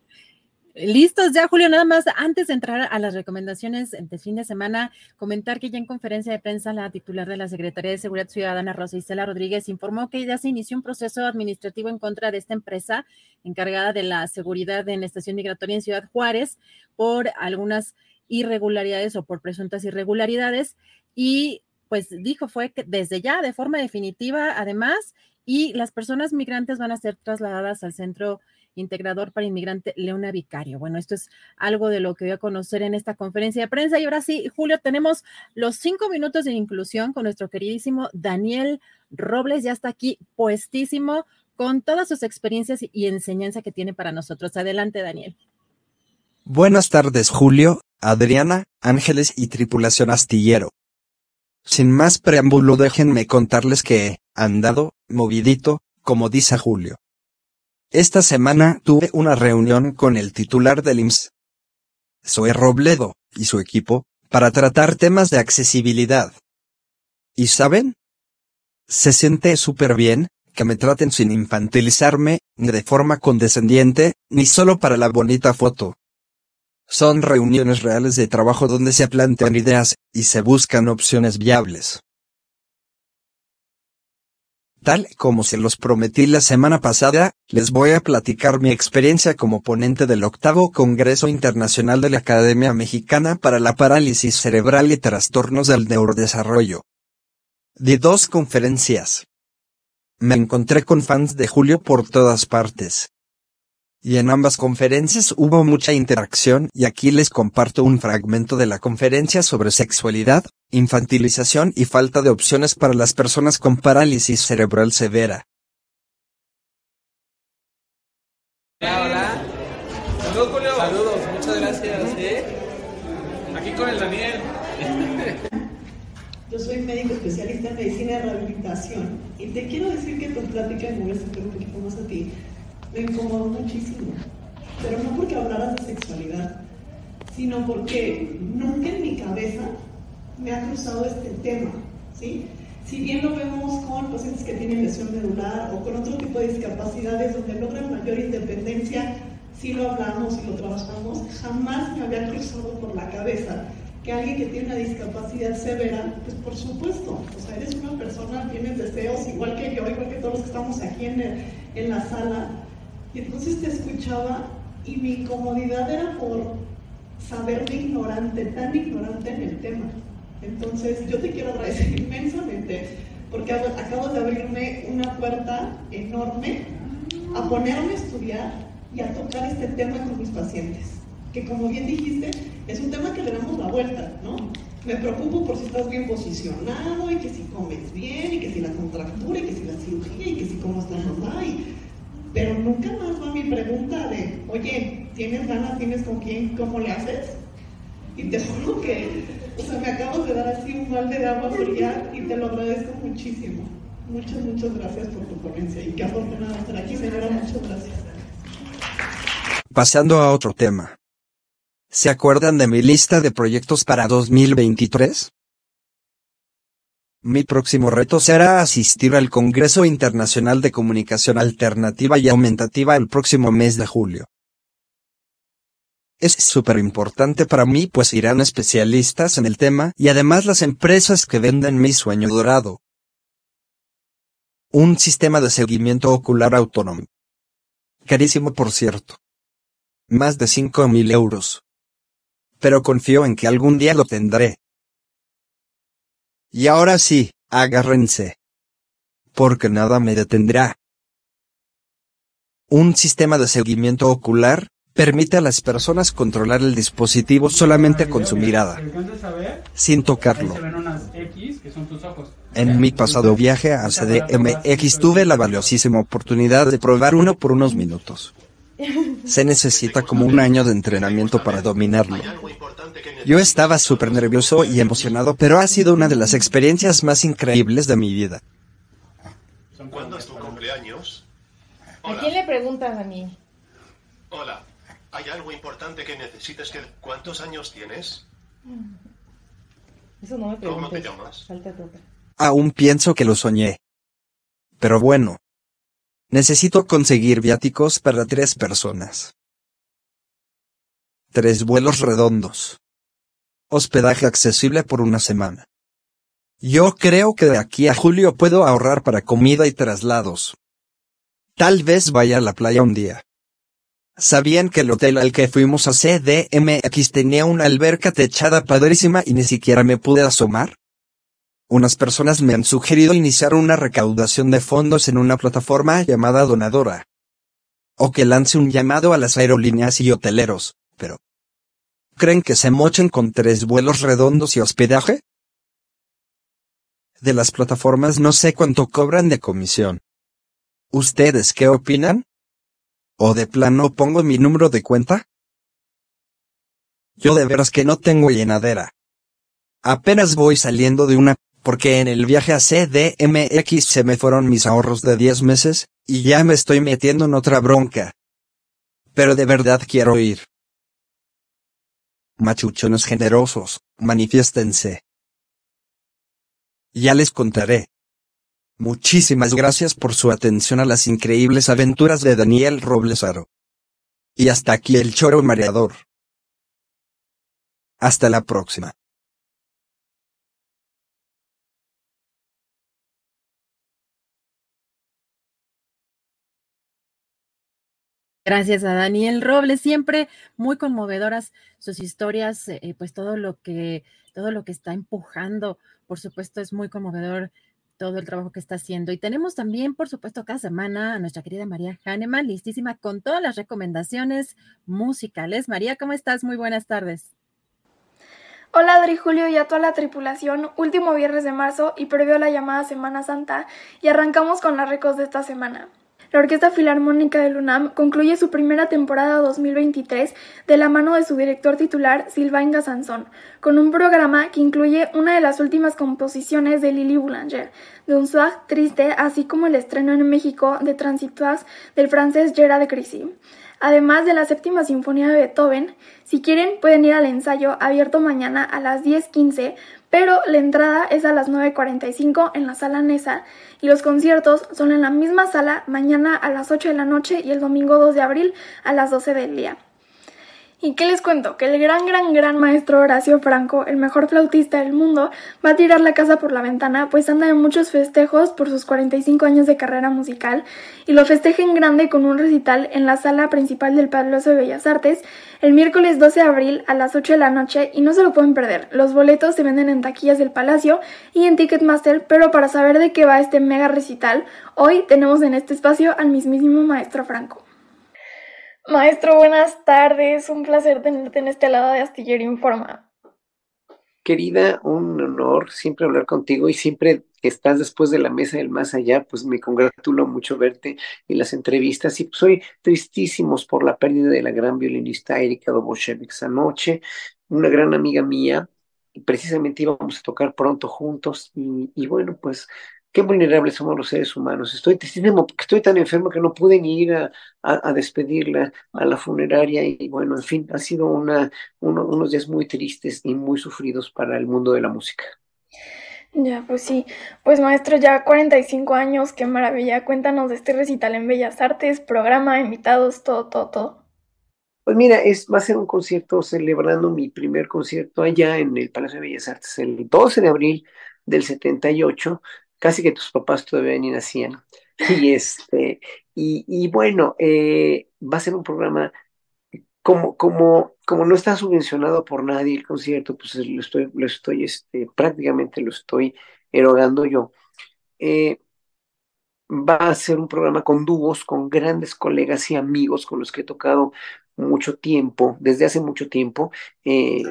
Listos ya, Julio. Nada más, antes de entrar a las recomendaciones de fin de semana, comentar que ya en conferencia de prensa la titular de la Secretaría de Seguridad Ciudadana, Rosa Isela Rodríguez, informó que ya se inició un proceso administrativo en contra de esta empresa encargada de la seguridad en la estación migratoria en Ciudad Juárez por algunas irregularidades o por presuntas irregularidades. Y pues dijo fue que desde ya, de forma definitiva, además, y las personas migrantes van a ser trasladadas al centro integrador para inmigrante Leona Vicario. Bueno, esto es algo de lo que voy a conocer en esta conferencia de prensa. Y ahora sí, Julio, tenemos los cinco minutos de inclusión con nuestro queridísimo Daniel Robles, ya está aquí puestísimo con todas sus experiencias y enseñanza que tiene para nosotros. Adelante, Daniel. Buenas tardes Julio, Adriana, Ángeles y tripulación astillero. Sin más preámbulo déjenme contarles que andado, movidito, como dice Julio. Esta semana tuve una reunión con el titular del IMSS, Zoe Robledo, y su equipo, para tratar temas de accesibilidad. ¿Y saben? Se siente súper bien, que me traten sin infantilizarme, ni de forma condescendiente, ni solo para la bonita foto. Son reuniones reales de trabajo donde se plantean ideas, y se buscan opciones viables. Tal como se los prometí la semana pasada, les voy a platicar mi experiencia como ponente del octavo Congreso Internacional de la Academia Mexicana para la Parálisis Cerebral y Trastornos del Neurodesarrollo. Di dos conferencias. Me encontré con fans de Julio por todas partes. Y en ambas conferencias hubo mucha interacción y aquí les comparto un fragmento de la conferencia sobre sexualidad, infantilización y falta de opciones para las personas con parálisis cerebral severa. Hola, hola. Saludos, Julio. Saludos, muchas gracias. ¿eh? Aquí con el Daniel. [LAUGHS] Yo soy médico especialista en medicina de rehabilitación y te quiero decir que tu plática me voy a un poquito más a ti. Me incomodó muchísimo, pero no porque hablaras de sexualidad, sino porque nunca en mi cabeza me ha cruzado este tema, ¿sí? Si bien lo vemos con pacientes que tienen lesión medular o con otro tipo de discapacidades donde logran mayor independencia, si lo hablamos y lo trabajamos, jamás me había cruzado por la cabeza que alguien que tiene una discapacidad severa, pues por supuesto, o sea, eres una persona, tienes deseos igual que yo, igual que todos los que estamos aquí en, el- en la sala, y entonces te escuchaba y mi incomodidad era por saberme ignorante, tan ignorante en el tema. Entonces yo te quiero agradecer [LAUGHS] inmensamente porque ab- acabas de abrirme una puerta enorme a ponerme a estudiar y a tocar este tema con mis pacientes. Que como bien dijiste, es un tema que le damos la vuelta, ¿no? Me preocupo por si estás bien posicionado y que si comes bien y que si la contractura y que si la cirugía y que si cómo está mamá y... Pero nunca más va mi pregunta de, oye, ¿tienes ganas? ¿Tienes con quién? ¿Cómo le haces? Y te juro que, o sea, me acabas de dar así un balde de agua fría y te lo agradezco muchísimo. Muchas, muchas gracias por tu ponencia y qué afortunada estar aquí, señora. Muchas gracias. Pasando a otro tema. ¿Se acuerdan de mi lista de proyectos para 2023? Mi próximo reto será asistir al Congreso Internacional de Comunicación Alternativa y Aumentativa el próximo mes de julio. Es súper importante para mí pues irán especialistas en el tema y además las empresas que venden mi sueño dorado. Un sistema de seguimiento ocular autónomo. Carísimo por cierto. Más de 5 mil euros. Pero confío en que algún día lo tendré. Y ahora sí, agárrense. Porque nada me detendrá. Un sistema de seguimiento ocular permite a las personas controlar el dispositivo solamente con su mirada, sin tocarlo. En mi pasado viaje a CDMX tuve la valiosísima oportunidad de probar uno por unos minutos. Se necesita como un año de entrenamiento para dominarlo. Yo estaba súper nervioso y emocionado, pero ha sido una de las experiencias más increíbles de mi vida. ¿Cuándo es tu cumpleaños? ¿A quién le preguntas a mí? Hola, ¿hay algo importante que necesites que... ¿Cuántos años tienes? Eso no me preguntes. ¿Cómo te llamas? Aún pienso que lo soñé. Pero bueno. Necesito conseguir viáticos para tres personas. Tres vuelos redondos. Hospedaje accesible por una semana. Yo creo que de aquí a julio puedo ahorrar para comida y traslados. Tal vez vaya a la playa un día. ¿Sabían que el hotel al que fuimos a CDMX tenía una alberca techada padrísima y ni siquiera me pude asomar? Unas personas me han sugerido iniciar una recaudación de fondos en una plataforma llamada Donadora. O que lance un llamado a las aerolíneas y hoteleros, pero ¿Creen que se mochen con tres vuelos redondos y hospedaje? De las plataformas no sé cuánto cobran de comisión. ¿Ustedes qué opinan? ¿O de plano pongo mi número de cuenta? Yo de veras que no tengo llenadera. Apenas voy saliendo de una, porque en el viaje a CDMX se me fueron mis ahorros de 10 meses, y ya me estoy metiendo en otra bronca. Pero de verdad quiero ir. Machuchones generosos, manifiéstense. Ya les contaré. Muchísimas gracias por su atención a las increíbles aventuras de Daniel Roblesaro. Y hasta aquí el choro mareador. Hasta la próxima. Gracias a Daniel Robles, siempre muy conmovedoras sus historias, eh, pues todo lo que todo lo que está empujando, por supuesto, es muy conmovedor todo el trabajo que está haciendo. Y tenemos también, por supuesto, cada semana a nuestra querida María Hahnemann, listísima con todas las recomendaciones musicales. María, ¿cómo estás? Muy buenas tardes. Hola Adri Julio y a toda la tripulación, último viernes de marzo y previo a la llamada Semana Santa, y arrancamos con las recos de esta semana. La Orquesta Filarmónica del UNAM concluye su primera temporada 2023 de la mano de su director titular Sylvain Gassanson, con un programa que incluye una de las últimas composiciones de Lily Boulanger, de un swag triste, así como el estreno en México de Transitoires del francés Gerard de Crissy. Además de la séptima sinfonía de Beethoven, si quieren pueden ir al ensayo abierto mañana a las 10.15 pero la entrada es a las 9.45 en la sala Nesa y los conciertos son en la misma sala mañana a las 8 de la noche y el domingo 2 de abril a las 12 del día. ¿Y qué les cuento? Que el gran, gran, gran maestro Horacio Franco, el mejor flautista del mundo, va a tirar la casa por la ventana, pues anda en muchos festejos por sus 45 años de carrera musical y lo festeja en grande con un recital en la sala principal del Palacio de Bellas Artes el miércoles 12 de abril a las 8 de la noche y no se lo pueden perder. Los boletos se venden en taquillas del Palacio y en Ticketmaster, pero para saber de qué va este mega recital, hoy tenemos en este espacio al mismísimo maestro Franco. Maestro, buenas tardes. Un placer tenerte en este lado de Astillero Informa. Querida, un honor siempre hablar contigo y siempre estás después de la mesa del más allá, pues me congratulo mucho verte en las entrevistas y pues soy tristísimos por la pérdida de la gran violinista Erika Doboshevich anoche, una gran amiga mía, precisamente íbamos a tocar pronto juntos y bueno, pues qué vulnerables somos los seres humanos. Estoy estoy tan enfermo que no pude ni ir a, a, despedirla a la funeraria y bueno, en fin, ha sido una, unos días muy tristes y muy sufridos para el mundo de la música. Ya, pues sí. Pues maestro, ya 45 años, qué maravilla. Cuéntanos de este recital en Bellas Artes, programa, invitados, todo, todo, todo. Pues mira, es, va a ser un concierto celebrando mi primer concierto allá en el Palacio de Bellas Artes el 12 de abril del 78 casi que tus papás todavía ni nacían. [LAUGHS] Y este, y, y bueno, eh, va a ser un programa como, como, como no está subvencionado por nadie el concierto, pues lo estoy, lo estoy, este, prácticamente lo estoy erogando yo. Eh, va a ser un programa con dúos, con grandes colegas y amigos con los que he tocado mucho tiempo, desde hace mucho tiempo, eh,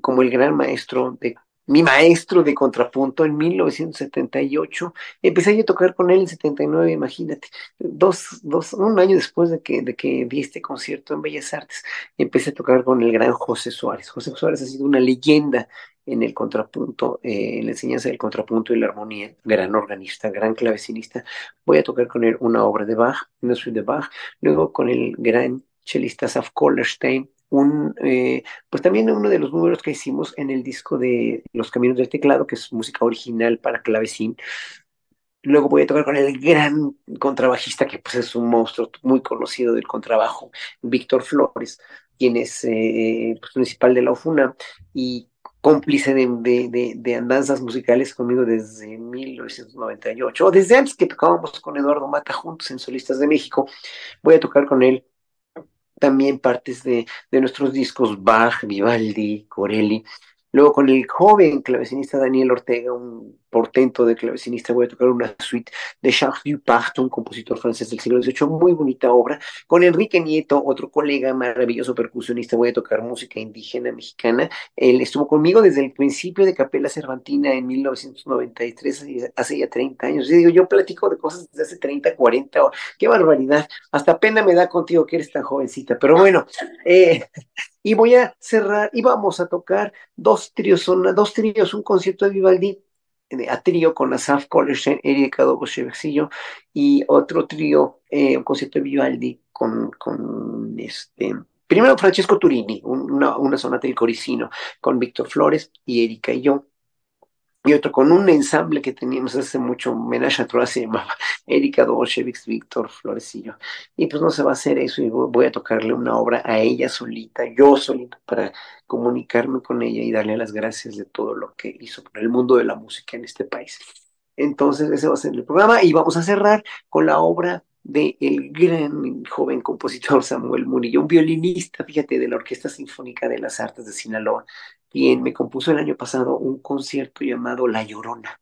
como el gran maestro de mi maestro de contrapunto en 1978. Empecé a tocar con él en 79, imagínate, dos, dos, un año después de que, de que di este concierto en Bellas Artes, empecé a tocar con el gran José Suárez. José Suárez ha sido una leyenda en el contrapunto, eh, en la enseñanza del contrapunto y la armonía, gran organista, gran clavecinista. Voy a tocar con él una obra de Bach, una suite de Bach, luego con el gran chelista Saf Kollerstein, un, eh, pues también uno de los números que hicimos en el disco de Los Caminos del Teclado, que es música original para clavecín. Luego voy a tocar con el gran contrabajista, que pues es un monstruo muy conocido del contrabajo, Víctor Flores, quien es eh, pues, principal de la OFUNA y cómplice de, de, de, andanzas musicales conmigo desde 1998, o desde antes que tocábamos con Eduardo Mata juntos en Solistas de México. Voy a tocar con él también partes de, de nuestros discos Bach, Vivaldi, Corelli. Luego con el joven clavecinista Daniel Ortega, un portento de clavecinista, voy a tocar una suite de Charles Dupart, un compositor francés del siglo XVIII, muy bonita obra. Con Enrique Nieto, otro colega maravilloso percusionista, voy a tocar música indígena mexicana. Él estuvo conmigo desde el principio de Capela Cervantina en 1993, hace ya 30 años. Yo digo, yo platico de cosas desde hace 30, 40, qué barbaridad. Hasta pena me da contigo que eres tan jovencita, pero bueno, eh, y voy a cerrar y vamos a tocar dos tríos, dos tríos, un concierto de Vivaldi a trío con Asaf Kollerstein, Erika Doboshevexillo y otro trío, eh, un concierto de Vivaldi con, con este, primero Francesco Turini, una, una sonata del Coricino, con Víctor Flores y Erika y yo y otro con un ensamble que teníamos hace mucho, homenaje a Troas, se llamaba [LAUGHS] Erika Dolcevic, Víctor Florecillo. Y pues no se va a hacer eso y voy a tocarle una obra a ella solita, yo solita, para comunicarme con ella y darle las gracias de todo lo que hizo por el mundo de la música en este país. Entonces, ese va a ser el programa y vamos a cerrar con la obra el gran joven compositor Samuel Murillo, un violinista, fíjate, de la Orquesta Sinfónica de las Artes de Sinaloa, quien me compuso el año pasado un concierto llamado La Llorona,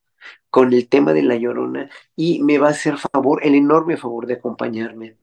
con el tema de La Llorona, y me va a hacer favor, el enorme favor de acompañarme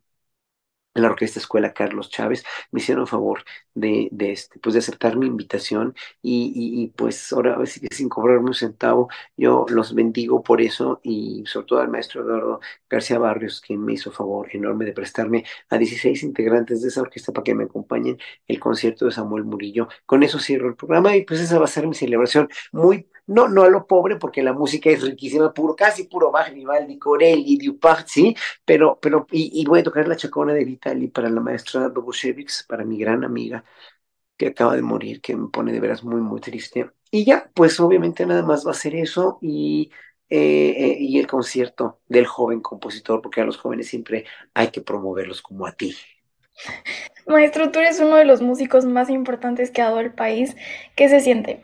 la Orquesta Escuela Carlos Chávez, me hicieron favor de, de, este, pues de aceptar mi invitación y, pues ahora sí que sin cobrarme un centavo, yo los bendigo por eso y sobre todo al maestro Eduardo García Barrios, que me hizo favor enorme de prestarme a 16 integrantes de esa orquesta para que me acompañen el concierto de Samuel Murillo. Con eso cierro el programa y pues esa va a ser mi celebración muy no, no a lo pobre, porque la música es riquísima, puro, casi puro Bach, Vivaldi, Corelli, Dupart, sí, pero, pero, y, voy a tocar la chacona de Vitali para la maestra Dobushevich, para mi gran amiga que acaba de morir, que me pone de veras muy, muy triste. Y ya, pues obviamente nada más va a ser eso y, eh, eh, y el concierto del joven compositor, porque a los jóvenes siempre hay que promoverlos como a ti. Maestro, tú eres uno de los músicos más importantes que ha dado el país. ¿Qué se siente?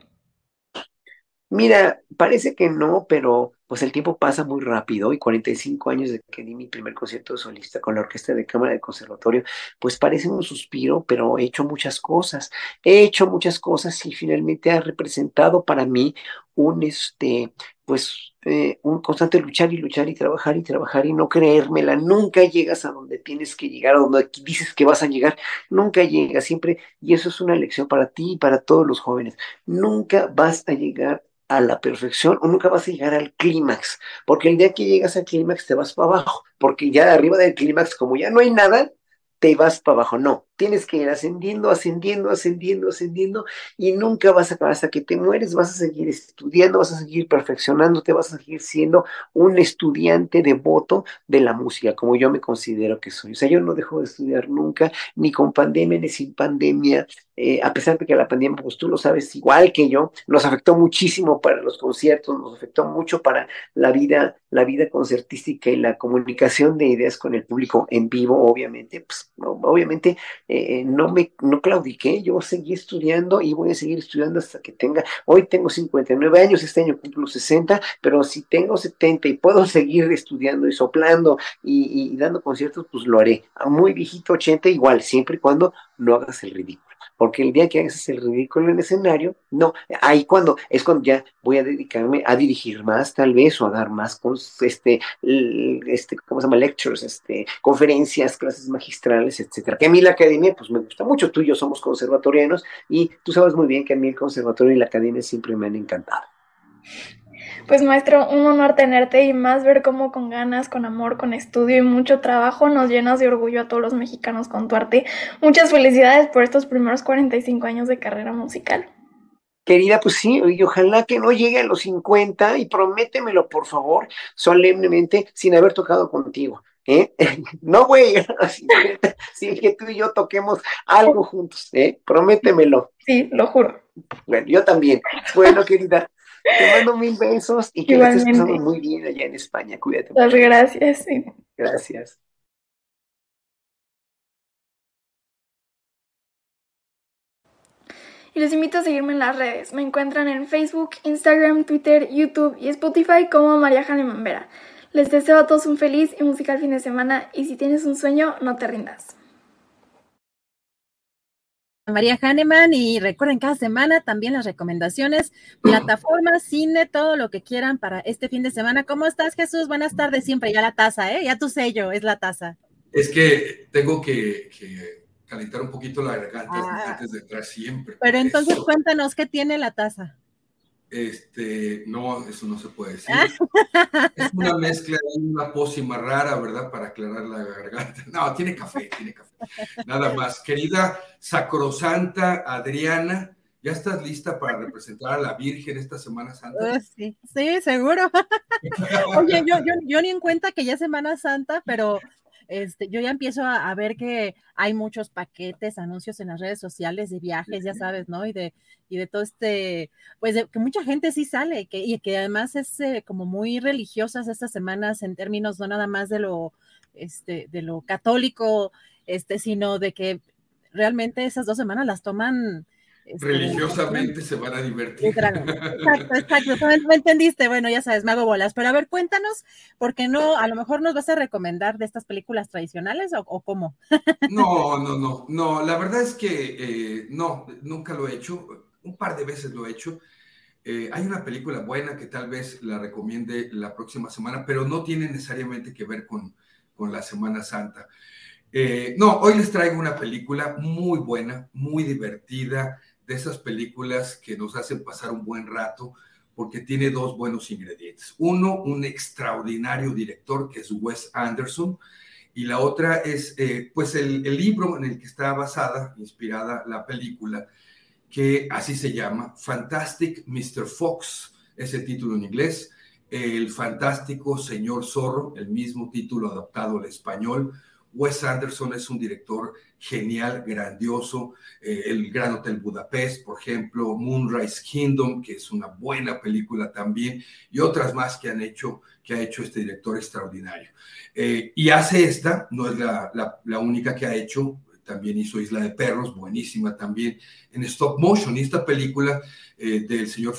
Mira, parece que no, pero pues el tiempo pasa muy rápido y 45 años de que di mi primer concierto solista con la Orquesta de Cámara del Conservatorio, pues parece un suspiro, pero he hecho muchas cosas. He hecho muchas cosas y finalmente ha representado para mí un, este, pues, eh, un constante luchar y luchar y trabajar y trabajar y no creérmela. Nunca llegas a donde tienes que llegar, a donde dices que vas a llegar. Nunca llegas, siempre, y eso es una lección para ti y para todos los jóvenes. Nunca vas a llegar a la perfección o nunca vas a llegar al clímax, porque el día que llegas al clímax te vas para abajo, porque ya arriba del clímax, como ya no hay nada, te vas para abajo. No, tienes que ir ascendiendo, ascendiendo, ascendiendo, ascendiendo y nunca vas a acabar hasta que te mueres, vas a seguir estudiando, vas a seguir perfeccionándote, vas a seguir siendo un estudiante devoto de la música, como yo me considero que soy. O sea, yo no dejo de estudiar nunca, ni con pandemia ni sin pandemia, eh, a pesar de que la pandemia, pues tú lo sabes igual que yo, nos afectó muchísimo para los conciertos, nos afectó mucho para la vida, la vida concertística y la comunicación de ideas con el público en vivo, obviamente, pues obviamente eh, no me no claudiqué, yo seguí estudiando y voy a seguir estudiando hasta que tenga, hoy tengo 59 años, este año cumplo 60, pero si tengo 70 y puedo seguir estudiando y soplando y, y dando conciertos, pues lo haré. A muy viejito 80 igual, siempre y cuando no hagas el ridículo porque el día que hagas el ridículo en el escenario, no, ahí cuando, es cuando ya voy a dedicarme a dirigir más tal vez o a dar más, este, este, ¿cómo se llama? Lectures, este, conferencias, clases magistrales, etcétera. Que a mí la academia, pues me gusta mucho, tú y yo somos conservatorianos y tú sabes muy bien que a mí el conservatorio y la academia siempre me han encantado. Pues maestro, un honor tenerte y más ver cómo con ganas, con amor, con estudio y mucho trabajo nos llenas de orgullo a todos los mexicanos con tu arte. Muchas felicidades por estos primeros 45 años de carrera musical. Querida, pues sí, y ojalá que no llegue a los 50 y prométemelo, por favor, solemnemente, sin haber tocado contigo. ¿Eh? [LAUGHS] No voy a llegar a los 50 [LAUGHS] sin que tú y yo toquemos algo juntos, ¿eh? Prométemelo. Sí, lo juro. Bueno, yo también. Bueno, querida, te mando mil besos y que la estés pasando muy bien allá en España. Cuídate. Muchas gracias. Sí. Gracias. Y les invito a seguirme en las redes. Me encuentran en Facebook, Instagram, Twitter, YouTube y Spotify como María Jane Vera. Les deseo a todos un feliz y musical fin de semana y si tienes un sueño, no te rindas. María Hahnemann y recuerden cada semana también las recomendaciones, plataformas, cine, todo lo que quieran para este fin de semana. ¿Cómo estás, Jesús? Buenas tardes, siempre ya la taza, ¿eh? Ya tu sello es la taza. Es que tengo que, calentar un poquito la garganta ah. antes de entrar siempre. Pero entonces cuéntanos, ¿qué tiene la taza? Este, no, eso no se puede decir. Ah. es una mezcla de una pócima rara, ¿verdad? Para aclarar la garganta. No, tiene café, tiene café. Nada más. Querida sacrosanta Adriana, ¿ya estás lista para representar a la Virgen esta Semana Santa? Oh, sí, sí, seguro. [LAUGHS] Oye, yo, yo, yo ni en cuenta que ya es Semana Santa, pero este, yo ya empiezo a, ver que hay muchos paquetes, anuncios en las redes sociales de viajes, ya sabes, ¿no? Y de, y de todo este, pues que mucha gente sí sale, que, y que además es eh, como muy religiosas estas semanas en términos no nada más de lo, este, de lo católico, este, sino de que realmente esas dos semanas las toman este, Religiosamente se van a divertir. [LAUGHS] Exacto, exacto. ¿Me entendiste? Bueno, ya sabes, me hago bolas. Pero a ver, cuéntanos, porque no, a lo mejor nos vas a recomendar de estas películas tradicionales o, cómo. [LAUGHS] No, no, no, no. La verdad es que eh, no, nunca lo he hecho. Un par de veces lo he hecho. Eh, hay una película buena que tal vez la recomiende la próxima semana, pero no tiene necesariamente que ver con, con la Semana Santa. Eh, no, hoy les traigo una película muy buena, muy divertida, de esas películas que nos hacen pasar un buen rato porque tiene dos buenos ingredientes. Uno, un extraordinario director que es Wes Anderson y la otra es eh, pues el, libro en el que está basada, inspirada la película, que así se llama, Fantastic Mr. Fox, ese título en inglés, El fantástico señor zorro, el mismo título adaptado al español, Wes Anderson es un director genial, grandioso. Eh, el Gran Hotel Budapest, por ejemplo, Moonrise Kingdom, que es una buena película también, y otras más que han hecho, que ha hecho este director extraordinario. Eh, y hace esta, no es la, única que ha hecho, también hizo Isla de Perros, buenísima también, en stop motion. Y esta película eh, del señor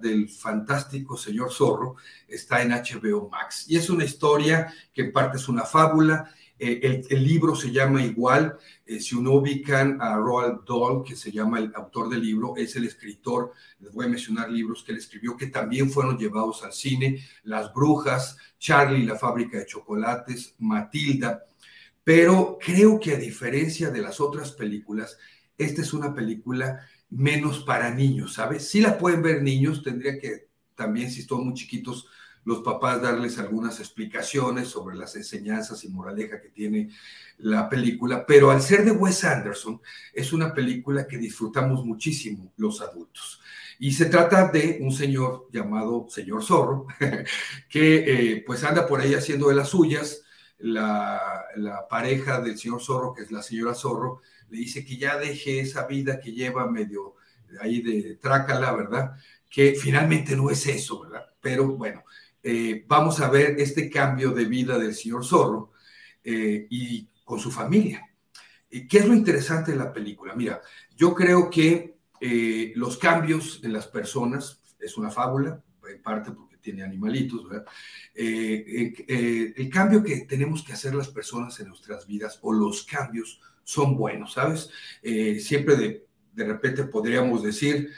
del fantástico señor Zorro está en HBO Max. Y es una historia que en parte es una fábula eh, el, libro se llama igual, eh, si uno ubican a Roald Dahl, que se llama el autor del libro, es el escritor, les voy a mencionar libros que él escribió que también fueron llevados al cine, Las Brujas, Charlie la fábrica de chocolates, Matilda, pero creo que a diferencia de las otras películas, esta es una película menos para niños, ¿sabes? Si la pueden ver niños, tendría que también si están muy chiquitos, los papás darles algunas explicaciones sobre las enseñanzas y moraleja que tiene la película, pero al ser de Wes Anderson, es una película que disfrutamos muchísimo los adultos. Y se trata de un señor llamado señor Zorro, [LAUGHS] que eh, pues anda por ahí haciendo de las suyas. La, la pareja del señor Zorro, que es la señora Zorro, le dice que ya deje esa vida que lleva medio ahí de trácala, ¿verdad? Que finalmente no es eso, ¿verdad? Pero bueno, eh, vamos a ver este cambio de vida del señor Zorro eh, y con su familia. ¿Qué es lo interesante de la película? Mira, yo creo que eh, los cambios en las personas, es una fábula, en parte porque tiene animalitos, ¿verdad? el cambio que tenemos que hacer las personas en nuestras vidas o los cambios son buenos, ¿sabes? siempre de, de repente podríamos decir,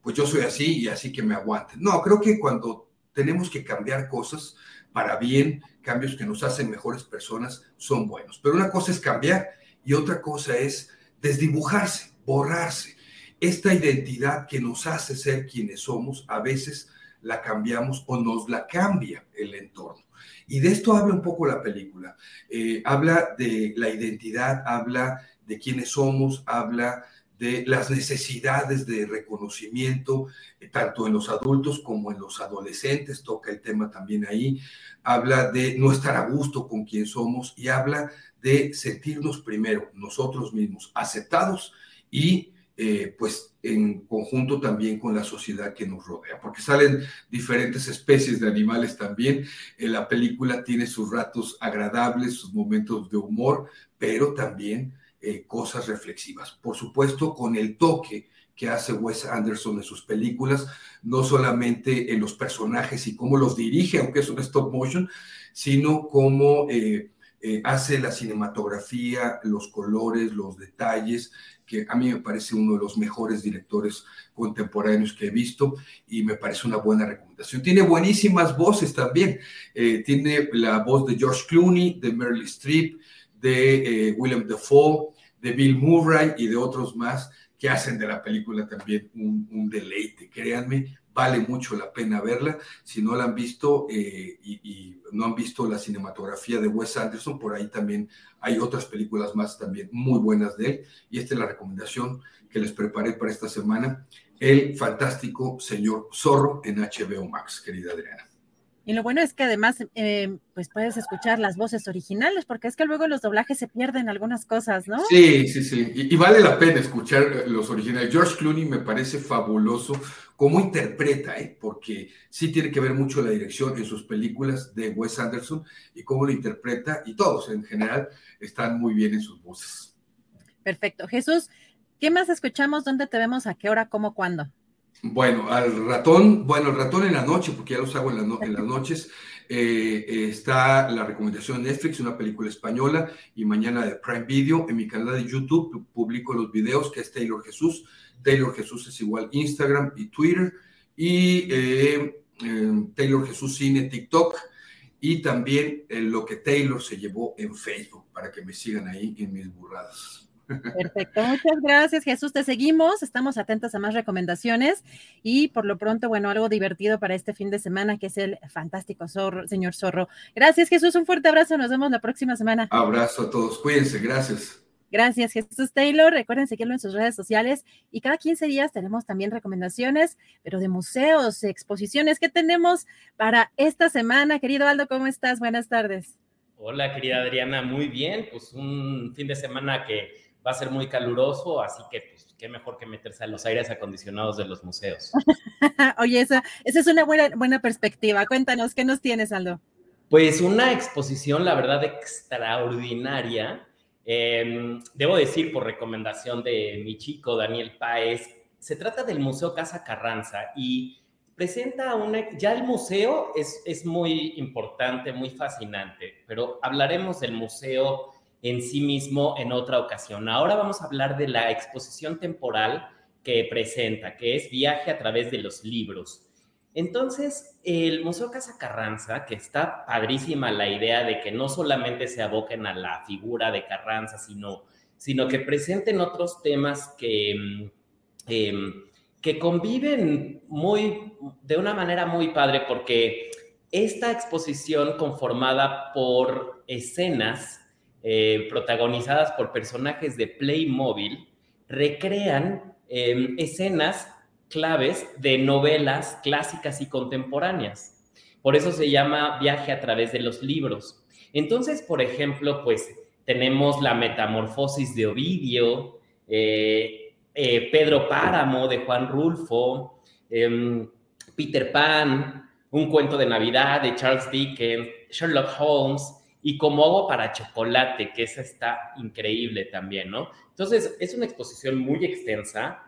pues yo soy así y así que me aguanten. No, creo que cuando tenemos que cambiar cosas para bien, cambios que nos hacen mejores personas son buenos. Pero una cosa es cambiar y otra cosa es desdibujarse, borrarse. Esta identidad que nos hace ser quienes somos, a veces la cambiamos o nos la cambia el entorno. Y de esto habla un poco la película. Eh, habla de la identidad, habla de quiénes somos, habla de las necesidades de reconocimiento, eh, tanto en los adultos como en los adolescentes, toca el tema también ahí, habla de no estar a gusto con quien somos y habla de sentirnos primero nosotros mismos aceptados y eh, pues en conjunto también con la sociedad que nos rodea, porque salen diferentes especies de animales también. En la película tiene sus ratos agradables, sus momentos de humor, pero también eh, cosas reflexivas. Por supuesto, con el toque que hace Wes Anderson en sus películas, no solamente en los personajes y cómo los dirige, aunque es un stop motion, sino cómo eh, eh, hace la cinematografía, los colores, los detalles, que a mí me parece uno de los mejores directores contemporáneos que he visto y me parece una buena recomendación. Tiene buenísimas voces también. tiene la voz de George Clooney, de Meryl Streep, de William Dafoe, de Bill Murray y de otros más que hacen de la película también un, deleite. Créanme, vale mucho la pena verla. Si no la han visto eh, y, no han visto la cinematografía de Wes Anderson, por ahí también hay otras películas más también muy buenas de él. Y esta es la recomendación que les preparé para esta semana. El fantástico señor Zorro en HBO Max, querida Adriana. Y lo bueno es que además, eh, pues puedes escuchar las voces originales, porque es que luego los doblajes se pierden algunas cosas, ¿no? Sí, sí, sí. Y, vale la pena escuchar eh, los originales. George Clooney me parece fabuloso cómo interpreta, ¿eh? porque sí tiene que ver mucho la dirección en sus películas de Wes Anderson y cómo lo interpreta, y todos en general están muy bien en sus voces. Perfecto. Jesús, ¿qué más escuchamos? ¿Dónde te vemos? ¿A qué hora? ¿Cómo? ¿Cuándo? Bueno, al ratón, bueno, el ratón en la noche, porque ya los hago en, las noches, eh, está la recomendación de Netflix, una película española, y mañana de Prime Video. En mi canal de YouTube publico los videos, que es Taylor Jesús. Taylor Jesús es igual Instagram y Twitter. Y eh, Taylor Jesús Cine, TikTok. Y también eh, lo que Taylor se llevó en Facebook, para que me sigan ahí en mis burradas. Perfecto, muchas gracias Jesús, te seguimos, estamos atentos a más recomendaciones y por lo pronto, bueno, algo divertido para este fin de semana que es el fantástico zorro, señor zorro. Gracias Jesús, un fuerte abrazo, nos vemos la próxima semana. Abrazo a todos, cuídense, gracias. Gracias Jesús Taylor, recuerden seguirlo en sus redes sociales y cada 15 días tenemos también recomendaciones, pero de museos, exposiciones que tenemos para esta semana. Querido Aldo, ¿cómo estás? Buenas tardes. Hola, querida Adriana, muy bien, pues un fin de semana que va a ser muy caluroso, así que pues qué mejor que meterse a los aires acondicionados de los museos. [LAUGHS] Oye, esa, esa es una buena, buena perspectiva. Cuéntanos, ¿qué nos tienes, Aldo? Pues una exposición, la verdad, extraordinaria. Em, debo decir, por recomendación de mi chico Daniel Páez, se trata del Museo Casa Carranza y presenta una, ya el museo es, es muy importante, muy fascinante, pero hablaremos del museo en sí mismo en otra ocasión. Ahora vamos a hablar de la exposición temporal que presenta, que es Viaje a través de los libros. Entonces, el Museo Casa Carranza, que está padrísima la idea de que no solamente se aboquen a la figura de Carranza, sino, sino que presenten otros temas que, em, que conviven muy, de una manera muy padre porque esta exposición conformada por escenas eh, protagonizadas por personajes de Playmobil recrean em, escenas claves de novelas clásicas y contemporáneas. Por eso se llama viaje a través de los libros. Entonces, por ejemplo, pues tenemos la metamorfosis de Ovidio, eh, eh, Pedro Páramo de Juan Rulfo, em, Peter Pan, un cuento de Navidad de Charles Dickens, Sherlock Holmes y como hago para chocolate, que esa está increíble también, ¿no? Entonces, es una exposición muy extensa.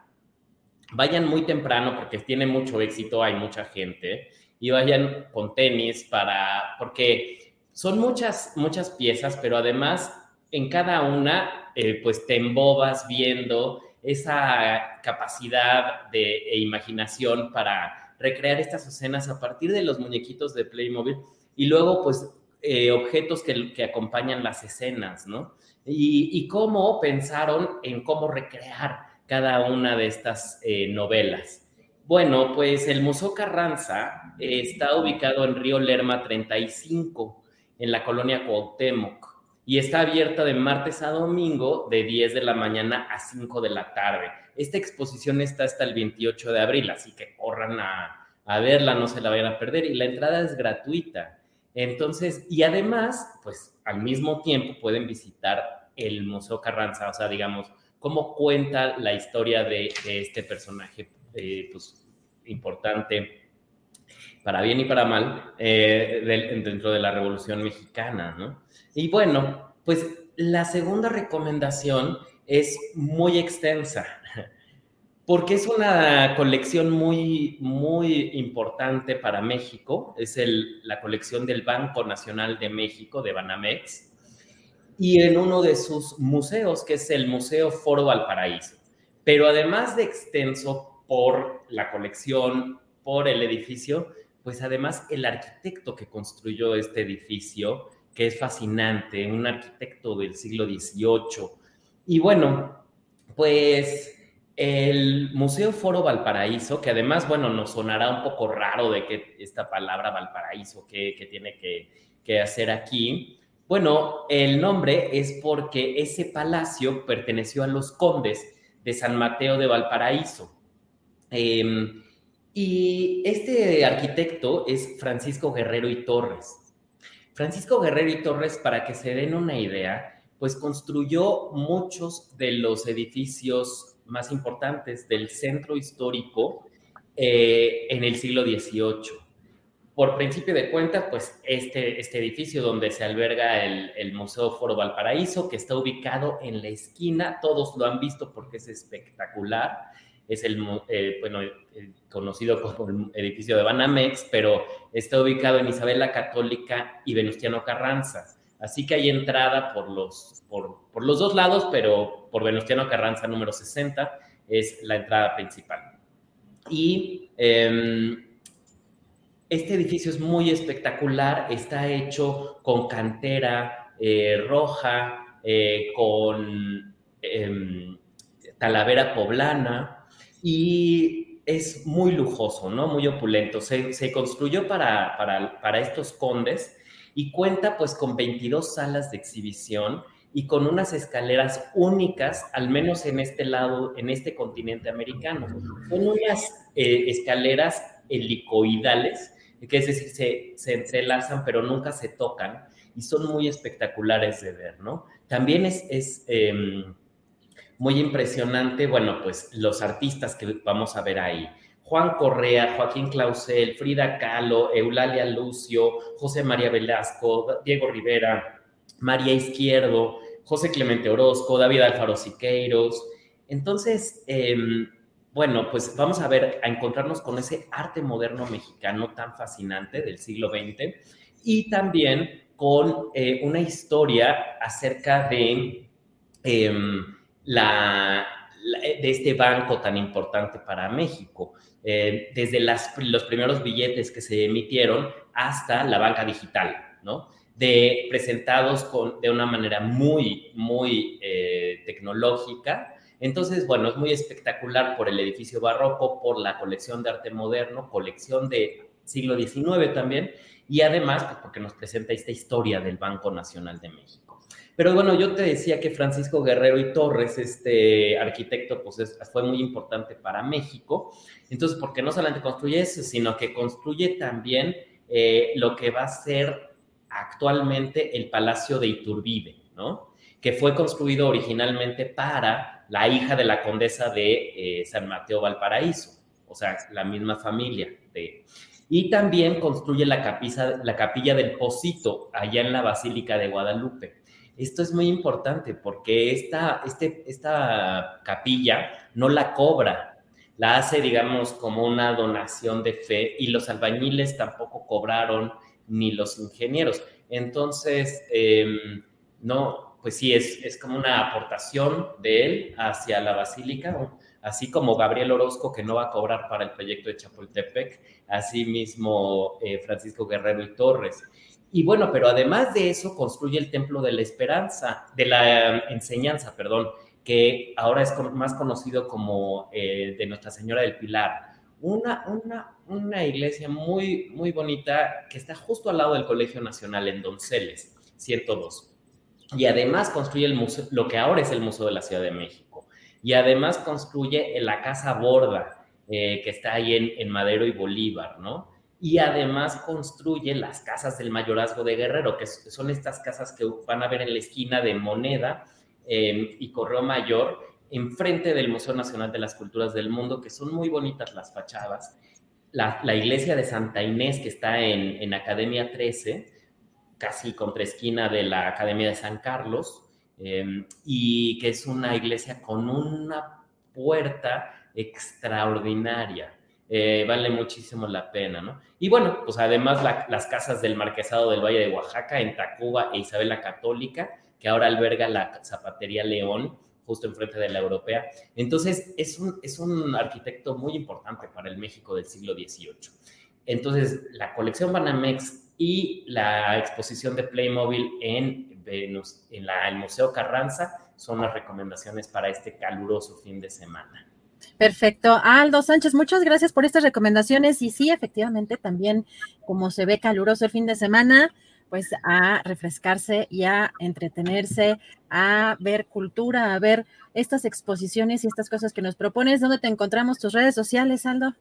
Vayan muy temprano porque tiene mucho éxito, hay mucha gente y vayan con tenis para, porque son muchas, muchas piezas, pero además en cada una, eh, pues te embobas viendo esa capacidad de e imaginación para recrear estas escenas a partir de los muñequitos de Playmobil y luego pues eh, objetos que, que, acompañan las escenas, ¿no? Y, y, cómo pensaron en cómo recrear cada una de estas eh, novelas. Bueno, pues el Museo Carranza está ubicado en Río Lerma 35, en la colonia Cuauhtémoc, y está abierta de martes a domingo de 10 de la mañana a 5 de la tarde. Esta exposición está hasta el 28 de abril, así que corran a, a verla, no se la vayan a perder, y la entrada es gratuita. Entonces, y además, pues al mismo tiempo pueden visitar el Museo Carranza, o sea, digamos, cómo cuenta la historia de, este personaje eh, pues, importante para bien y para mal eh, dentro de la Revolución Mexicana, ¿no? Y bueno, pues la segunda recomendación es muy extensa, porque es una colección muy, muy importante para México, es el, la colección del Banco Nacional de México, de Banamex, y en uno de sus museos, que es el Museo Foro Valparaíso. Pero además de extenso, por la colección, por el edificio, pues además el arquitecto que construyó este edificio, que es fascinante, un arquitecto del siglo XVIII. Y bueno, pues el Museo Foro Valparaíso, que además, bueno, nos sonará un poco raro de que esta palabra Valparaíso, que, tiene que, que hacer aquí. Bueno, el nombre es porque ese palacio perteneció a los condes de San Mateo de Valparaíso. Em, y este arquitecto es Francisco Guerrero y Torres. Francisco Guerrero y Torres, para que se den una idea, pues construyó muchos de los edificios más importantes del centro histórico eh, en el siglo XVIII. Por principio de cuentas, pues este, este edificio donde se alberga el, el Museo Foro Valparaíso, que está ubicado en la esquina, todos lo han visto porque es espectacular, es el, eh, bueno, conocido como el edificio de Banamex, pero está ubicado en Isabela Católica y Venustiano Carranza. Así que hay entrada por los, por, por los dos lados, pero por Venustiano Carranza número 60 es la entrada principal. Y em, este edificio es muy espectacular, está hecho con cantera eh, roja, eh, con em, talavera poblana, y es muy lujoso, ¿no? Muy opulento. Se, construyó para, para, estos condes y cuenta pues con 22 salas de exhibición y con unas escaleras únicas, al menos en este lado, en este continente americano. Son unas eh, escaleras helicoidales, que es decir, se, se, entrelazan pero nunca se tocan y son muy espectaculares de ver, ¿no? También es, es em, muy impresionante, bueno, pues los artistas que vamos a ver ahí. Juan Correa, Joaquín Clausel, Frida Kahlo, Eulalia Lucio, José María Velasco, Diego Rivera, María Izquierdo, José Clemente Orozco, David Alfaro Siqueiros. Entonces, em, bueno, pues vamos a ver, a encontrarnos con ese arte moderno mexicano tan fascinante del siglo XX y también con eh, una historia acerca de... Em, la, eh, de este banco tan importante para México. Eh, desde los primeros billetes que se emitieron hasta la banca digital, ¿no? De, presentados con, de una manera muy, muy eh, tecnológica, Entonces, bueno, es muy espectacular por el edificio barroco, por la colección de arte moderno, colección de siglo XIX también, y además pues, porque nos presenta esta historia del Banco Nacional de México. Pero bueno, yo te decía que Francisco Guerrero y Torres, este arquitecto, pues fue muy importante para México. Entonces, porque no solamente construye eso, sino que construye también eh, lo que va a ser actualmente el Palacio de Iturbide, ¿no? Que fue construido originalmente para la hija de la condesa de eh, San Mateo Valparaíso, o sea, la misma familia. Y también construye la, capilla, la capilla del Pocito, allá en la Basílica de Guadalupe. Esto es muy importante porque esta, este, esta capilla no la cobra, la hace, digamos, como una donación de fe y los albañiles tampoco cobraron ni los ingenieros. Entonces, em, no, pues sí, es, es, como una aportación de él hacia la basílica, así como Gabriel Orozco, que no va a cobrar para el proyecto de Chapultepec, así mismo eh, Francisco Guerrero y Torres. Y bueno, pero además de eso, construye el Templo de la Esperanza, de la em, enseñanza, perdón, que ahora es más conocido como eh, de Nuestra Señora del Pilar. Una, una, una, iglesia muy, muy bonita que está justo al lado del Colegio Nacional en Donceles, 102. Y además construye el museo, lo que ahora es el Museo de la Ciudad de México. Y además construye la Casa Borda, eh, que está ahí en, en Madero y Bolívar, ¿no? y además construye las casas del mayorazgo de Guerrero, que son estas casas que van a ver en la esquina de Moneda eh, y Correo Mayor, enfrente del Museo Nacional de las Culturas del Mundo, que son muy bonitas las fachadas. La, iglesia de Santa Inés, que está en, en, Academia 13, casi contra esquina de la Academia de San Carlos, eh, y que es una iglesia con una puerta extraordinaria. Eh, vale muchísimo la pena, ¿no? Y bueno, pues además las casas del Marquesado del Valle de Oaxaca, en Tacuba e Isabel la Católica, que ahora alberga la Zapatería León, justo enfrente de la europea. Entonces, es un, es un arquitecto muy importante para el México del siglo XVIII. Entonces, la colección Banamex y la exposición de Playmobil en, en la, el Museo Carranza son las recomendaciones para este caluroso fin de semana. Perfecto. Aldo Sánchez, muchas gracias por estas recomendaciones. Y sí, efectivamente, también como se ve caluroso el fin de semana, pues a refrescarse y a entretenerse, a ver cultura, a ver estas exposiciones y estas cosas que nos propones. ¿Dónde te encontramos tus redes sociales, Aldo?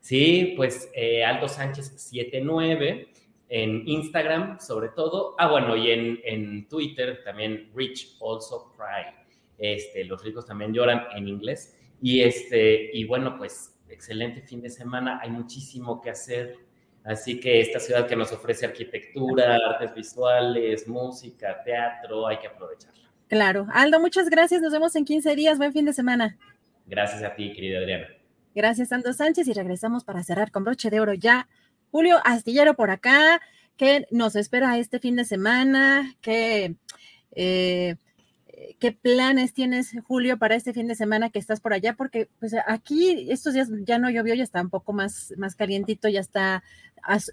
Sí, pues eh, Aldo Sánchez 79 en Instagram sobre todo. Ah, bueno, y en, en Twitter también Rich Also Cry. Este, los ricos también lloran en inglés. Y, este, y bueno, pues excelente fin de semana, hay muchísimo que hacer. Así que esta ciudad que nos ofrece arquitectura, artes visuales, música, teatro, hay que aprovecharla. Claro. Aldo, muchas gracias. Nos vemos en 15 días. Buen fin de semana. Gracias a ti, querida Adriana. Gracias, Aldo Sánchez. Y regresamos para cerrar con broche de oro ya. Julio Astillero por acá. ¿Qué nos espera este fin de semana? ¿Qué, eh, ¿Qué planes tienes, Julio, para este fin de semana que estás por allá? Porque pues aquí estos días ya no llovió, ya está un poco más, más calientito, ya está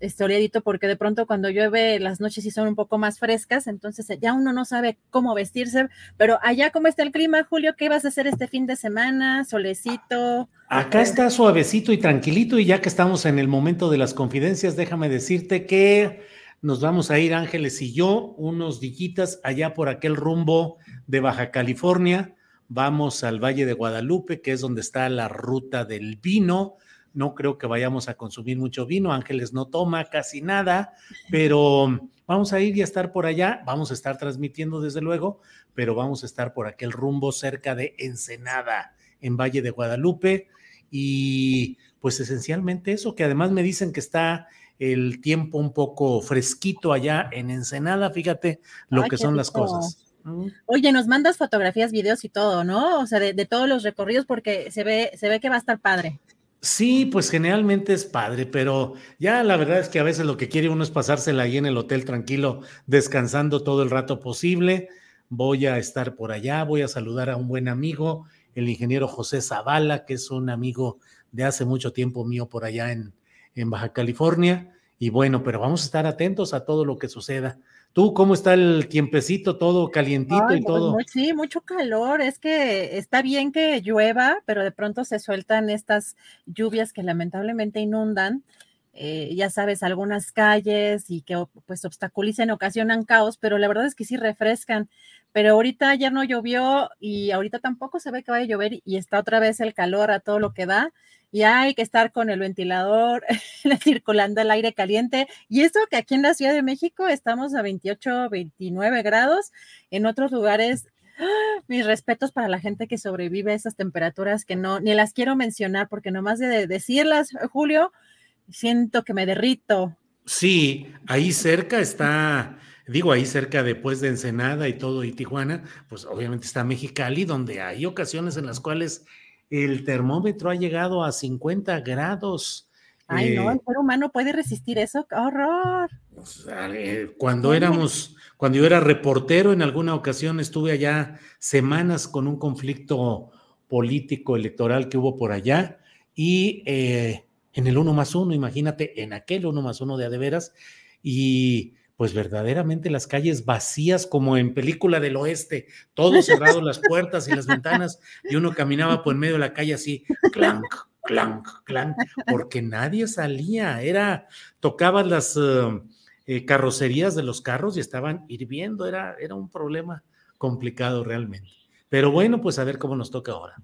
estoreadito, porque de pronto cuando llueve las noches sí son un poco más frescas, entonces ya uno no sabe cómo vestirse, pero allá cómo está el clima, Julio, ¿qué vas a hacer este fin de semana? Solecito. Acá está suavecito y tranquilito y ya que estamos en el momento de las confidencias, déjame decirte que nos vamos a ir Ángeles y yo, unos dillitas allá por aquel rumbo de Baja California. Vamos al Valle de Guadalupe, que es donde está la ruta del vino. No creo que vayamos a consumir mucho vino. Ángeles no toma casi nada, pero vamos a ir y a estar por allá. Vamos a estar transmitiendo desde luego, pero vamos a estar por aquel rumbo cerca de Ensenada, en Valle de Guadalupe. Y pues esencialmente eso, que además me dicen que está el tiempo un poco fresquito allá en Ensenada, fíjate lo que son las cosas. Oye, nos mandas fotografías, videos y todo, ¿no? O sea, de, todos los recorridos porque se ve, se ve que va a estar padre. Sí, pues generalmente es padre, pero ya la verdad es que a veces lo que quiere uno es pasársela ahí en el hotel tranquilo, descansando todo el rato posible. Voy a estar por allá, voy a saludar a un buen amigo, el ingeniero José Zavala, que es un amigo de hace mucho tiempo mío por allá en, en Baja California Y bueno, pero vamos a estar atentos a todo lo que suceda. ¿Tú cómo está el tiempecito, todo calientito y todo? sí, mucho calor. Es que está bien que llueva, pero de pronto se sueltan estas lluvias que lamentablemente inundan. Eh, ya sabes, algunas calles y que pues obstaculicen, ocasionan caos, pero la verdad es que sí refrescan. Pero ahorita ya no llovió y ahorita tampoco se ve que vaya a llover y está otra vez el calor a todo lo que da y hay que estar con el ventilador [LAUGHS] circulando el aire caliente. Y eso que aquí en la Ciudad de México estamos a 28, 29 grados, en otros lugares ¡ah! mis respetos para la gente que sobrevive a esas temperaturas que no, ni las quiero mencionar porque nomás de decirlas, Julio, siento que me derrito. Sí, ahí cerca está, digo, ahí cerca después de Ensenada y todo y Tijuana, pues obviamente está Mexicali, donde hay ocasiones en las cuales el termómetro ha llegado a 50 grados. Ay, no, el eh, ser humano puede resistir eso, ¡Qué horror. Eh, cuando éramos, cuando yo era reportero, en alguna ocasión estuve allá semanas con un conflicto político electoral que hubo por allá y eh, en el uno más uno, imagínate, en aquel uno más uno de adeveras, y pues verdaderamente las calles vacías como en película del oeste, todo cerrado, las puertas y las ventanas, y uno caminaba por en medio de la calle así, clank, clank, clank, porque nadie salía, era, tocaban las eh, eh, carrocerías de los carros y estaban hirviendo, era, era un problema complicado realmente. Pero bueno, pues a ver cómo nos toca ahora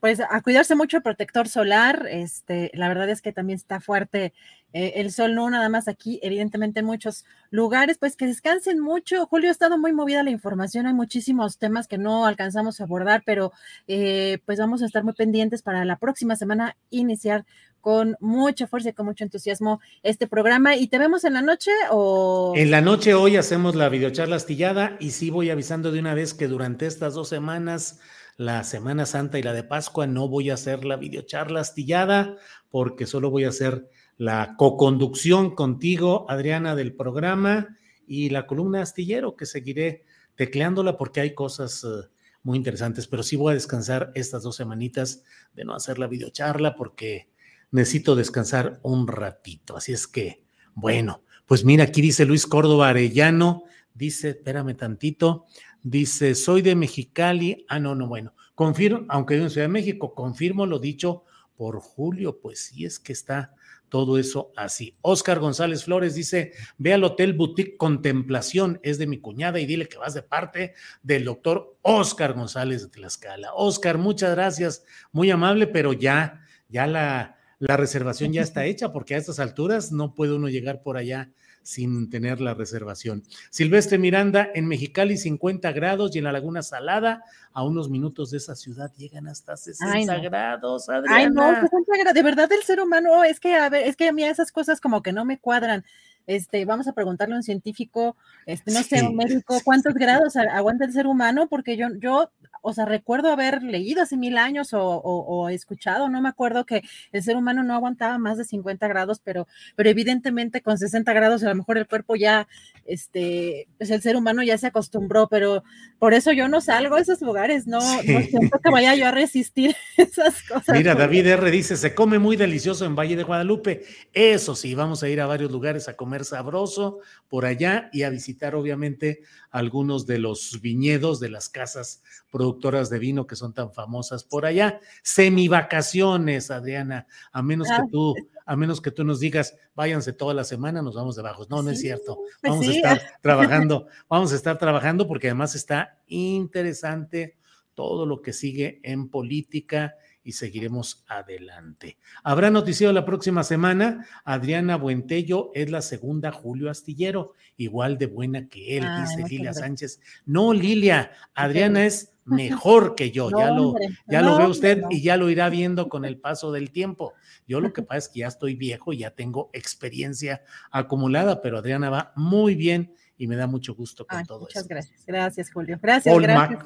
pues a cuidarse mucho protector solar. Este, la verdad es que también está fuerte eh, el sol, no nada más aquí, evidentemente en muchos lugares, pues que descansen mucho. Julio, ha estado muy movida la información, hay muchísimos temas que no alcanzamos a abordar, pero eh, pues vamos a estar muy pendientes para la próxima semana iniciar con mucha fuerza y con mucho entusiasmo este programa. ¿Y te vemos en la noche o...? En la noche hoy hacemos la videocharla astillada y sí voy avisando de una vez que durante estas dos semanas la Semana Santa y la de Pascua no voy a hacer la videocharla astillada porque solo voy a hacer la coconducción contigo, Adriana, del programa y la columna astillero que seguiré tecleándola porque hay cosas eh, muy interesantes, pero sí voy a descansar estas dos semanitas de no hacer la videocharla porque necesito descansar un ratito. Así es que, bueno, pues mira, aquí dice Luis Córdoba Arellano, dice, espérame tantito, Dice, soy de Mexicali. Ah, no, no, bueno. Confirmo, aunque vivo en Ciudad de México, confirmo lo dicho por Julio. Pues sí, es que está todo eso así. Oscar González Flores dice, ve al Hotel Boutique Contemplación, es de mi cuñada y dile que vas de parte del doctor Oscar González de Tlaxcala. Oscar, muchas gracias, muy amable, pero ya, ya la, la reservación ya está hecha porque a estas alturas no puede uno llegar por allá sin tener la reservación. Silvestre Miranda, en Mexicali 50 grados y en la Laguna Salada, a unos minutos de esa ciudad llegan hasta 60 grados. Adriana. Ay, no, 60 grados. De verdad, el ser humano, es que, a ver, es que a mí esas cosas como que no me cuadran. Este, vamos a preguntarle a un científico, este, no sé, un médico, cuántos grados aguanta el ser humano, porque yo, yo o sea, recuerdo haber leído hace mil años o, escuchado, no me acuerdo que el ser humano no aguantaba más de 50 grados, pero, pero evidentemente con 60 grados a lo mejor el cuerpo ya, este, pues el ser humano ya se acostumbró, pero por eso yo no salgo a esos lugares, no, no siento que vaya yo a resistir [LAUGHS] esas cosas. Mira, David R. dice, se come muy delicioso en Valle de Guadalupe. Eso sí, vamos a ir a varios lugares a comer sabroso por allá y a visitar obviamente algunos de los viñedos de las casas productoras de vino que son tan famosas por allá. Semivacaciones, Adriana, a menos que tú, a menos que tú nos digas, váyanse toda la semana, nos vamos de bajos. No, no es cierto. Pues vamos a estar [LAUGHS] trabajando, vamos a estar trabajando porque además está interesante todo lo que sigue en política y seguiremos adelante. Habrá noticiero la próxima semana. Adriana Buentello es la segunda Julio Astillero, igual de buena que él, ah, dice Lilia Sánchez. No, Lilia, Adriana es mejor que yo, ya lo, ya lo ve usted y ya lo irá viendo con el [LAUGHS] paso del tiempo. Yo lo que pasa es que ya estoy viejo, y ya tengo experiencia acumulada, pero Adriana va muy bien y me da mucho gusto con todo muchas gracias. Gracias, Julio. Gracias, gracias.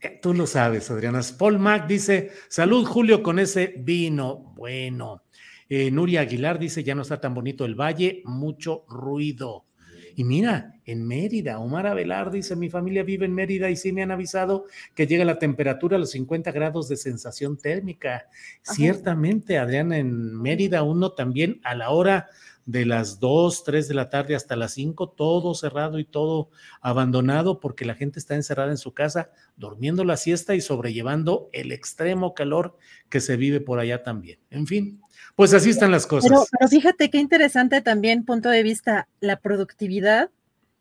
Eh, tú lo sabes, Adriana. Paul Mac dice, salud, Julio, con ese vino. Bueno. Eh, Nuria Aguilar dice, ya no está tan bonito el valle, mucho ruido. Y mira, en Mérida. Omar Avelar dice, mi familia vive en Mérida y sí me han avisado que llega la temperatura a los 50 grados de sensación térmica. Ciertamente, Adriana, en Mérida uno también a la hora de las 2, 3 de la tarde hasta las 5, todo cerrado y todo abandonado porque la gente está encerrada en su casa, durmiendo la siesta y sobrellevando el extremo calor que se vive por allá también. En fin, pues así están las cosas. Pero, pero fíjate qué interesante también punto de vista la productividad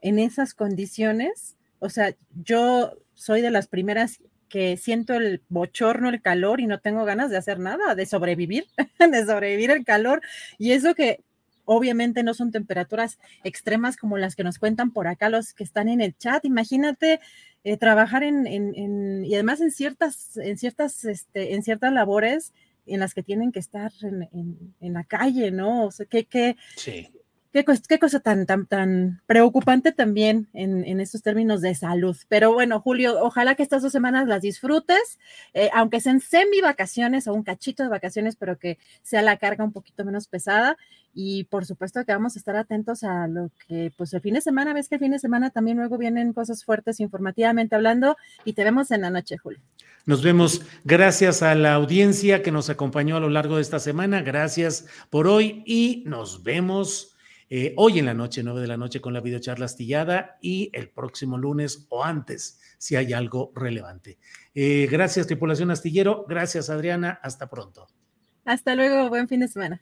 en esas condiciones. O sea, yo soy de las primeras que siento el bochorno, el calor y no tengo ganas de hacer nada, de sobrevivir, [LAUGHS] de sobrevivir el calor. Y eso que obviamente no son temperaturas extremas como las que nos cuentan por acá los que están en el chat. Imagínate eh, trabajar en, en, y además en ciertas, en ciertas, este, en ciertas labores en las que tienen que estar en, en la calle, ¿no? O sea, que, que sí. Qué, cosa tan, tan, tan preocupante también en, en, estos términos de salud. Pero bueno, Julio, ojalá que estas dos semanas las disfrutes, eh, aunque sean semi vacaciones o un cachito de vacaciones, pero que sea la carga un poquito menos pesada. Y por supuesto que vamos a estar atentos a lo que, pues el fin de semana, ves que el fin de semana también luego vienen cosas fuertes informativamente hablando y te vemos en la noche, Julio. Nos vemos. Gracias a la audiencia que nos acompañó a lo largo de esta semana. Gracias por hoy y nos vemos eh, hoy en la noche, 9 de la noche, con la videocharla astillada y el próximo lunes o antes, si hay algo relevante. Eh, gracias, tripulación astillero. Gracias, Adriana. Hasta pronto. Hasta luego. Buen fin de semana.